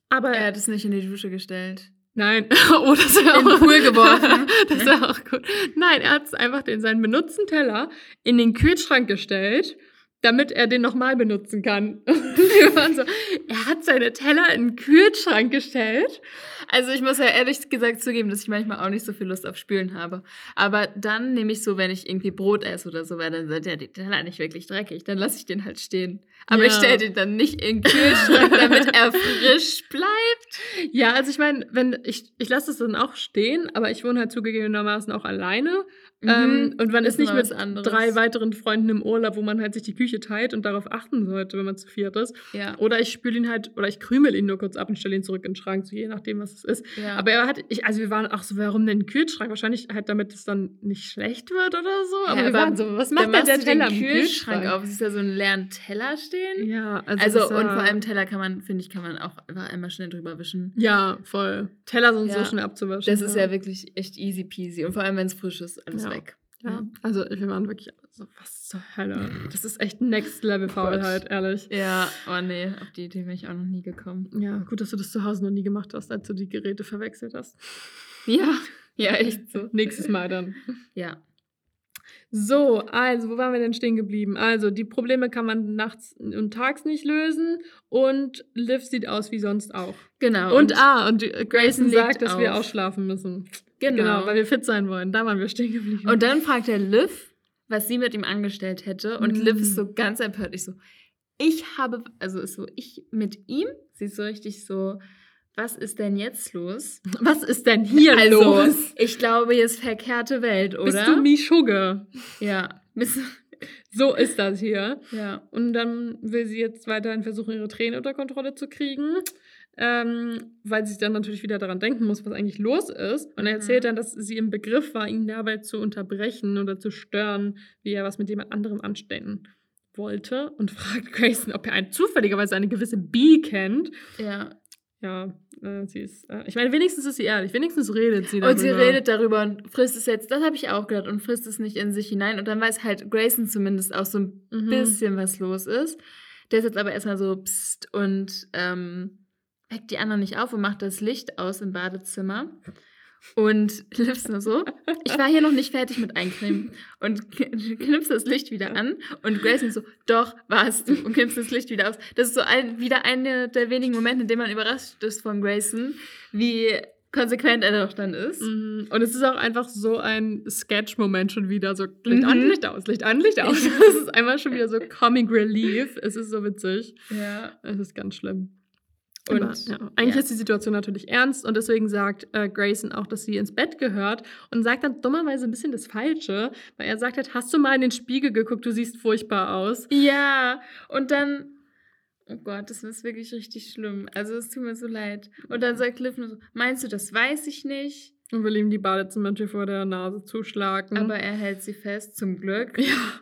Aber Er hat es nicht in die Dusche gestellt. Nein. oh, das wäre In den auch Pool geworfen. das wäre auch gut. Nein, er hat es einfach den seinen benutzten Teller in den Kühlschrank gestellt, damit er den nochmal benutzen kann. So, er hat seine Teller in den Kühlschrank gestellt. Also ich muss ja ehrlich gesagt zugeben, dass ich manchmal auch nicht so viel Lust auf Spülen habe. Aber dann nehme ich so, wenn ich irgendwie Brot esse oder so, weil dann sind ja die Teller nicht wirklich dreckig, dann lasse ich den halt stehen. Aber ich Ja. stelle den dann nicht in den Kühlschrank, damit er frisch bleibt. Ja, also ich meine, wenn ich ich lasse es dann auch stehen, aber ich wohne halt zugegebenermaßen auch alleine. Ähm, und man Mhm. Ist nicht mit anderes. drei weiteren Freunden im Urlaub, wo man halt sich die Küche teilt und darauf achten sollte, wenn man zu viert ist. Ja. Oder ich spüle ihn halt, oder ich krümel ihn nur kurz ab und stelle ihn zurück in den Schrank, so je nachdem, was es ist. ja. Aber er hat, ich, also wir waren auch so, warum denn Kühlschrank? Wahrscheinlich halt, damit es dann nicht schlecht wird oder so. Aber Ja, wir waren so, was macht denn der Teller den Kühlschrank Kühlschrank? auf? Ist da so ein leeren Teller stehen? Ja, also, Also, und vor allem Teller kann man, finde ich, kann man auch einfach einmal schnell drüber wischen. Ja, voll. Teller sind so Ja. schnell abzuwaschen. Das ist ja wirklich echt easy peasy. Und vor allem, wenn es frisch ist, alles Ja. weg. Ja, also wir waren wirklich so, was zur Hölle? Das ist echt Next Level Faulheit, ehrlich. Ja, oh nee, auf die Idee bin ich auch noch nie gekommen. Ja, gut, dass du das zu Hause noch nie gemacht hast, als du die Geräte verwechselt hast. Ja, ja, echt so. Nächstes Mal dann. Ja. So, also, wo waren wir denn stehen geblieben? Also, die Probleme kann man nachts und tags nicht lösen und Liv sieht aus wie sonst auch. Genau. Und, ah, und Grayson sagt, dass wir auf. ausschlafen müssen. genau. weil wir fit sein wollen. Da waren wir stehen geblieben. und dann fragt er Liv, was sie mit ihm angestellt hätte. Und Mhm. Liv ist so ganz empört. Ich so, ich habe, also ist so, ich mit ihm, sie ist so richtig so, was ist denn jetzt los? was ist denn hier also, los? ich glaube, hier ist verkehrte Welt, oder? Bist du Mischugge? Ja. So ist das hier. ja. Und dann will sie jetzt weiterhin versuchen, ihre Tränen unter Kontrolle zu kriegen. Ähm, weil sie dann natürlich wieder daran denken muss, was eigentlich los ist. Und er Mhm. erzählt dann, dass sie im Begriff war, ihn dabei zu unterbrechen oder zu stören, wie er was mit jemand anderem anstellen wollte. Und fragt Grayson, ob er ein, zufälligerweise eine gewisse B kennt. Ja. Ja, äh, sie ist. Äh, ich meine, wenigstens ist sie ehrlich. Wenigstens redet sie darüber. Und sie redet darüber und frisst es jetzt, das habe ich auch gedacht, und frisst es nicht in sich hinein. Und dann weiß halt Grayson zumindest auch so ein Mhm. bisschen, was los ist. Der ist jetzt aber erstmal so psst und ähm, weckt die anderen nicht auf und macht das Licht aus im Badezimmer. Und Liv nur so, ich war hier noch nicht fertig mit Eincremen. Und knipst das Licht wieder an. Und Grayson so, doch, warst du. Und knipst das Licht wieder aus. Das ist so ein, wieder einer der wenigen Momente, in denen man überrascht ist von Grayson, wie konsequent er doch dann ist. Mhm. Und es ist auch einfach so ein Sketch-Moment schon wieder. So Licht an, Mhm. Licht aus, Licht an, Licht aus. Es ist einmal schon wieder so Comic Relief. Es ist so witzig. Ja. Es ist ganz schlimm. Und Aber, ja, eigentlich ja. ist die Situation natürlich ernst und deswegen sagt äh, Grayson auch, dass sie ins Bett gehört und sagt dann dummerweise ein bisschen das Falsche, weil er sagt halt, hast du mal in den Spiegel geguckt, du siehst furchtbar aus. Ja, und dann, oh Gott, das ist wirklich richtig schlimm. Also es tut mir so leid. Und dann sagt Liv nur so, meinst du, das weiß ich nicht? Und will ihm die Badezimmertür vor der Nase zuschlagen. Aber er hält sie fest, zum Glück. ja.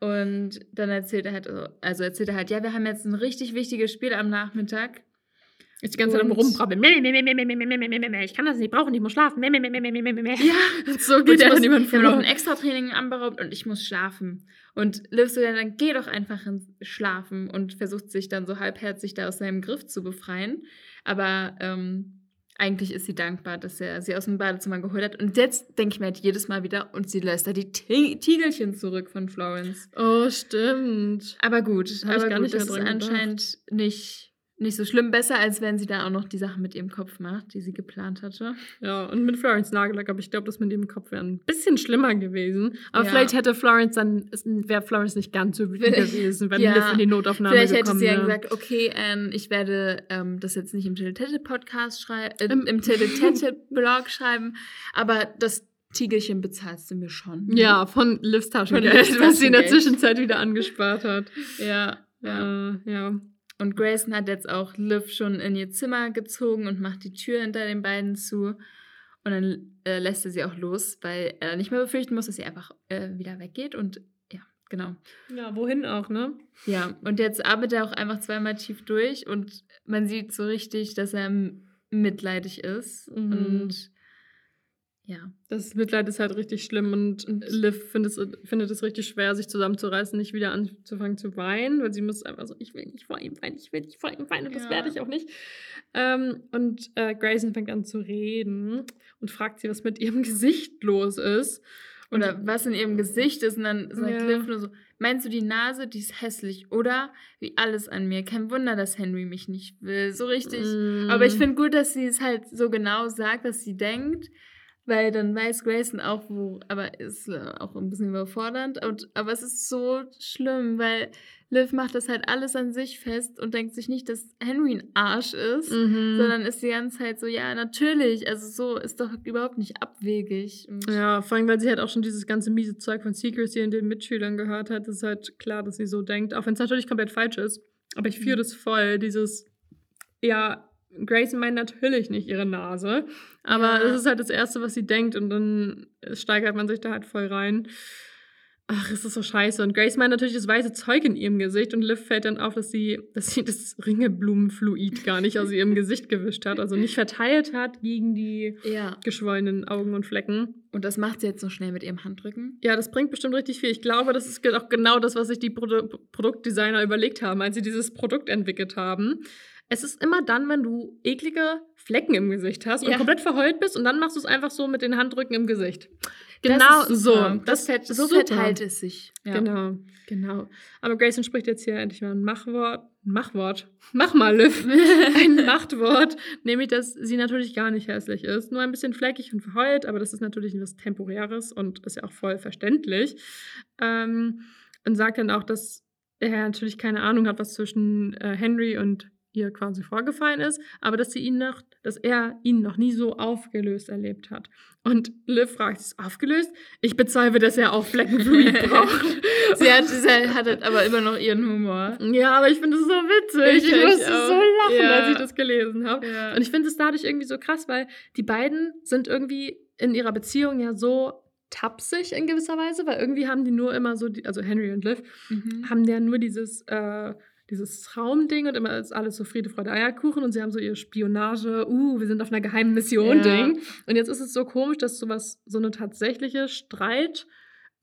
Und dann erzählt er halt, also erzählt er halt, ja, wir haben jetzt ein richtig wichtiges Spiel am Nachmittag. Ist die ganze Zeit Rumbrabbeln. Ich kann das nicht brauchen, ich muss schlafen. Ja, so geht ich er muss, an jemanden wir haben noch vor. ein Extra-Training anberaubt und ich muss schlafen. Und Liv so, dann geh doch einfach ins Schlafen und versucht sich dann so halbherzig da aus seinem Griff zu befreien. Aber ähm, eigentlich ist sie dankbar, dass er sie aus dem Badezimmer geholt hat. Und jetzt denke ich mir halt jedes Mal wieder, und sie lässt da die Ti- Tiegelchen zurück von Florence. Oh, stimmt. Aber gut, Hab ich aber gar gut, nicht das ist anscheinend nicht, nicht so schlimm. Besser, als wenn sie da auch noch die Sachen mit ihrem Kopf macht, die sie geplant hatte. Ja, und mit Florence Nagellack, aber ich glaube, das mit dem Kopf wäre ein bisschen schlimmer gewesen. Aber Ja. vielleicht hätte Florence dann, wäre Florence nicht ganz so wütend Vielleicht- gewesen, wenn ja. Liv in die Notaufnahme Vielleicht hätte gekommen sie ja wäre. gesagt, okay, ähm, ich werde ähm, das jetzt nicht im Tete-Podcast schreiben, äh, Im- im Tete-Blog schreiben, aber das Tigerchen bezahlst du mir schon. Ja, von Livs Taschengeld, was sie in der. Zwischenzeit wieder angespart hat. Ja, ja. Äh, ja. Und Grayson hat jetzt auch Liv schon in ihr Zimmer gezogen und macht die Tür hinter den beiden zu. Und dann äh, lässt er sie auch los, weil er nicht mehr befürchten muss, dass sie einfach äh, wieder weggeht. Und ja, genau. Ja, wohin auch, ne? Ja, und jetzt arbeitet er auch einfach zweimal tief durch und man sieht so richtig, dass er mitleidig ist. Mhm. Und ja. Das Mitleid ist halt richtig schlimm und Liv findet es, findet es richtig schwer, sich zusammenzureißen, nicht wieder anzufangen zu weinen, weil sie muss einfach so, ich will nicht vor ihm weinen, ich will nicht vor ihm weinen und das Ja. werde ich auch nicht. Ähm, und äh, Grayson fängt an zu reden und fragt sie, was mit ihrem Gesicht los ist. Und Oder was in ihrem Gesicht ist. Und dann sagt Ja. Liv nur so, meinst du die Nase, die ist hässlich, oder? Wie alles an mir. Kein Wunder, dass Henry mich nicht will. So richtig. Mm. Aber ich finde gut, dass sie es halt so genau sagt, was sie denkt. Weil dann weiß Grayson auch, wo, aber ist äh, auch ein bisschen überfordernd. Und, aber es ist so schlimm, weil Liv macht das halt alles an sich fest und denkt sich nicht, dass Henry ein Arsch ist, Mhm. sondern ist die ganze Zeit so, ja, natürlich, also so ist doch überhaupt nicht abwegig. Und Ja, vor allem, weil sie halt auch schon dieses ganze miese Zeug von Secrecy und den Mitschülern gehört hat, ist halt klar, dass sie so denkt, auch wenn es natürlich komplett falsch ist. Aber ich fühle Mhm. das voll, dieses, ja, Grayson meint natürlich nicht ihre Nase, aber Ja. das ist halt das Erste, was sie denkt und dann steigert man sich da halt voll rein. Ach, es ist so scheiße. Und Grace meint natürlich das weiße Zeug in ihrem Gesicht und Liv fällt dann auf, dass sie, dass sie das Ringelblumenfluid gar nicht aus ihrem Gesicht gewischt hat, also nicht verteilt hat gegen die ja. geschwollenen Augen und Flecken. Und das macht sie jetzt so schnell mit ihrem Handrücken. Ja, das bringt bestimmt richtig viel. Ich glaube, das ist auch genau das, was sich die Produ Produktdesigner überlegt haben, als sie dieses Produkt entwickelt haben. Es ist immer dann, wenn du eklige Flecken im Gesicht hast und Ja. komplett verheult bist und dann machst du es einfach so mit den Handrücken im Gesicht. Genau so. Das, Das so super. verteilt es sich. Ja. Genau, genau. Aber Grayson spricht jetzt hier endlich mal ein Machwort. Machwort. Mach mal, Liv. ein Machtwort, nämlich, dass sie natürlich gar nicht hässlich ist. Nur ein bisschen fleckig und verheult, aber das ist natürlich etwas Temporäres und ist ja auch voll verständlich. Ähm, und sagt dann auch, dass er natürlich keine Ahnung hat, was zwischen äh, Henry und ihr quasi vorgefallen ist, aber dass sie ihn noch, dass er ihn noch nie so aufgelöst erlebt hat. Und Liv fragt, ist aufgelöst? Ich bezweifle, dass er auch Fleckenfluid braucht. sie, hat, sie hat halt aber immer noch ihren Humor. Ja, aber ich finde es so witzig. Ich- Ich, ich musste auch. so lachen, Ja. als ich das gelesen habe. Ja. Und ich finde es dadurch irgendwie so krass, weil die beiden sind irgendwie in ihrer Beziehung ja so tapsig in gewisser Weise, weil irgendwie haben die nur immer so, die, also Henry und Liv, Mhm. haben ja nur dieses, äh, dieses Traumding und immer ist alles so Friede, Freude, Eierkuchen und sie haben so ihre Spionage, uh, wir sind auf einer geheimen Mission Ja. Ding. Und jetzt ist es so komisch, dass sowas, so eine tatsächliche Streit,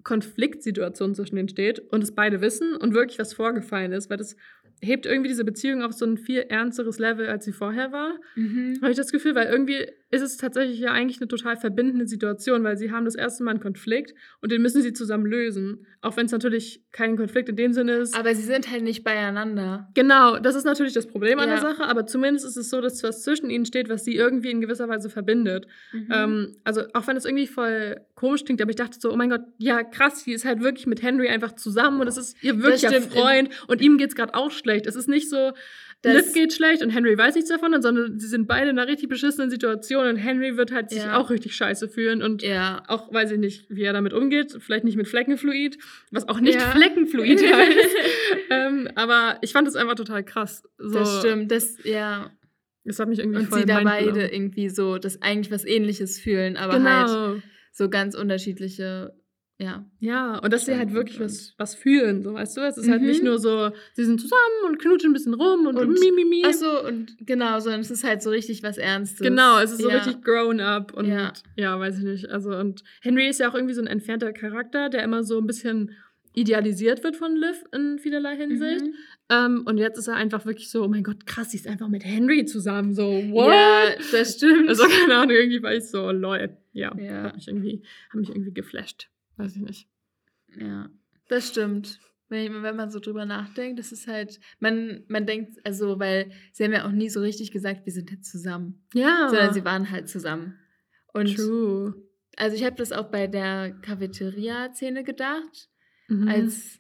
Konfliktsituation zwischen denen steht und es beide wissen und wirklich was vorgefallen ist, weil das hebt irgendwie diese Beziehung auf so ein viel ernsteres Level, als sie vorher war. Mhm. Habe ich das Gefühl, weil irgendwie ist es tatsächlich ja eigentlich eine total verbindende Situation, weil sie haben das erste Mal einen Konflikt und den müssen sie zusammen lösen. Auch wenn es natürlich kein Konflikt in dem Sinne ist. Aber sie sind halt nicht beieinander. Genau, das ist natürlich das Problem an Ja. der Sache, aber zumindest ist es so, dass was zwischen ihnen steht, was sie irgendwie in gewisser Weise verbindet. Mhm. Ähm, also auch wenn es irgendwie voll komisch klingt, aber ich dachte so, oh mein Gott, ja krass, sie ist halt wirklich mit Henry einfach zusammen und es ist ihr wirklicher. Freund und ihm geht's gerade auch schlecht. Es ist nicht so, Liv geht schlecht und Henry weiß nichts davon, sondern sie sind beide in einer richtig beschissenen Situation und Henry wird halt sich Ja. auch richtig scheiße fühlen und ja. auch weiß ich nicht, wie er damit umgeht, vielleicht nicht mit Fleckenfluid, was auch nicht Ja. Fleckenfluid heißt. ähm, aber ich fand es einfach total krass. So, Das stimmt. Das, ja. Das hat mich irgendwie Und voll sie da beide irgendwie so, das eigentlich was ähnliches fühlen, aber halt Genau. so ganz unterschiedliche, ja. Ja, und dass sie halt wirklich was, was fühlen, so weißt du? Es ist halt Mhm. nicht nur so, sie sind zusammen und knutschen ein bisschen rum und, Und- mi, mi, mi. Achso, und genau, sondern es ist halt so richtig was Ernstes. Genau, es ist so ja. richtig grown up und ja. Ja. weiß ich nicht. Also, und Henry ist ja auch irgendwie so ein entfernter Charakter, der immer so ein bisschen idealisiert wird von Liv in vielerlei Hinsicht. Mhm. Ähm, und jetzt ist er einfach wirklich so, oh mein Gott, krass, sie ist einfach mit Henry zusammen. So, what? Ja, das stimmt. Also, keine Ahnung, irgendwie war ich so, lol. Ja, Ja. Hat mich irgendwie, hat mich irgendwie geflasht. Weiß ich nicht. Ja, das stimmt. Wenn, man so drüber nachdenkt, das ist halt, man, man denkt, also, weil sie haben ja auch nie so richtig gesagt, wir sind jetzt zusammen, Ja. sondern sie waren halt zusammen. Und True. also ich habe das auch bei der Cafeteria-Szene gedacht, Mhm. als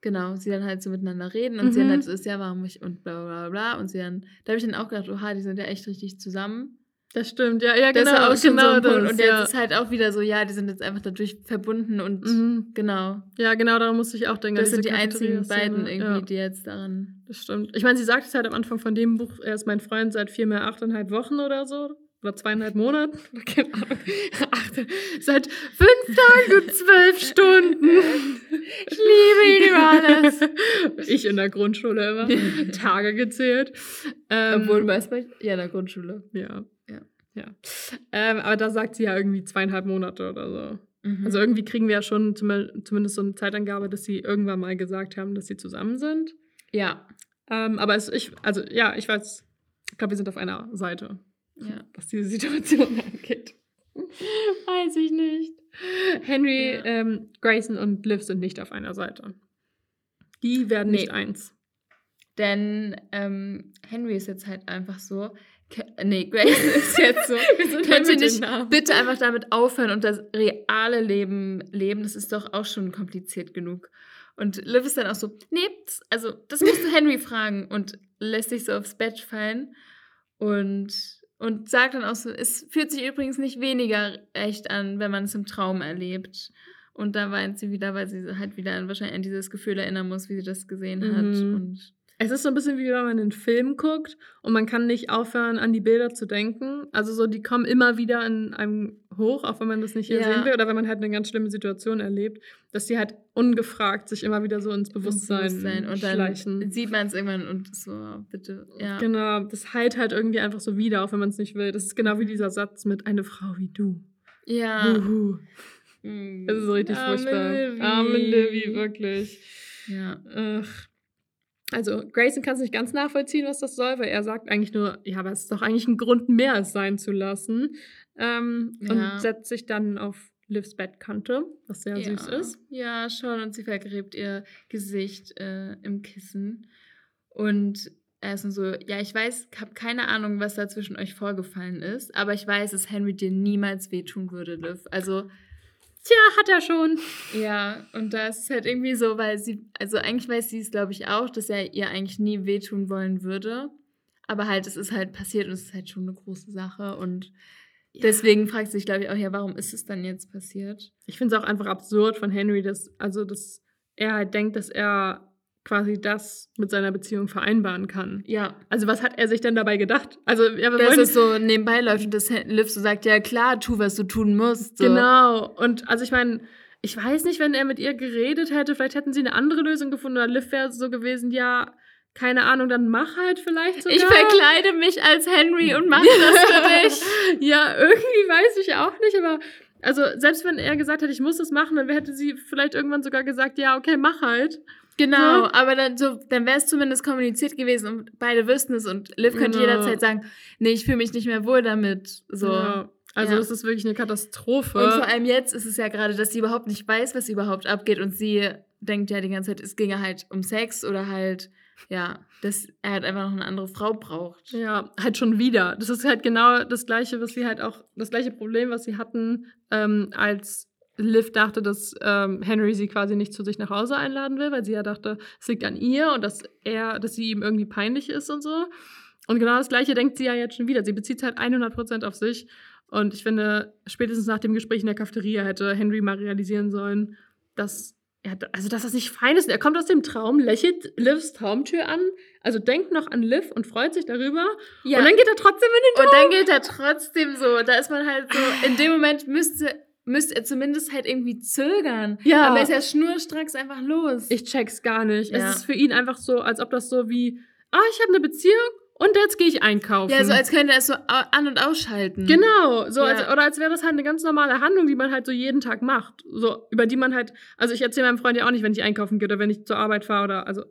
genau, sie dann halt so miteinander reden und sie Mhm. dann halt so ist, ja, warum ich und bla bla bla und sie dann, da habe ich dann auch gedacht, oha, die sind ja echt richtig zusammen. Das stimmt, ja, ja, Das genau. war auch schon genau so ein Punkt. das, Und jetzt ja. ist halt auch wieder so, ja, die sind jetzt einfach dadurch verbunden und Mhm. genau. Ja, genau, daran musste ich auch denken. Das sind die einzigen beiden irgendwie, Ja, die jetzt daran. das stimmt. Ich meine, sie sagt es halt am Anfang von dem Buch, er ist mein Freund seit vier mehr achteinhalb Wochen oder so. Oder zweieinhalb Monaten. Keine Ahnung. Acht, seit fünf Tagen und zwölf Stunden. Ich liebe ihn über alles. Ich in der Grundschule immer. Tage gezählt. Ähm, Obwohl, weißt du, ja, in der Grundschule. Ja. Ja. Ähm, aber da sagt sie ja irgendwie zweieinhalb Monate oder so. Mhm. Also irgendwie kriegen wir ja schon zum, zumindest so eine Zeitangabe, dass sie irgendwann mal gesagt haben, dass sie zusammen sind. ja. Ähm, aber es, ich, also ja, ich weiß, ich glaube, wir sind auf einer Seite, Ja. was diese Situation angeht. weiß ich nicht. Henry, Ja. ähm, Grayson und Liv sind nicht auf einer Seite. Die werden Nee. nicht eins. Denn ähm, Henry ist jetzt halt einfach so. Nee, Grace ist jetzt so. Könnt ihr nicht bitte einfach damit aufhören und das reale Leben leben? Das ist doch auch schon kompliziert genug. Und Liv ist dann auch so, nee, also das musst du Henry fragen und lässt sich so aufs Bett fallen und, und sagt dann auch so, es fühlt sich übrigens nicht weniger echt an, wenn man es im Traum erlebt. Und da weint sie wieder, weil sie halt wieder an, wahrscheinlich an dieses Gefühl erinnern muss, wie sie das gesehen hat. Mhm. Und Es ist so ein bisschen wie wenn man einen Film guckt und man kann nicht aufhören, an die Bilder zu denken. Also so, die kommen immer wieder in einem hoch, auch wenn man das nicht hier Ja. sehen will oder wenn man halt eine ganz schlimme Situation erlebt, dass die halt ungefragt sich immer wieder so ins Bewusstsein, Bewusstsein. Und dann schleichen. sieht man es irgendwann und so, bitte, ja. Genau, das heilt halt irgendwie einfach so wieder, auch wenn man es nicht will. Das ist genau wie dieser Satz mit eine Frau wie du. Ja. Mhm. Das ist richtig Arme furchtbar. Arme Livy, wirklich. Ja. Ach. Also, Grayson kann es nicht ganz nachvollziehen, was das soll, weil er sagt eigentlich nur, ja, aber es ist doch eigentlich ein Grund mehr, es sein zu lassen. Ähm, Ja. Und setzt sich dann auf Livs Bettkante, was sehr süß ist. Ja, schon. Und sie vergräbt ihr Gesicht äh, im Kissen. Und er ist nur so, ja, ich weiß, ich habe keine Ahnung, was da zwischen euch vorgefallen ist, aber ich weiß, dass Henry dir niemals wehtun würde, Liv. Also, Tja, hat er schon. ja, und da ist es halt irgendwie so, weil sie, also eigentlich weiß sie es, glaube ich, auch, dass er ihr eigentlich nie wehtun wollen würde. Aber halt, es ist halt passiert und es ist halt schon eine große Sache. Und deswegen fragt sie sich, glaube ich, auch, ja, warum ist es dann jetzt passiert? Ich finde es auch einfach absurd von Henry, dass, also, dass er halt denkt, dass er quasi das mit seiner Beziehung vereinbaren kann. Ja, Also, was hat er sich denn dabei gedacht? Also, ja, wir dass es so nebenbei läuft und das Liv so sagt, ja klar, tu, was du tun musst. So. Genau. Und also ich meine, ich weiß nicht, wenn er mit ihr geredet hätte, vielleicht hätten sie eine andere Lösung gefunden oder Liv wäre so gewesen, ja, keine Ahnung, dann mach halt vielleicht sogar. Ich verkleide mich als Henry und mache das für dich. ja, irgendwie weiß ich auch nicht, aber also selbst wenn er gesagt hätte, ich muss das machen, dann hätte sie vielleicht irgendwann sogar gesagt, ja, okay, mach halt. Genau, So. aber dann, so, dann wäre es zumindest kommuniziert gewesen und beide wüssten es und Liv könnte Genau. jederzeit sagen, nee, ich fühle mich nicht mehr wohl damit. So. Ja. Also Ja. das ist wirklich eine Katastrophe. Und vor allem jetzt ist es ja gerade, dass sie überhaupt nicht weiß, was überhaupt abgeht und sie denkt ja die ganze Zeit, es ginge halt um Sex oder halt, ja, dass er halt einfach noch eine andere Frau braucht. Ja, halt schon wieder. Das ist halt genau das gleiche, was sie halt auch, das gleiche Problem, was sie hatten, ähm, als Liv dachte, dass ähm, Henry sie quasi nicht zu sich nach Hause einladen will, weil sie ja dachte, es liegt an ihr und dass er, dass sie ihm irgendwie peinlich ist und so. Und genau das gleiche denkt sie ja jetzt schon wieder. Sie bezieht halt 100% auf sich. Und ich finde, spätestens nach dem Gespräch in der Cafeteria hätte Henry mal realisieren sollen, dass er, also dass das nicht fein ist. Er kommt aus dem Traum, lächelt Livs Traumtür an, also denkt noch an Liv und freut sich darüber. Ja. Und dann geht er trotzdem in den Und dann geht er trotzdem so. Da ist man halt so, in dem Moment müsste, müsste er zumindest halt irgendwie zögern. Ja. Aber er ist ja schnurstracks einfach los. Ich check's gar nicht. Ja. Es ist für ihn einfach so, als ob das so wie, ah, ich habe eine Beziehung und jetzt gehe ich einkaufen. ja, so als könnte er es so an- und ausschalten. Genau, so Ja. als, oder als wäre das halt eine ganz normale Handlung, die man halt so jeden Tag macht. So, über die man halt, also ich erzähle meinem Freund ja auch nicht, wenn ich einkaufen gehe oder wenn ich zur Arbeit fahre oder, also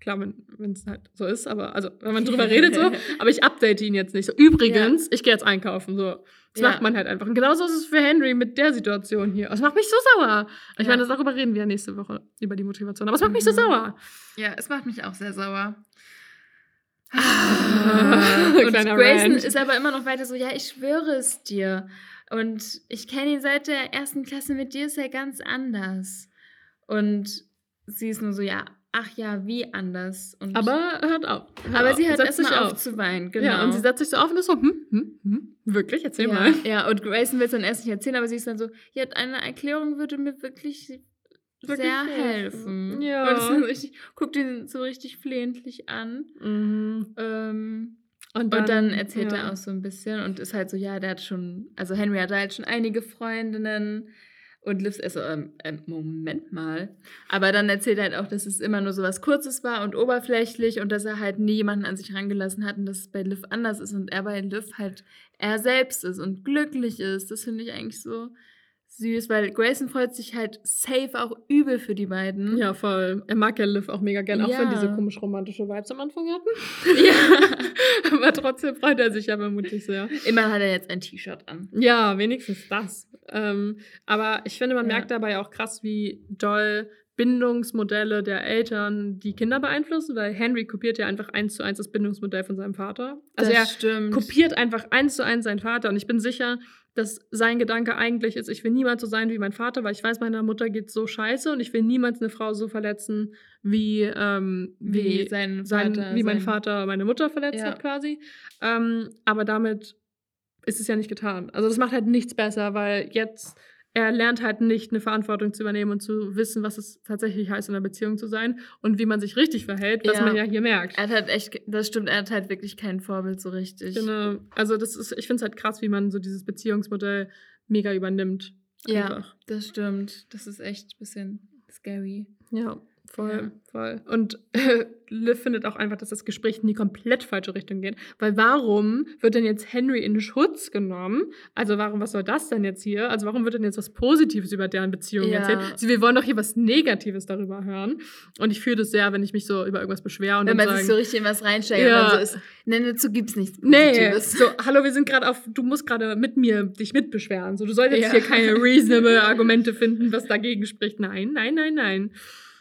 klar, wenn es halt so ist, aber also wenn man drüber redet so, aber ich update ihn jetzt nicht. So, übrigens, ich gehe jetzt einkaufen, so. Das Ja. macht man halt einfach. Und genauso ist es für Henry mit der Situation hier. Das macht mich so sauer. Ich Ja. meine, darüber reden wir ja nächste Woche, über die Motivation. Aber es macht mich so Mhm. sauer. Ja, es macht mich auch sehr sauer. Ah, und Grayson Rant. ist aber immer noch weiter so, ja, ich schwöre es dir. Und ich kenne ihn seit der ersten Klasse, mit dir ist er ganz anders. Und sie ist nur so, ja, ach ja, wie anders. Und Aber hört auf. Hört aber auf. sie hört erstmal sich auf zu weinen, genau. Ja, und sie setzt sich so auf und ist so, hm, hm, hm, wirklich, erzähl ja, mal. ja, und Grayson will es dann erst nicht erzählen, aber sie ist dann so, ja, eine Erklärung würde mir Wirklich sehr helfen. helfen. Ja. Und ist dann richtig, guckt ihn so richtig flehentlich an. Mhm. Ähm, Und, und dann erzählt ja. er auch so ein bisschen und ist halt so, ja, der hat schon, also Henry hatte halt schon einige Freundinnen und Liv ist so, ähm, ähm, Moment mal. Aber dann erzählt er halt auch, dass es immer nur so was Kurzes war und oberflächlich und dass er halt nie jemanden an sich rangelassen hat und dass es bei Liv anders ist und er bei Liv halt er selbst ist und glücklich ist. Das finde ich eigentlich so süß, weil Grayson freut sich halt safe auch übel für die beiden. Ja, voll. Er mag ja Liv auch mega gern, auch wenn Ja. diese komisch romantische Vibes am Anfang hatten. Ja. Aber trotzdem freut er sich ja vermutlich sehr. Immer hat er jetzt ein T-Shirt an. Ja, wenigstens das. Ähm, aber ich finde, man Ja. merkt dabei auch krass, wie doll Bindungsmodelle der Eltern die Kinder beeinflussen, weil Henry kopiert ja einfach eins zu eins das Bindungsmodell von seinem Vater. Also er stimmt. kopiert einfach eins zu eins seinen Vater und ich bin sicher, dass sein Gedanke eigentlich ist, ich will niemals so sein wie mein Vater, weil ich weiß, meiner Mutter geht so scheiße und ich will niemals eine Frau so verletzen, wie, ähm, wie wie, sein sein, Vater. wie mein sein- Vater meine Mutter verletzt Ja. hat quasi. Ähm, aber damit ist es ja nicht getan. Also das macht halt nichts besser, weil jetzt er lernt halt nicht eine Verantwortung zu übernehmen und zu wissen, was es tatsächlich heißt, in einer Beziehung zu sein und wie man sich richtig verhält, was Ja. man ja hier merkt. Er hat halt echt, das stimmt, er hat halt wirklich kein Vorbild so richtig. Genau. Also das ist, ich finde es halt krass, wie man so dieses Beziehungsmodell mega übernimmt. Ja, Einfach. das stimmt. Das ist echt ein bisschen scary. Ja, voll, Ja. voll. Und Liv findet auch einfach, dass das Gespräch in die komplett falsche Richtung geht. Weil warum wird denn jetzt Henry in Schutz genommen? Also warum, was soll das denn jetzt hier? Also warum wird denn jetzt was Positives über deren Beziehung Ja. erzählt? Sie, wir wollen doch hier was Negatives darüber hören. Und ich fühle das sehr, wenn ich mich so über irgendwas beschwere und Wenn man sagen, sich so richtig in was reinsteigert Ja. und dann so ist, nee, dazu gibt's nichts Nee, Positives. so, hallo, wir sind gerade auf, du musst gerade mit mir dich mitbeschweren. So, du solltest Ja. hier keine reasonable Argumente finden, was dagegen spricht. Nein, nein, nein, nein.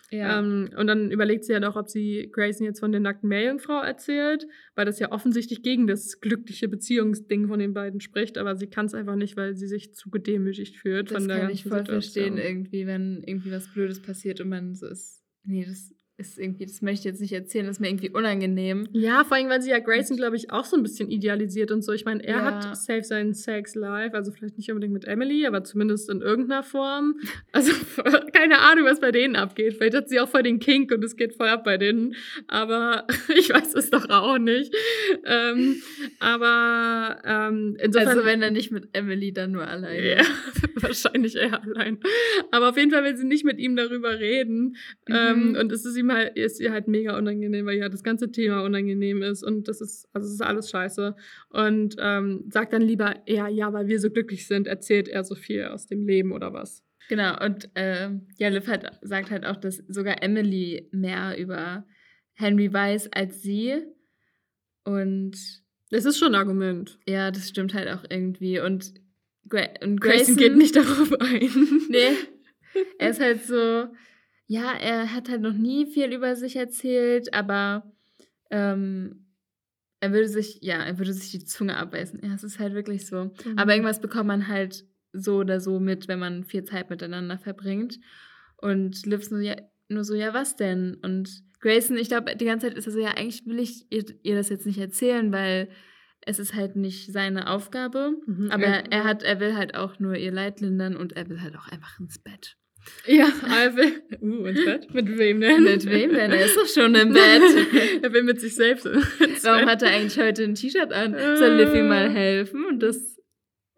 Ja. Ähm, und dann überlegt sie ja doch, ob sie Grayson jetzt von der nackten Meerjungfrau erzählt, weil das ja offensichtlich gegen das glückliche Beziehungsding von den beiden spricht, aber sie kann es einfach nicht, weil sie sich zu gedemütigt fühlt das von der kann ich voll Situation. verstehen, irgendwie, wenn irgendwie was Blödes passiert und man so ist, nee, das ist irgendwie, das möchte ich jetzt nicht erzählen, das ist mir irgendwie unangenehm. Ja, vor allem, weil sie ja Grayson, glaube ich, auch so ein bisschen idealisiert und so. Ich meine, er Ja. hat safe seinen Sex live, also vielleicht nicht unbedingt mit Emily, aber zumindest in irgendeiner Form. Also keine Ahnung, was bei denen abgeht. Vielleicht hat sie auch voll den Kink und es geht voll ab bei denen. Aber ich weiß es doch auch nicht. Ähm, aber ähm, insofern. also wenn er nicht mit Emily, dann nur alleine. Ja, wahrscheinlich eher allein. Aber auf jeden Fall will sie nicht mit ihm darüber reden. Mhm. Ähm, und es ist ihm halt, ist ihr halt mega unangenehm, weil ja das ganze Thema unangenehm ist. Und das ist, also es ist alles scheiße. Und ähm, sagt dann lieber, ja, ja, weil wir so glücklich sind, erzählt er so viel aus dem Leben oder was. Genau, und äh, ja, Liv hat, sagt halt auch, dass sogar Emily mehr über Henry weiß als sie. Und Das ist schon ein Argument. ja, das stimmt halt auch irgendwie. Und, Gra und Grayson Grayson geht nicht darauf ein. Nee. Er ist halt so, ja, er hat halt noch nie viel über sich erzählt, aber ähm, er würde sich, ja, er würde sich die Zunge abbeißen. Ja, es ist halt wirklich so. Mhm. Aber irgendwas bekommt man halt so oder so mit, wenn man viel Zeit miteinander verbringt. Und Liv nur, ja, nur so, ja, was denn? Und Grayson, ich glaube, die ganze Zeit ist er so, ja, eigentlich will ich ihr, ihr das jetzt nicht erzählen, weil es ist halt nicht seine Aufgabe. Mhm. Aber Ja. er hat, er will halt auch nur ihr Leid lindern und er will halt auch einfach ins Bett. Ja, er will. Uh, ins Bett? Mit wem denn? Mit wem denn? Er ist doch schon im Bett. er will mit sich selbst Warum hat er eigentlich heute ein T-Shirt an? Soll Liffy mal helfen und das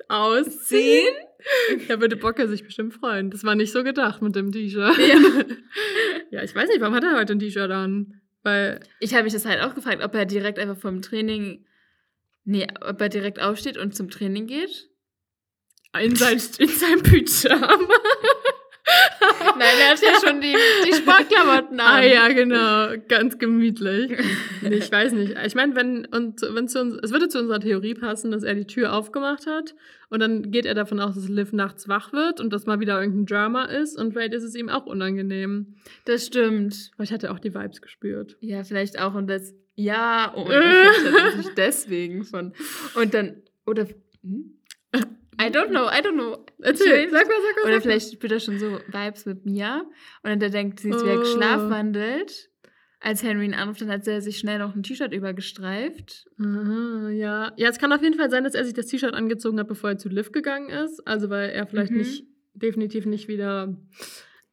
ausziehen? Da würde Bocker sich bestimmt freuen. Das war nicht so gedacht mit dem T-Shirt. Ja. ja, ich weiß nicht, warum hat er heute ein T-Shirt an? Weil, Ich habe mich das halt auch gefragt, ob er direkt einfach vom Training. Nee, ob er direkt aufsteht und zum Training geht. in, sein, in seinem Pyjama. Nein, er hat ja schon die, die Sportklamotten an. Ah ja, genau, ganz gemütlich. Ich weiß nicht. Ich meine, wenn und wenn zu uns, es würde zu unserer Theorie passen, dass er die Tür aufgemacht hat und dann geht er davon aus, dass Liv nachts wach wird und dass mal wieder irgendein Drama ist und vielleicht ist es ihm auch unangenehm. Das stimmt. Vielleicht hat er auch die Vibes gespürt. Ja, vielleicht auch. Und das. Ja, oh, und sich deswegen von. Und dann. Oder. Hm? I don't know, I don't know. Erzähl, sag mal, sag mal. Oder sag vielleicht spürt er schon so Vibes mit Mia. Und dann der denkt, sie ist wieder Oh. geschlafwandelt. Als Henry ihn anruft, dann hat er sich schnell noch ein T-Shirt übergestreift. Aha, ja. Ja, es kann auf jeden Fall sein, dass er sich das T-Shirt angezogen hat, bevor er zu Liv gegangen ist. Also, weil er vielleicht Mhm. nicht, definitiv nicht wieder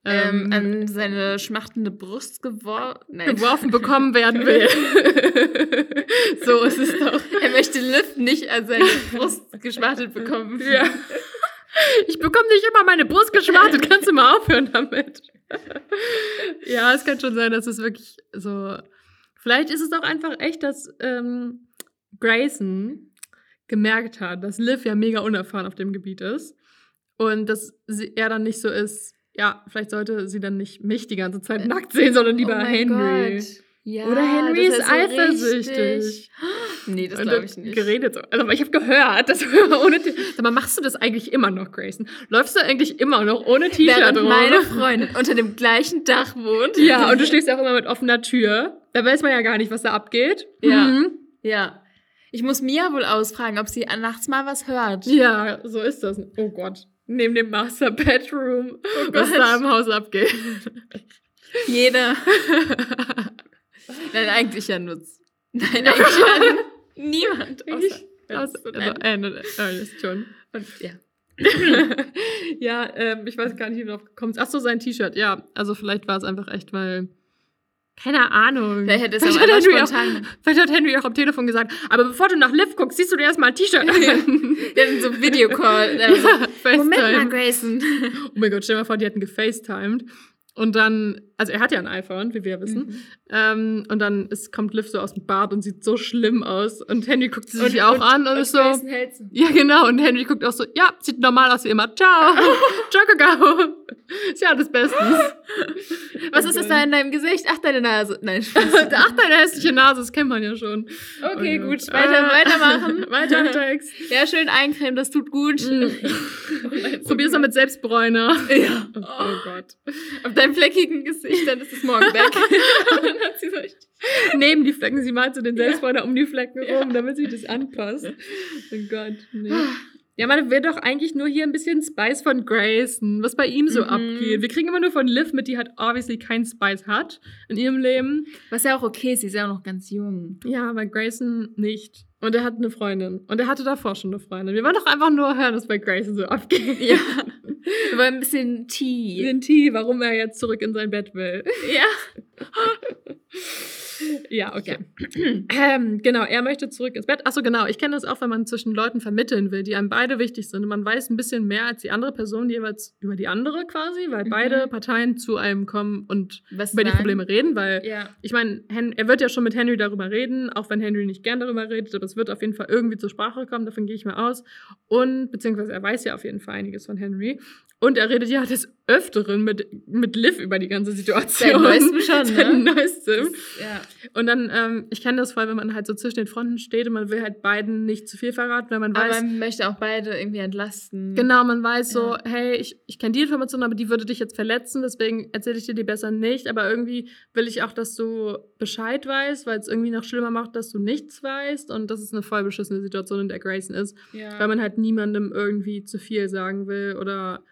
Ähm, ähm, an seine schmachtende Brust gewor Nein. geworfen bekommen werden will. so ist es doch. Er möchte Liv nicht an seine Brust geschmachtet bekommen. Ja. Ich bekomme nicht immer meine Brust geschwartet. Kannst du mal aufhören damit? ja, es kann schon sein, dass es wirklich so. Vielleicht ist es auch einfach echt, dass ähm, Grayson gemerkt hat, dass Liv ja mega unerfahren auf dem Gebiet ist. Und dass sie, er dann nicht so ist, ja, vielleicht sollte sie dann nicht mich die ganze Zeit nackt sehen, sondern lieber oh Henry. Gott. Ja, Oder Henry das ist eifersüchtig. Nee, das glaube ich nicht. Geredet so. Also, aber ich habe gehört, dass ohne T Sag mal, machst du das eigentlich immer noch, Grayson? Läufst du eigentlich immer noch ohne T-Shirt rum? meine Freundin unter dem gleichen Dach wohnt. Ja, und du stehst auch immer mit offener Tür. Da weiß man ja gar nicht, was da abgeht. Ja. Mhm. Ja. Ich muss Mia wohl ausfragen, ob sie nachts mal was hört. Ja, so ist das. Oh Gott. Neben dem Master Bedroom, was Gott. da im Haus abgeht. Jeder. Nein, eigentlich ja nur. Nein, eigentlich ja niemand. Eigentlich- Außer Also, also. Anne und Ernest schon. Und, ja. ja, ähm, ich weiß gar nicht, wie du drauf gekommen bist. Ach so, sein T-Shirt. Ja, also vielleicht war es einfach echt, weil. Keine Ahnung. Vielleicht hätte es Vielleicht auch hat, Henry auch, vielleicht hat Henry auch am Telefon gesagt, aber bevor du nach Liv guckst, siehst du dir erstmal ein T-Shirt an. Der hat so Videocall. Der so, FaceTime. Moment mal, Grayson. Oh mein Gott, stell dir mal vor, die hätten gefacetimed. Und dann, also er hat ja ein iPhone, wie wir ja wissen. Mhm. Ähm, und dann ist, kommt Liv so aus dem Bad und sieht so schlimm aus. Und Henry guckt sie sich Und- auch und- an und, ist so. Ja, genau. Und Henry guckt auch so, ja, sieht normal aus wie immer. Ciao. Ciao. Ist ja alles bestens. Was ist das da in deinem Gesicht? Ach, deine Nase. Nein. Ach, deine hässliche Nase, das kennt man ja schon. Okay, Oh gut. Weiter, Ah. weitermachen. Weiter im Text. Ja, schön eincremen, das tut gut. Probier's mal mit Selbstbräuner. Ja. Oh, oh Gott. Auf deinem fleckigen Gesicht, dann ist es morgen weg. Und dann hat sie so Neben die Flecken, sie malt so den Selbstbräuner um die Flecken Ja. rum, damit sich das anpasst. Oh Gott, nee. Ja, man will doch eigentlich nur hier ein bisschen Spice von Grayson, was bei ihm so Mhm. abgeht. Wir kriegen immer nur von Liv mit, die halt obviously keinen Spice hat in ihrem Leben. Was ja auch okay ist, sie ist ja auch noch ganz jung. Ja, bei Grayson nicht. Und er hat eine Freundin. Und er hatte davor schon eine Freundin. Wir wollen doch einfach nur hören, was bei Grayson so abgeht. Ja. Wollen ein bisschen Tee. Den Tee, warum er jetzt zurück in sein Bett will. Ja. Ja, okay. Ähm, genau, er möchte zurück ins Bett. Achso, genau. Ich kenne das auch, wenn man zwischen Leuten vermitteln will, die einem beide wichtig sind. Und man weiß ein bisschen mehr als die andere Person jeweils über die andere quasi, weil Mhm. beide Parteien zu einem kommen und Was über die sagen? Probleme reden, weil Ja. ich meine, er wird ja schon mit Henry darüber reden, auch wenn Henry nicht gern darüber redet, aber es wird auf jeden Fall irgendwie zur Sprache kommen, davon gehe ich mal aus. Und, beziehungsweise er weiß ja auf jeden Fall einiges von Henry. Und er redet ja des Öfteren mit, mit Liv über die ganze Situation. Seit neuestem schon, Seit ne? neuestem. Ja. Und dann, ähm, ich kenne das voll, wenn man halt so zwischen den Fronten steht und man will halt beiden nicht zu viel verraten, weil man Aber weiß, man möchte auch beide irgendwie entlasten. genau, man weiß so, Ja. hey, ich, ich kenne die Information, aber die würde dich jetzt verletzen, deswegen erzähle ich dir die besser nicht. Aber irgendwie will ich auch, dass du Bescheid weißt, weil es irgendwie noch schlimmer macht, dass du nichts weißt. Und das ist eine voll beschissene Situation, in der Grayson ist, Ja. weil man halt niemandem irgendwie zu viel sagen will oder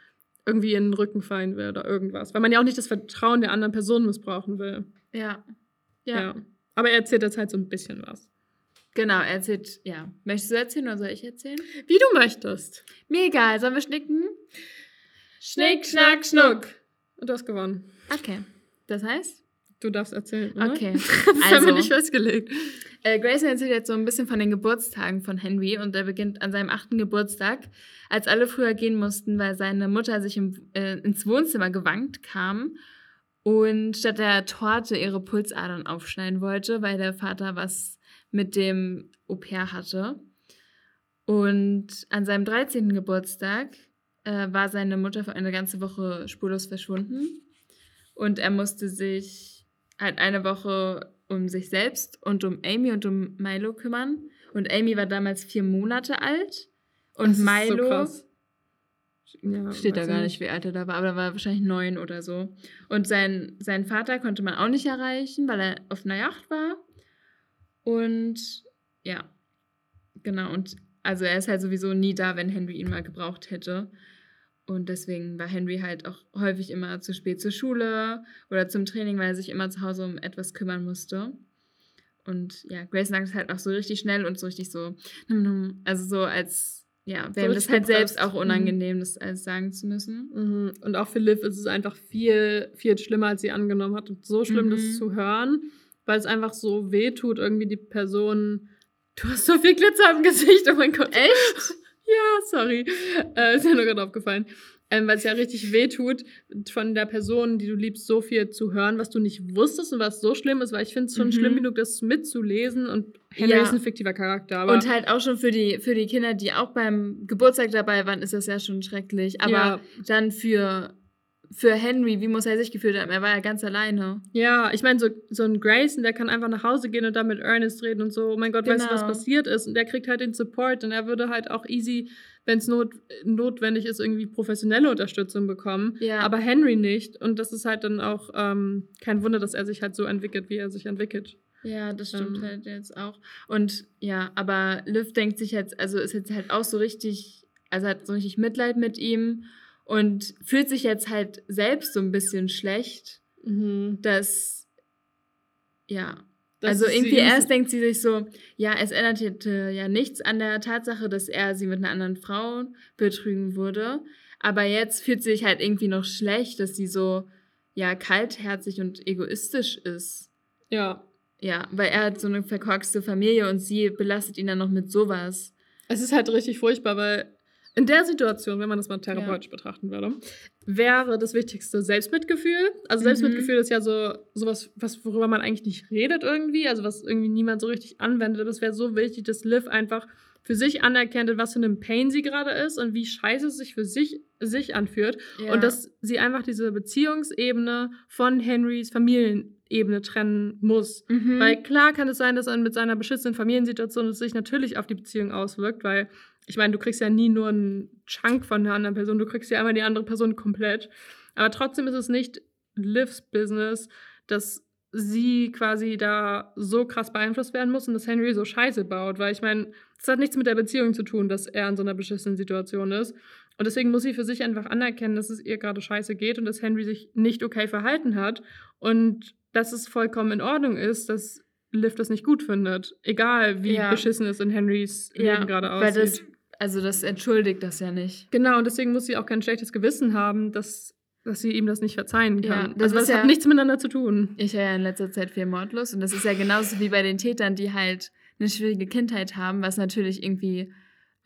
irgendwie in den Rücken fallen will oder irgendwas. Weil man ja auch nicht das Vertrauen der anderen Person missbrauchen will. ja. Ja. Ja. Aber er erzählt jetzt halt so ein bisschen was. Genau, er erzählt, ja. Möchtest du erzählen oder soll ich erzählen? Wie du möchtest. Mir egal, sollen wir schnicken? Schnick, schnack, schnuck. Und du hast gewonnen. Okay. Das heißt? Du darfst erzählen. Oder? Okay. Das haben Also- wir nicht festgelegt. Äh, Grayson erzählt jetzt so ein bisschen von den Geburtstagen von Henry und er beginnt an seinem achten Geburtstag, als alle früher gehen mussten, weil seine Mutter sich im, äh, ins Wohnzimmer gewankt kam und statt der Torte ihre Pulsadern aufschneiden wollte, weil der Vater was mit dem Au pair hatte. Und an seinem 13. Geburtstag äh, war seine Mutter für eine ganze Woche spurlos verschwunden und er musste sich halt eine Woche um sich selbst und um Amy und um Milo kümmern. Und Amy war damals vier Monate alt. Und so Milo krass. Ja, steht da gar ich nicht, wie alt er da war, aber er war wahrscheinlich neun oder so. Und sein, seinen Vater konnte man auch nicht erreichen, weil er auf einer Yacht war. Und ja, genau. Und also er ist halt sowieso nie da, wenn Henry ihn mal gebraucht hätte. Und deswegen war Henry halt auch häufig immer zu spät zur Schule oder zum Training, weil er sich immer zu Hause um etwas kümmern musste. Und ja, Grace sagt es halt auch so richtig schnell und so richtig so, also so als, ja, wäre so das halt selbst auch unangenehm, mhm. das alles sagen zu müssen. Mhm. Und auch für Liv ist es einfach viel, viel schlimmer, als sie angenommen hat. Und so schlimm, mhm. das zu hören, weil es einfach so weh tut, irgendwie die Person. Du hast so viel Glitzer im Gesicht, oh mein Gott. Echt? Ja, sorry. Äh, ist mir nur gerade aufgefallen ähm, weil es ja richtig weh tut, von der Person, die du liebst, so viel zu hören, was du nicht wusstest und was so schlimm ist, weil ich finde es schon mhm. schlimm genug, das mitzulesen und Henry ja. ist ein fiktiver Charakter. und halt auch schon für die, für die Kinder, die auch beim Geburtstag dabei waren, ist das ja schon schrecklich. Aber ja. dann für für Henry, wie muss er sich gefühlt haben? Er war ja ganz alleine. Ja, ich meine, so, so ein Grayson, der kann einfach nach Hause gehen und dann mit Ernest reden und so, oh mein Gott, genau. weißt du, was genau. passiert ist? Und der kriegt halt den Support und er würde halt auch easy wenn es not, notwendig ist, irgendwie professionelle Unterstützung bekommen. Ja. Aber Henry nicht. Und das ist halt dann auch ähm, kein Wunder, dass er sich halt so entwickelt, wie er sich entwickelt. Ja, das stimmt ähm. halt jetzt auch. Und ja, aber Liv denkt sich jetzt, also ist jetzt halt auch so richtig, also hat so richtig Mitleid mit ihm und fühlt sich jetzt halt selbst so ein bisschen schlecht, mhm. dass ja, also irgendwie erst denkt sie sich so, ja, es änderte ja nichts an der Tatsache, dass er sie mit einer anderen Frau betrügen würde. Aber jetzt fühlt sie sich halt irgendwie noch schlecht, dass sie so, ja, kaltherzig und egoistisch ist. Ja. Ja, weil er hat so eine verkorkste Familie und sie belastet ihn dann noch mit sowas. Es ist halt richtig furchtbar, weil in der Situation, wenn man das mal therapeutisch ja. betrachten würde, wäre das Wichtigste Selbstmitgefühl. Also mhm. Selbstmitgefühl ist ja so sowas, was, worüber man eigentlich nicht redet irgendwie, also was irgendwie niemand so richtig anwendet. Aber es wäre so wichtig, dass Liv einfach für sich anerkennt, was für einem Pain sie gerade ist und wie scheiße es sich für sich, sich anführt. Ja. Und dass sie einfach diese Beziehungsebene von Henrys Familienebene trennen muss. Mhm. Weil klar kann es sein, dass er mit seiner beschissenen Familiensituation es sich natürlich auf die Beziehung auswirkt, weil ich meine, du kriegst ja nie nur einen Chunk von einer anderen Person, du kriegst ja einmal die andere Person komplett. Aber trotzdem ist es nicht Livs Business, dass sie quasi da so krass beeinflusst werden muss und dass Henry so Scheiße baut. Weil ich meine, es hat nichts mit der Beziehung zu tun, dass er in so einer beschissenen Situation ist. Und deswegen muss sie für sich einfach anerkennen, dass es ihr gerade scheiße geht und dass Henry sich nicht okay verhalten hat. Und dass es vollkommen in Ordnung ist, dass Liv das nicht gut findet. Egal, wie ja. beschissen es in Henrys ja, Leben gerade aussieht. Weil das also das entschuldigt das ja nicht. Genau, und deswegen muss sie auch kein schlechtes Gewissen haben, dass, dass sie ihm das nicht verzeihen kann. Ja, das also das ja, hat nichts miteinander zu tun. Ich war ja in letzter Zeit viel mordlos und das ist ja genauso wie bei den Tätern, die halt eine schwierige Kindheit haben, was natürlich irgendwie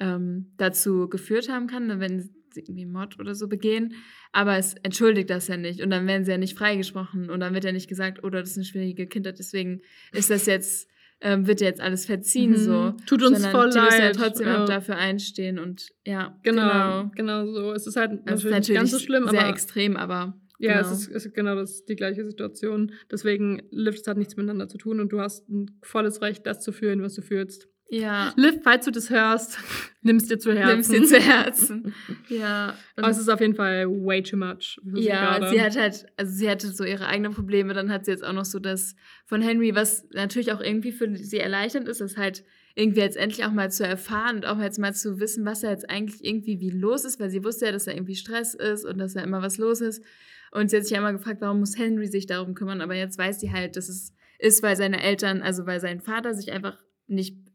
ähm, dazu geführt haben kann, ne, wenn sie irgendwie Mord oder so begehen. Aber es entschuldigt das ja nicht. Und dann werden sie ja nicht freigesprochen. Und dann wird ja nicht gesagt, oh, das ist eine schwierige Kindheit. Deswegen ist das jetzt ähm, wird jetzt alles verziehen, mhm. so. Tut uns Sondern voll die leid. Die müssen ja trotzdem ja. auch dafür einstehen und ja. Genau, genau, genau so. Es ist halt natürlich, ist natürlich nicht ganz so schlimm, sehr aber extrem, aber. Ja, genau. es ist, ist, genau das die gleiche Situation. Deswegen, Lift hat nichts miteinander zu tun und du hast ein volles Recht, das zu fühlen, was du fühlst. Ja. Liv, falls du das hörst, nimm es dir zu Herzen. Nimm es dir zu Herzen. ja. Aber es ist auf jeden Fall way too much. Ja, sie, sie hat halt, also sie hatte so ihre eigenen Probleme. Dann hat sie jetzt auch noch so das von Henry, was natürlich auch irgendwie für sie erleichternd ist, das halt irgendwie jetzt endlich auch mal zu erfahren und auch jetzt mal zu wissen, was da jetzt eigentlich irgendwie wie los ist, weil sie wusste ja, dass da irgendwie Stress ist und dass da immer was los ist. Und sie hat sich ja immer gefragt, warum muss Henry sich darum kümmern? Aber jetzt weiß sie halt, dass es ist, weil seine Eltern, also weil sein Vater sich einfach nicht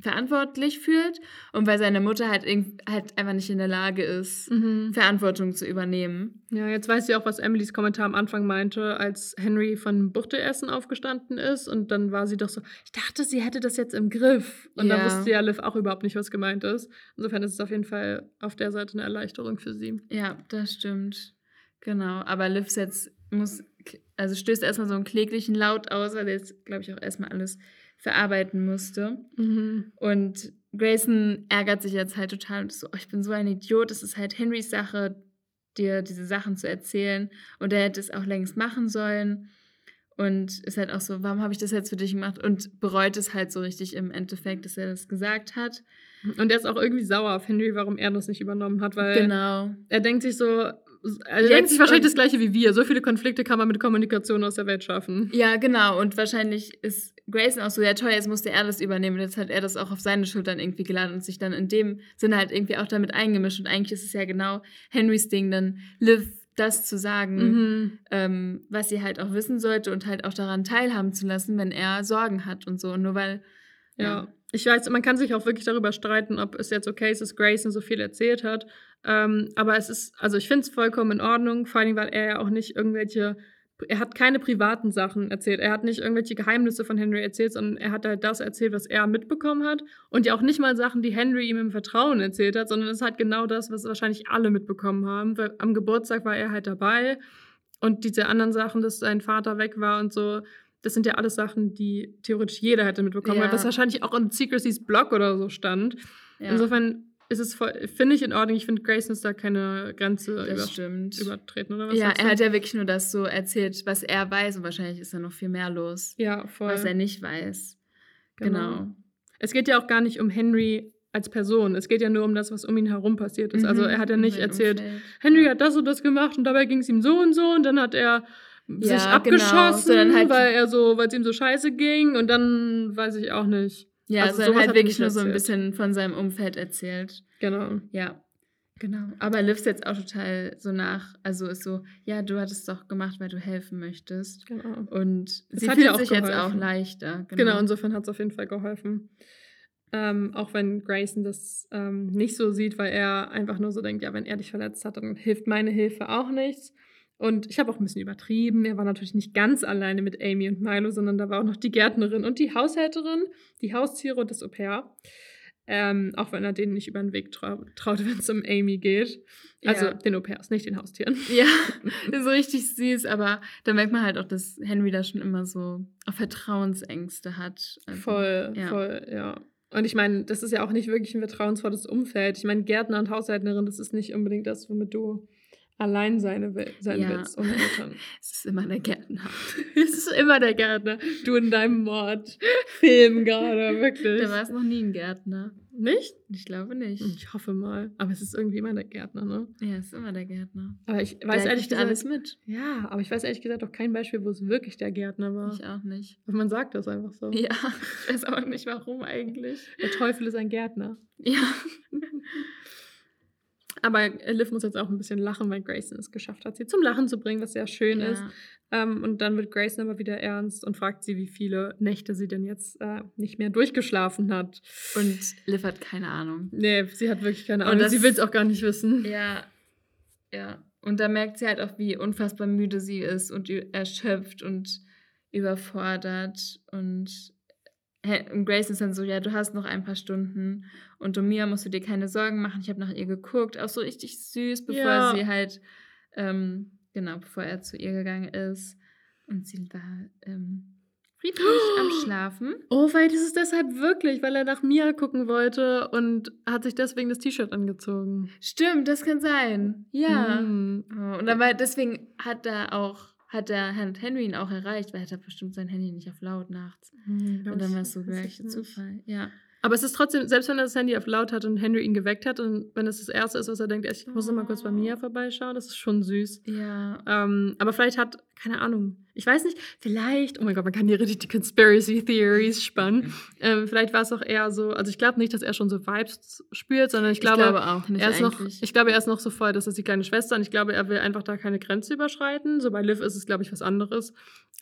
verantwortlich fühlt und weil seine Mutter halt, halt einfach nicht in der Lage ist, mhm. Verantwortung zu übernehmen. Ja, jetzt weiß sie auch, was Emilys Kommentar am Anfang meinte, als Henry von Buchteessen aufgestanden ist und dann war sie doch so, ich dachte, sie hätte das jetzt im Griff. Und ja. da wusste ja Liv auch überhaupt nicht, was gemeint ist. Insofern ist es auf jeden Fall auf der Seite eine Erleichterung für sie. Ja, das stimmt. Genau, aber Liv jetzt muss, also stößt erstmal so einen kläglichen Laut aus, weil jetzt, glaube ich, auch erstmal alles verarbeiten musste. Mhm. Und Grayson ärgert sich jetzt halt total und ist so, oh, ich bin so ein Idiot, es ist halt Henrys Sache, dir diese Sachen zu erzählen. Und er hätte es auch längst machen sollen. Und ist halt auch so, warum habe ich das jetzt für dich gemacht? Und bereut es halt so richtig im Endeffekt, dass er das gesagt hat. Und er ist auch irgendwie sauer auf Henry, warum er das nicht übernommen hat, weil genau. er denkt sich so, Also denkt Jetzt sich wahrscheinlich das gleiche wie wir. So viele Konflikte kann man mit Kommunikation aus der Welt schaffen. Ja, genau. Und wahrscheinlich ist Grayson auch so, ja toll, jetzt musste er das übernehmen. Und jetzt hat er das auch auf seine Schultern irgendwie geladen und sich dann in dem Sinne halt irgendwie auch damit eingemischt. Und eigentlich ist es ja genau Henrys Ding, dann Liv das zu sagen, Mhm. ähm, was sie halt auch wissen sollte und halt auch daran teilhaben zu lassen, wenn er Sorgen hat und so. Und nur weil, Ja. Ich weiß, man kann sich auch wirklich darüber streiten, ob es jetzt okay ist, dass Grayson so viel erzählt hat. Ähm, aber es ist, also ich finde es vollkommen in Ordnung, vor allem, weil er ja auch nicht irgendwelche, er hat keine privaten Sachen erzählt. Er hat nicht irgendwelche Geheimnisse von Henry erzählt, sondern er hat halt das erzählt, was er mitbekommen hat. Und ja auch nicht mal Sachen, die Henry ihm im Vertrauen erzählt hat, sondern es ist halt genau das, was wahrscheinlich alle mitbekommen haben. Weil am Geburtstag war er halt dabei. Und diese anderen Sachen, dass sein Vater weg war und so, das sind ja alles Sachen, die theoretisch jeder hätte mitbekommen, Ja. weil was wahrscheinlich auch in Secrecy's Blog oder so stand. ja, Insofern ist es voll, finde ich in Ordnung. Ich finde, Grayson ist da keine Grenze über, übertreten, oder was? Ja, er hat ja wirklich nur das so erzählt, was er weiß. Und wahrscheinlich ist da noch viel mehr los, ja, voll. was er nicht weiß. Genau. Es geht ja auch gar nicht um Henry als Person. Es geht ja nur um das, was um ihn herum passiert ist. Also Mhm, er hat ja nicht erzählt, Umfeld. Henry hat das und das gemacht und dabei ging es ihm so und so und dann hat er sich Ja, genau. abgeschossen, Sondern halt- weil er so, weil es ihm so scheiße ging und dann weiß ich auch nicht. Ja, Also sowas halt hat wirklich nur so ein bisschen von seinem Umfeld erzählt. Genau. Ja, genau. Aber Liv ist jetzt auch total so nach, also ist so, ja, du hattest doch gemacht, weil du helfen möchtest. Genau. Und Es sie hat fühlt sich jetzt geholfen. auch leichter. Genau, insofern hat es auf jeden Fall geholfen. Ähm, auch wenn Grayson das ähm, nicht so sieht, weil er einfach nur so denkt, ja, wenn er dich verletzt hat, dann hilft meine Hilfe auch nichts. Und ich habe auch ein bisschen übertrieben. Er war natürlich nicht ganz alleine mit Amy und Milo, sondern da war auch noch die Gärtnerin und die Haushälterin, die Haustiere und das Au-pair. Ähm, auch wenn er denen nicht über den Weg trau traut, wenn es um Amy geht. Also Ja. den Au-pairs, nicht den Haustieren. Ja, ist so richtig süß, aber da merkt man halt auch, dass Henry da schon immer so auch Vertrauensängste hat. Also, Voll, ja. voll, ja. Und ich meine, das ist ja auch nicht wirklich ein vertrauensvolles Umfeld. Ich meine, Gärtner und Haushälterin, das ist nicht unbedingt das, womit du allein sein, will, sein Ja. willst ohne Eltern. Es ist immer der Gärtner. es ist immer der Gärtner. Du in deinem Mordfilm gerade, wirklich. Da war es noch nie ein Gärtner. nicht? Ich glaube nicht. Ich hoffe mal. Aber es ist irgendwie immer der Gärtner, ne? Ja, es ist immer der Gärtner. Aber ich weiß der ehrlich gesagt. alles mit. Ja, aber ich weiß ehrlich gesagt auch kein Beispiel, wo es wirklich der Gärtner war. Ich auch nicht. Man sagt das einfach so. Ja, ich weiß auch nicht warum eigentlich. Der Teufel ist ein Gärtner. Ja. Aber Liv muss jetzt auch ein bisschen lachen, weil Grayson es geschafft hat, sie zum Lachen zu bringen, was sehr schön ist. ja. Ähm, und dann wird Grayson aber wieder ernst und fragt sie, wie viele Nächte sie denn jetzt äh, nicht mehr durchgeschlafen hat. Und Liv hat keine Ahnung. Nee, sie hat wirklich keine Und Ahnung. das- Sie will es auch gar nicht wissen. Ja. Ja. Und da merkt sie halt auch, wie unfassbar müde sie ist und erschöpft und überfordert. Und, und Grace ist dann so, ja, du hast noch ein paar Stunden und um Mia musst du dir keine Sorgen machen. Ich habe nach ihr geguckt, auch so richtig süß, bevor Ja. sie halt, ähm, genau, bevor er zu ihr gegangen ist. Und sie war ähm, friedlich am Schlafen. Oh, weil das ist deshalb wirklich, weil er nach Mia gucken wollte und hat sich deswegen das T-Shirt angezogen. Stimmt, das kann sein. Ja. Hm. Oh, und war, deswegen hat er auch, hat der hat Henry ihn auch erreicht, weil er hat bestimmt sein Handy nicht auf laut nachts. Hm, glaub Und dann war es so gleich nicht. Zufall. Ja. Aber es ist trotzdem, selbst wenn er das Handy auf laut hat und Henry ihn geweckt hat und wenn es das Erste ist, was er denkt, ich muss noch mal kurz bei Mia vorbeischauen, das ist schon süß. Ja. Ähm, aber vielleicht hat, keine Ahnung, ich weiß nicht, vielleicht, oh mein Gott, man kann hier richtig die Conspiracy Theories spannen. ähm, vielleicht war es auch eher so, also ich glaube nicht, dass er schon so Vibes spürt, sondern ich glaube, auch nicht er ist noch, ich glaube, er ist noch so voll, das ist die kleine Schwester und ich glaube, er will einfach da keine Grenze überschreiten. So bei Liv ist es, glaube ich, was anderes.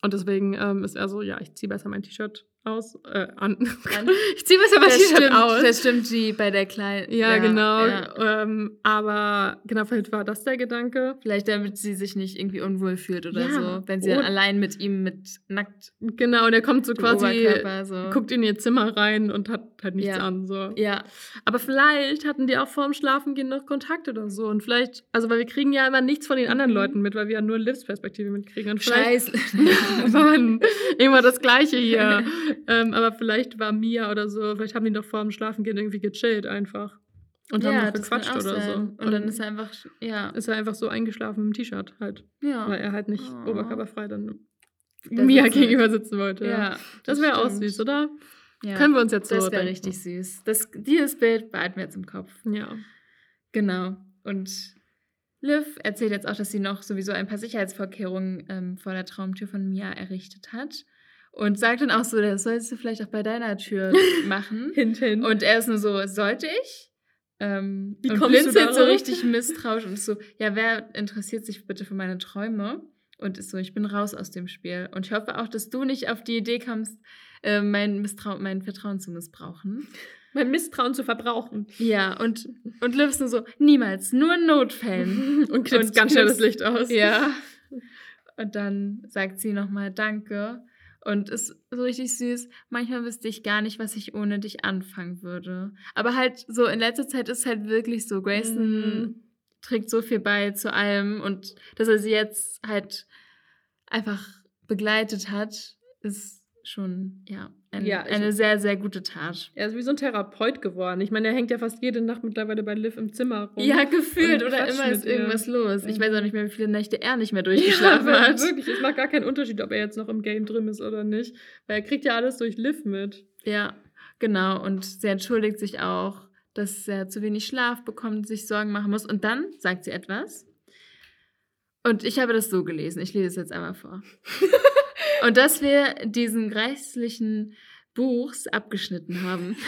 Und deswegen ähm, ist er so, ja, ich ziehe besser mein T-Shirt aus, äh, an. An. ich ziehe mein das T-Shirt aus. das stimmt, die bei der kleinen. Ja, genau. ja. Ähm, aber genau, vielleicht war das der Gedanke. Vielleicht damit sie sich nicht irgendwie unwohl fühlt oder Ja, so, wenn sie dann und- allein mit ihm mit nackt Genau, und er kommt so quasi, so. guckt in ihr Zimmer rein und hat halt nichts Ja. an. So. Ja, Aber vielleicht hatten die auch vor dem Schlafengehen noch Kontakt oder so. Und vielleicht, also weil wir kriegen ja immer nichts von den anderen Mhm. Leuten mit, weil wir ja nur Livs Perspektive mitkriegen. Und vielleicht, scheiße. Mann, immer das Gleiche hier. ähm, aber vielleicht war Mia oder so, vielleicht haben die doch vor dem Schlafengehen irgendwie gechillt einfach. Und haben noch das gequatscht oder so. sein. Und dann ist er einfach, ja. ist er einfach so eingeschlafen im T-Shirt halt. ja. Weil er halt nicht Oh. oberkörperfrei dann Da Mia sitzen gegenüber sitzen wollte. Ja. ja, Das wäre auch süß, oder? Ja. Können wir uns jetzt so Das wäre richtig süß. Das, dieses Bild behalten wir jetzt im Kopf. Ja. Genau. Und Liv erzählt jetzt auch, dass sie noch sowieso ein paar Sicherheitsvorkehrungen ähm, vor der Traumtür von Mia errichtet hat. Und sagt dann auch so, das solltest du vielleicht auch bei deiner Tür machen. Hint, hint. Und er ist nur so, sollte ich? Ähm, Wie und blinzelt so richtig misstrauisch und ist so, ja, wer interessiert sich bitte für meine Träume? Und ist so, ich bin raus aus dem Spiel. Und ich hoffe auch, dass du nicht auf die Idee kommst, äh, mein, Misstrau mein Vertrauen zu missbrauchen. mein Misstrauen zu verbrauchen. Ja, und, und Liv ist nur so, niemals, nur in Notfällen. Und knipst ganz schnell das Licht aus. Ja. Und dann sagt sie nochmal Danke und ist so richtig süß. Manchmal wüsste ich gar nicht, was ich ohne dich anfangen würde. Aber halt so in letzter Zeit ist halt wirklich so, Grayson Mhm. trägt so viel bei zu allem und dass er sie jetzt halt einfach begleitet hat, ist schon, ja, ein, Ja, eine sehr, sehr gute Tat. Er ist wie so ein Therapeut geworden. Ich meine, er hängt ja fast jede Nacht mittlerweile bei Liv im Zimmer rum. Ja, gefühlt. Oder immer ist ihr. irgendwas los. Ich weiß auch nicht mehr, wie viele Nächte er nicht mehr Ja, durchgeschlafen hat. wirklich. Es macht gar keinen Unterschied, ob er jetzt noch im Game drin ist oder nicht. Weil er kriegt ja alles durch Liv mit. Ja, genau. Und sie entschuldigt sich auch, dass er zu wenig Schlaf bekommt sich Sorgen machen muss. Und dann sagt sie etwas. Und ich habe das so gelesen. Ich lese es jetzt einmal vor. und dass wir diesen grässlichen Buchs abgeschnitten haben.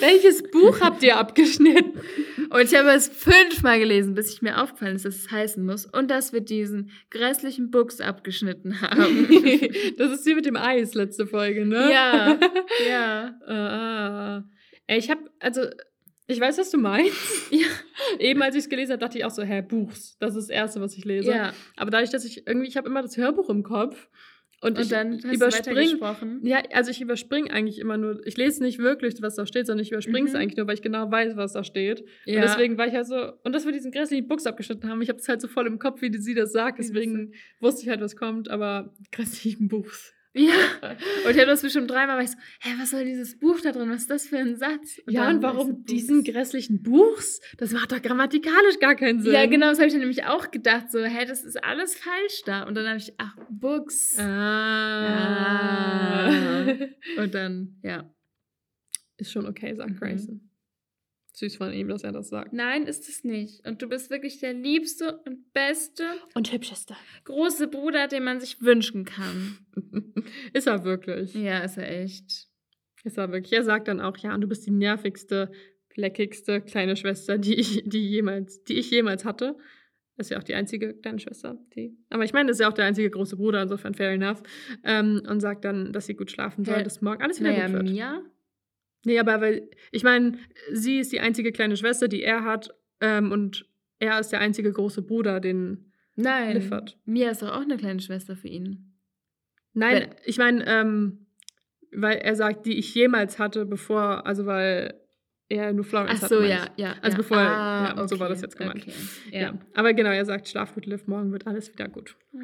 Welches Buch habt ihr abgeschnitten? Und ich habe es fünfmal gelesen, bis ich mir aufgefallen ist, dass es heißen muss. Und dass wir diesen grässlichen Buchs abgeschnitten haben. das ist wie mit dem Eis letzte Folge, ne? ja, ja. Ah. Ey, ich hab, also, ich weiß, was du meinst. Ja. Eben als ich es gelesen habe, dachte ich auch so, hä, Buchs. Das ist das Erste, was ich lese. Ja. Aber dadurch, dass ich irgendwie, ich habe immer das Hörbuch im Kopf. Und, Und ich dann hast du überspring, weitergesprochen. Ja, also ich überspringe eigentlich immer nur, ich lese nicht wirklich, was da steht, sondern ich überspringe es Mhm. eigentlich nur, weil ich genau weiß, was da steht. Ja. Und deswegen war ich halt so, und dass wir diesen grässlichen Buchs abgeschnitten haben, ich habe es halt so voll im Kopf, wie sie das sagt, deswegen wusste ich halt, was kommt, aber grässlichen Buchs. Ja. Und ich habe das bestimmt dreimal, weil ich so, hä, was soll dieses Buch da drin? Was ist das für ein Satz? ja, und war ich warum diesen grässlichen Buchs? Das macht doch grammatikalisch gar keinen Sinn. Ja, genau, das habe ich dann nämlich auch gedacht, so, hä, das ist alles falsch da. Und dann habe ich, ach, Books. Ah. Und dann, ja. Ist schon okay, sagt Mhm. Süß von ihm, dass er das sagt. Nein, ist es nicht. Und du bist wirklich der liebste und beste Und hübschester. große Bruder, den man sich wünschen kann. ist er wirklich. Ja, ist er echt. Ist er wirklich. Er sagt dann auch, ja, und du bist die nervigste, fleckigste kleine Schwester, die ich, die jemals, die ich jemals hatte. Ist ja auch die einzige kleine Schwester, die. Aber ich meine, das ist ja auch der einzige große Bruder, insofern fair enough. Ähm, und sagt dann, dass sie gut schlafen soll, Hä? dass morgen alles wieder Naja, gut wird. Mia? Nee, aber weil, ich meine, sie ist die einzige kleine Schwester, die er hat. Ähm, und er ist der einzige große Bruder, den Nein. Hat. Mia ist doch auch eine kleine Schwester für ihn. Nein, Wenn- ich meine, ähm, weil er sagt, die ich jemals hatte, bevor, also weil er nur Florence Ach hat. so, meine ja, ja. Also ja. bevor- ja, so war okay, das jetzt gemeint. Okay. Ja. Ja. Aber genau, er sagt, schlaf gut, Liv, morgen wird alles wieder gut. Hm.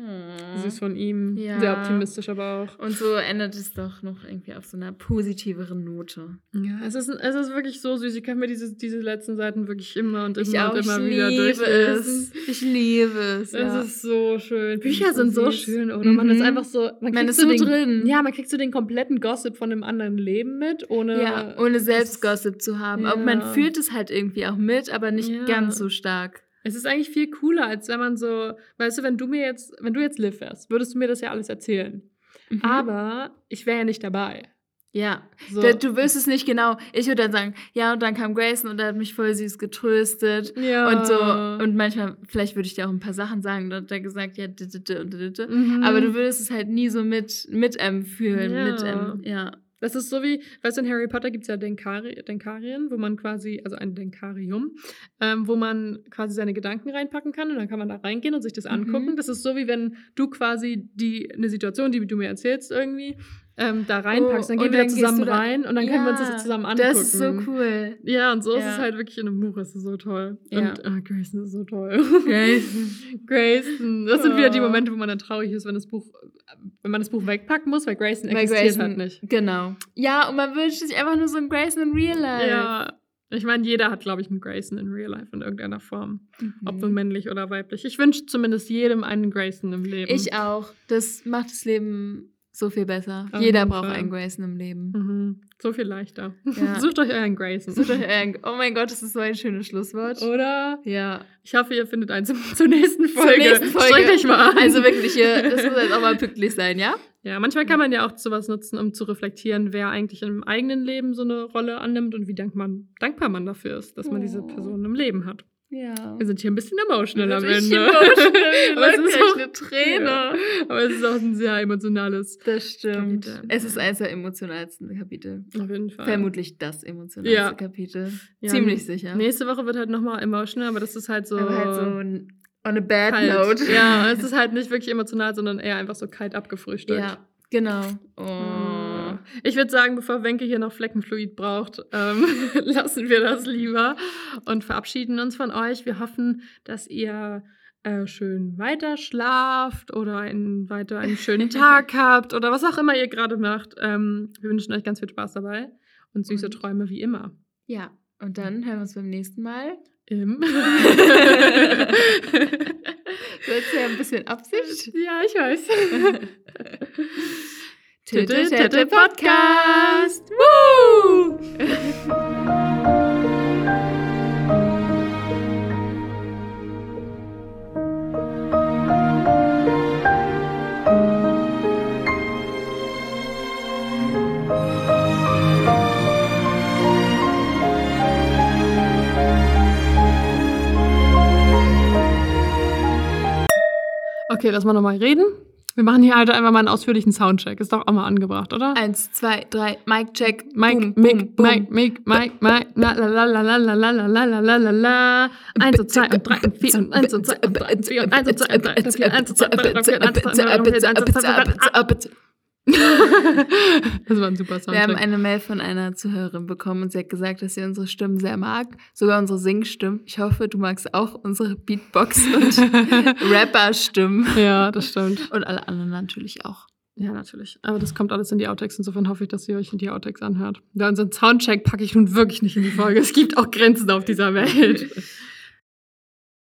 Süß von ihm, Ja. sehr optimistisch aber auch. Und so endet es doch noch irgendwie auf so einer positiveren Note. Ja, es ist, es ist wirklich so süß. Ich kann mir diese, diese letzten Seiten wirklich immer und immer auch, und immer wieder durchlesen. es. Ich liebe es. Es ist so schön. Bücher so sind so süß. schön, oder? Man ist Mhm. einfach so, man, Man kriegt ist so den, drin. Ja, man kriegt so den kompletten Gossip von einem anderen Leben mit, ohne. ohne selbst Gossip zu haben. Aber Ja. man fühlt es halt irgendwie auch mit, aber nicht Ja. ganz so stark. Es ist eigentlich viel cooler, als wenn man so, weißt du, wenn du mir jetzt, wenn du jetzt Liv wärst, würdest du mir das ja alles erzählen. Mhm. Aber ich wäre ja nicht dabei. ja, So. Du wirst es nicht genau. Ich würde dann sagen, ja, und dann kam Grayson und er hat mich voll süß getröstet. ja. Und so, und manchmal, vielleicht würde ich dir auch ein paar Sachen sagen, da hat er gesagt, ja, d- d- d- und d- d- d- Mhm. aber du würdest es halt nie so mit, mit ähm, fühlen, Ja. mit ähm, ja. Das ist so wie, weißt du, in Harry Potter gibt es ja Denkari Denkarien, wo man quasi, also ein Denkarium, ähm, wo man quasi seine Gedanken reinpacken kann und dann kann man da reingehen und sich das Mhm. angucken. Das ist so wie wenn du quasi die, eine Situation, die du mir erzählst irgendwie, ähm, da reinpackst. Oh, dann gehen wir da dann zusammen da- rein und dann können wir uns das Ja, zusammen angucken. Das ist so cool. Ja, und so ist Ja. es halt wirklich in einem Buch. Es ist so toll. Ja. Und ah, Grayson ist so toll. Grayson. Grayson. Das sind wieder die Oh. Momente, wo man dann traurig ist, wenn das Buch, wenn man das Buch wegpacken muss, weil Grayson Weil existiert Grayson, halt nicht. Genau. Ja, und man wünscht sich einfach nur so ein Grayson in Real Life. Ja. Ich meine, jeder hat, glaube ich, einen Grayson in Real Life in irgendeiner Form. Ob Mhm. nun männlich oder weiblich. Ich wünsche zumindest jedem einen Grayson im Leben. Ich auch. Das macht das Leben So viel besser. Auf Jeder braucht Fall. einen Grayson im Leben. Mhm. So viel leichter. Ja. Sucht euch euren Grayson. Sucht euch einen- Oh mein Gott, das ist so ein schönes Schlusswort. Oder? Ja. Ich hoffe, ihr findet eins zur nächsten Folge. Zur nächsten Folge. Strengt euch mal an. Also wirklich, hier, das muss jetzt auch mal pünktlich sein, ja? Ja, manchmal kann man ja auch sowas nutzen, um zu reflektieren, wer eigentlich im eigenen Leben so eine Rolle annimmt und wie dank man, dankbar man dafür ist, dass man diese Oh. Person im Leben hat. Ja. Wir sind hier ein bisschen emotional am Ende. emotional. Aber es ist auch- eine Träne. Ja. Aber es ist auch ein sehr emotionales. Das stimmt. Kapitel. Es ist eines der emotionalsten Kapitel. Auf jeden Fall. Vermutlich das emotionalste Ja. Kapitel. Ja, Ziemlich sicher. Nächste Woche wird halt nochmal emotional, aber das ist halt so. Aber halt so on a bad kalt. note. Ja, es ist halt nicht wirklich emotional, sondern eher einfach so kalt abgefrühstückt. Ja, genau. Oh. Ich würde sagen, bevor Wenke hier noch Fleckenfluid braucht, ähm, lassen wir das lieber und verabschieden uns von euch. Wir hoffen, dass ihr äh, schön weiter schlaft oder einen, weiter einen schönen Tag habt oder was auch immer ihr gerade macht. Ähm, wir wünschen euch ganz viel Spaß dabei und süße Und- Träume wie immer. Ja, und dann hören wir uns beim nächsten Mal. Im Das ist ja ein bisschen Absicht. ja, ich weiß. Titte, Tette Podcast. Woo! Okay, lass mal nochmal reden. Wir machen hier halt einfach mal einen ausführlichen Soundcheck. Ist doch auch mal angebracht, oder? Eins, zwei, drei, Mic check. Mike, boom, Mick, boom, boom. Mike, Mick, Mike, Mike, la la la la la la la la la la la la la. Eins und zwei und drei und vier und eins und zwei und drei und vier und eins und zwei und drei und vier, eins und zwei und drei und vier und eins und zwei und drei und vier, eins und zwei und drei und vier. Das war ein super Wir haben eine Mail von einer Zuhörerin bekommen und sie hat gesagt, dass sie unsere Stimmen sehr mag. Sogar unsere Singstimmen. Ich hoffe, du magst auch unsere Beatbox- und Rapper-Stimmen. Ja, das stimmt. Und alle anderen natürlich auch. Ja, natürlich. Aber das kommt alles in die Outtakes. Insofern hoffe ich, dass ihr euch in die Outtakes anhört. Ja, unseren Soundcheck packe ich nun wirklich nicht in die Folge. Es gibt auch Grenzen auf dieser Welt.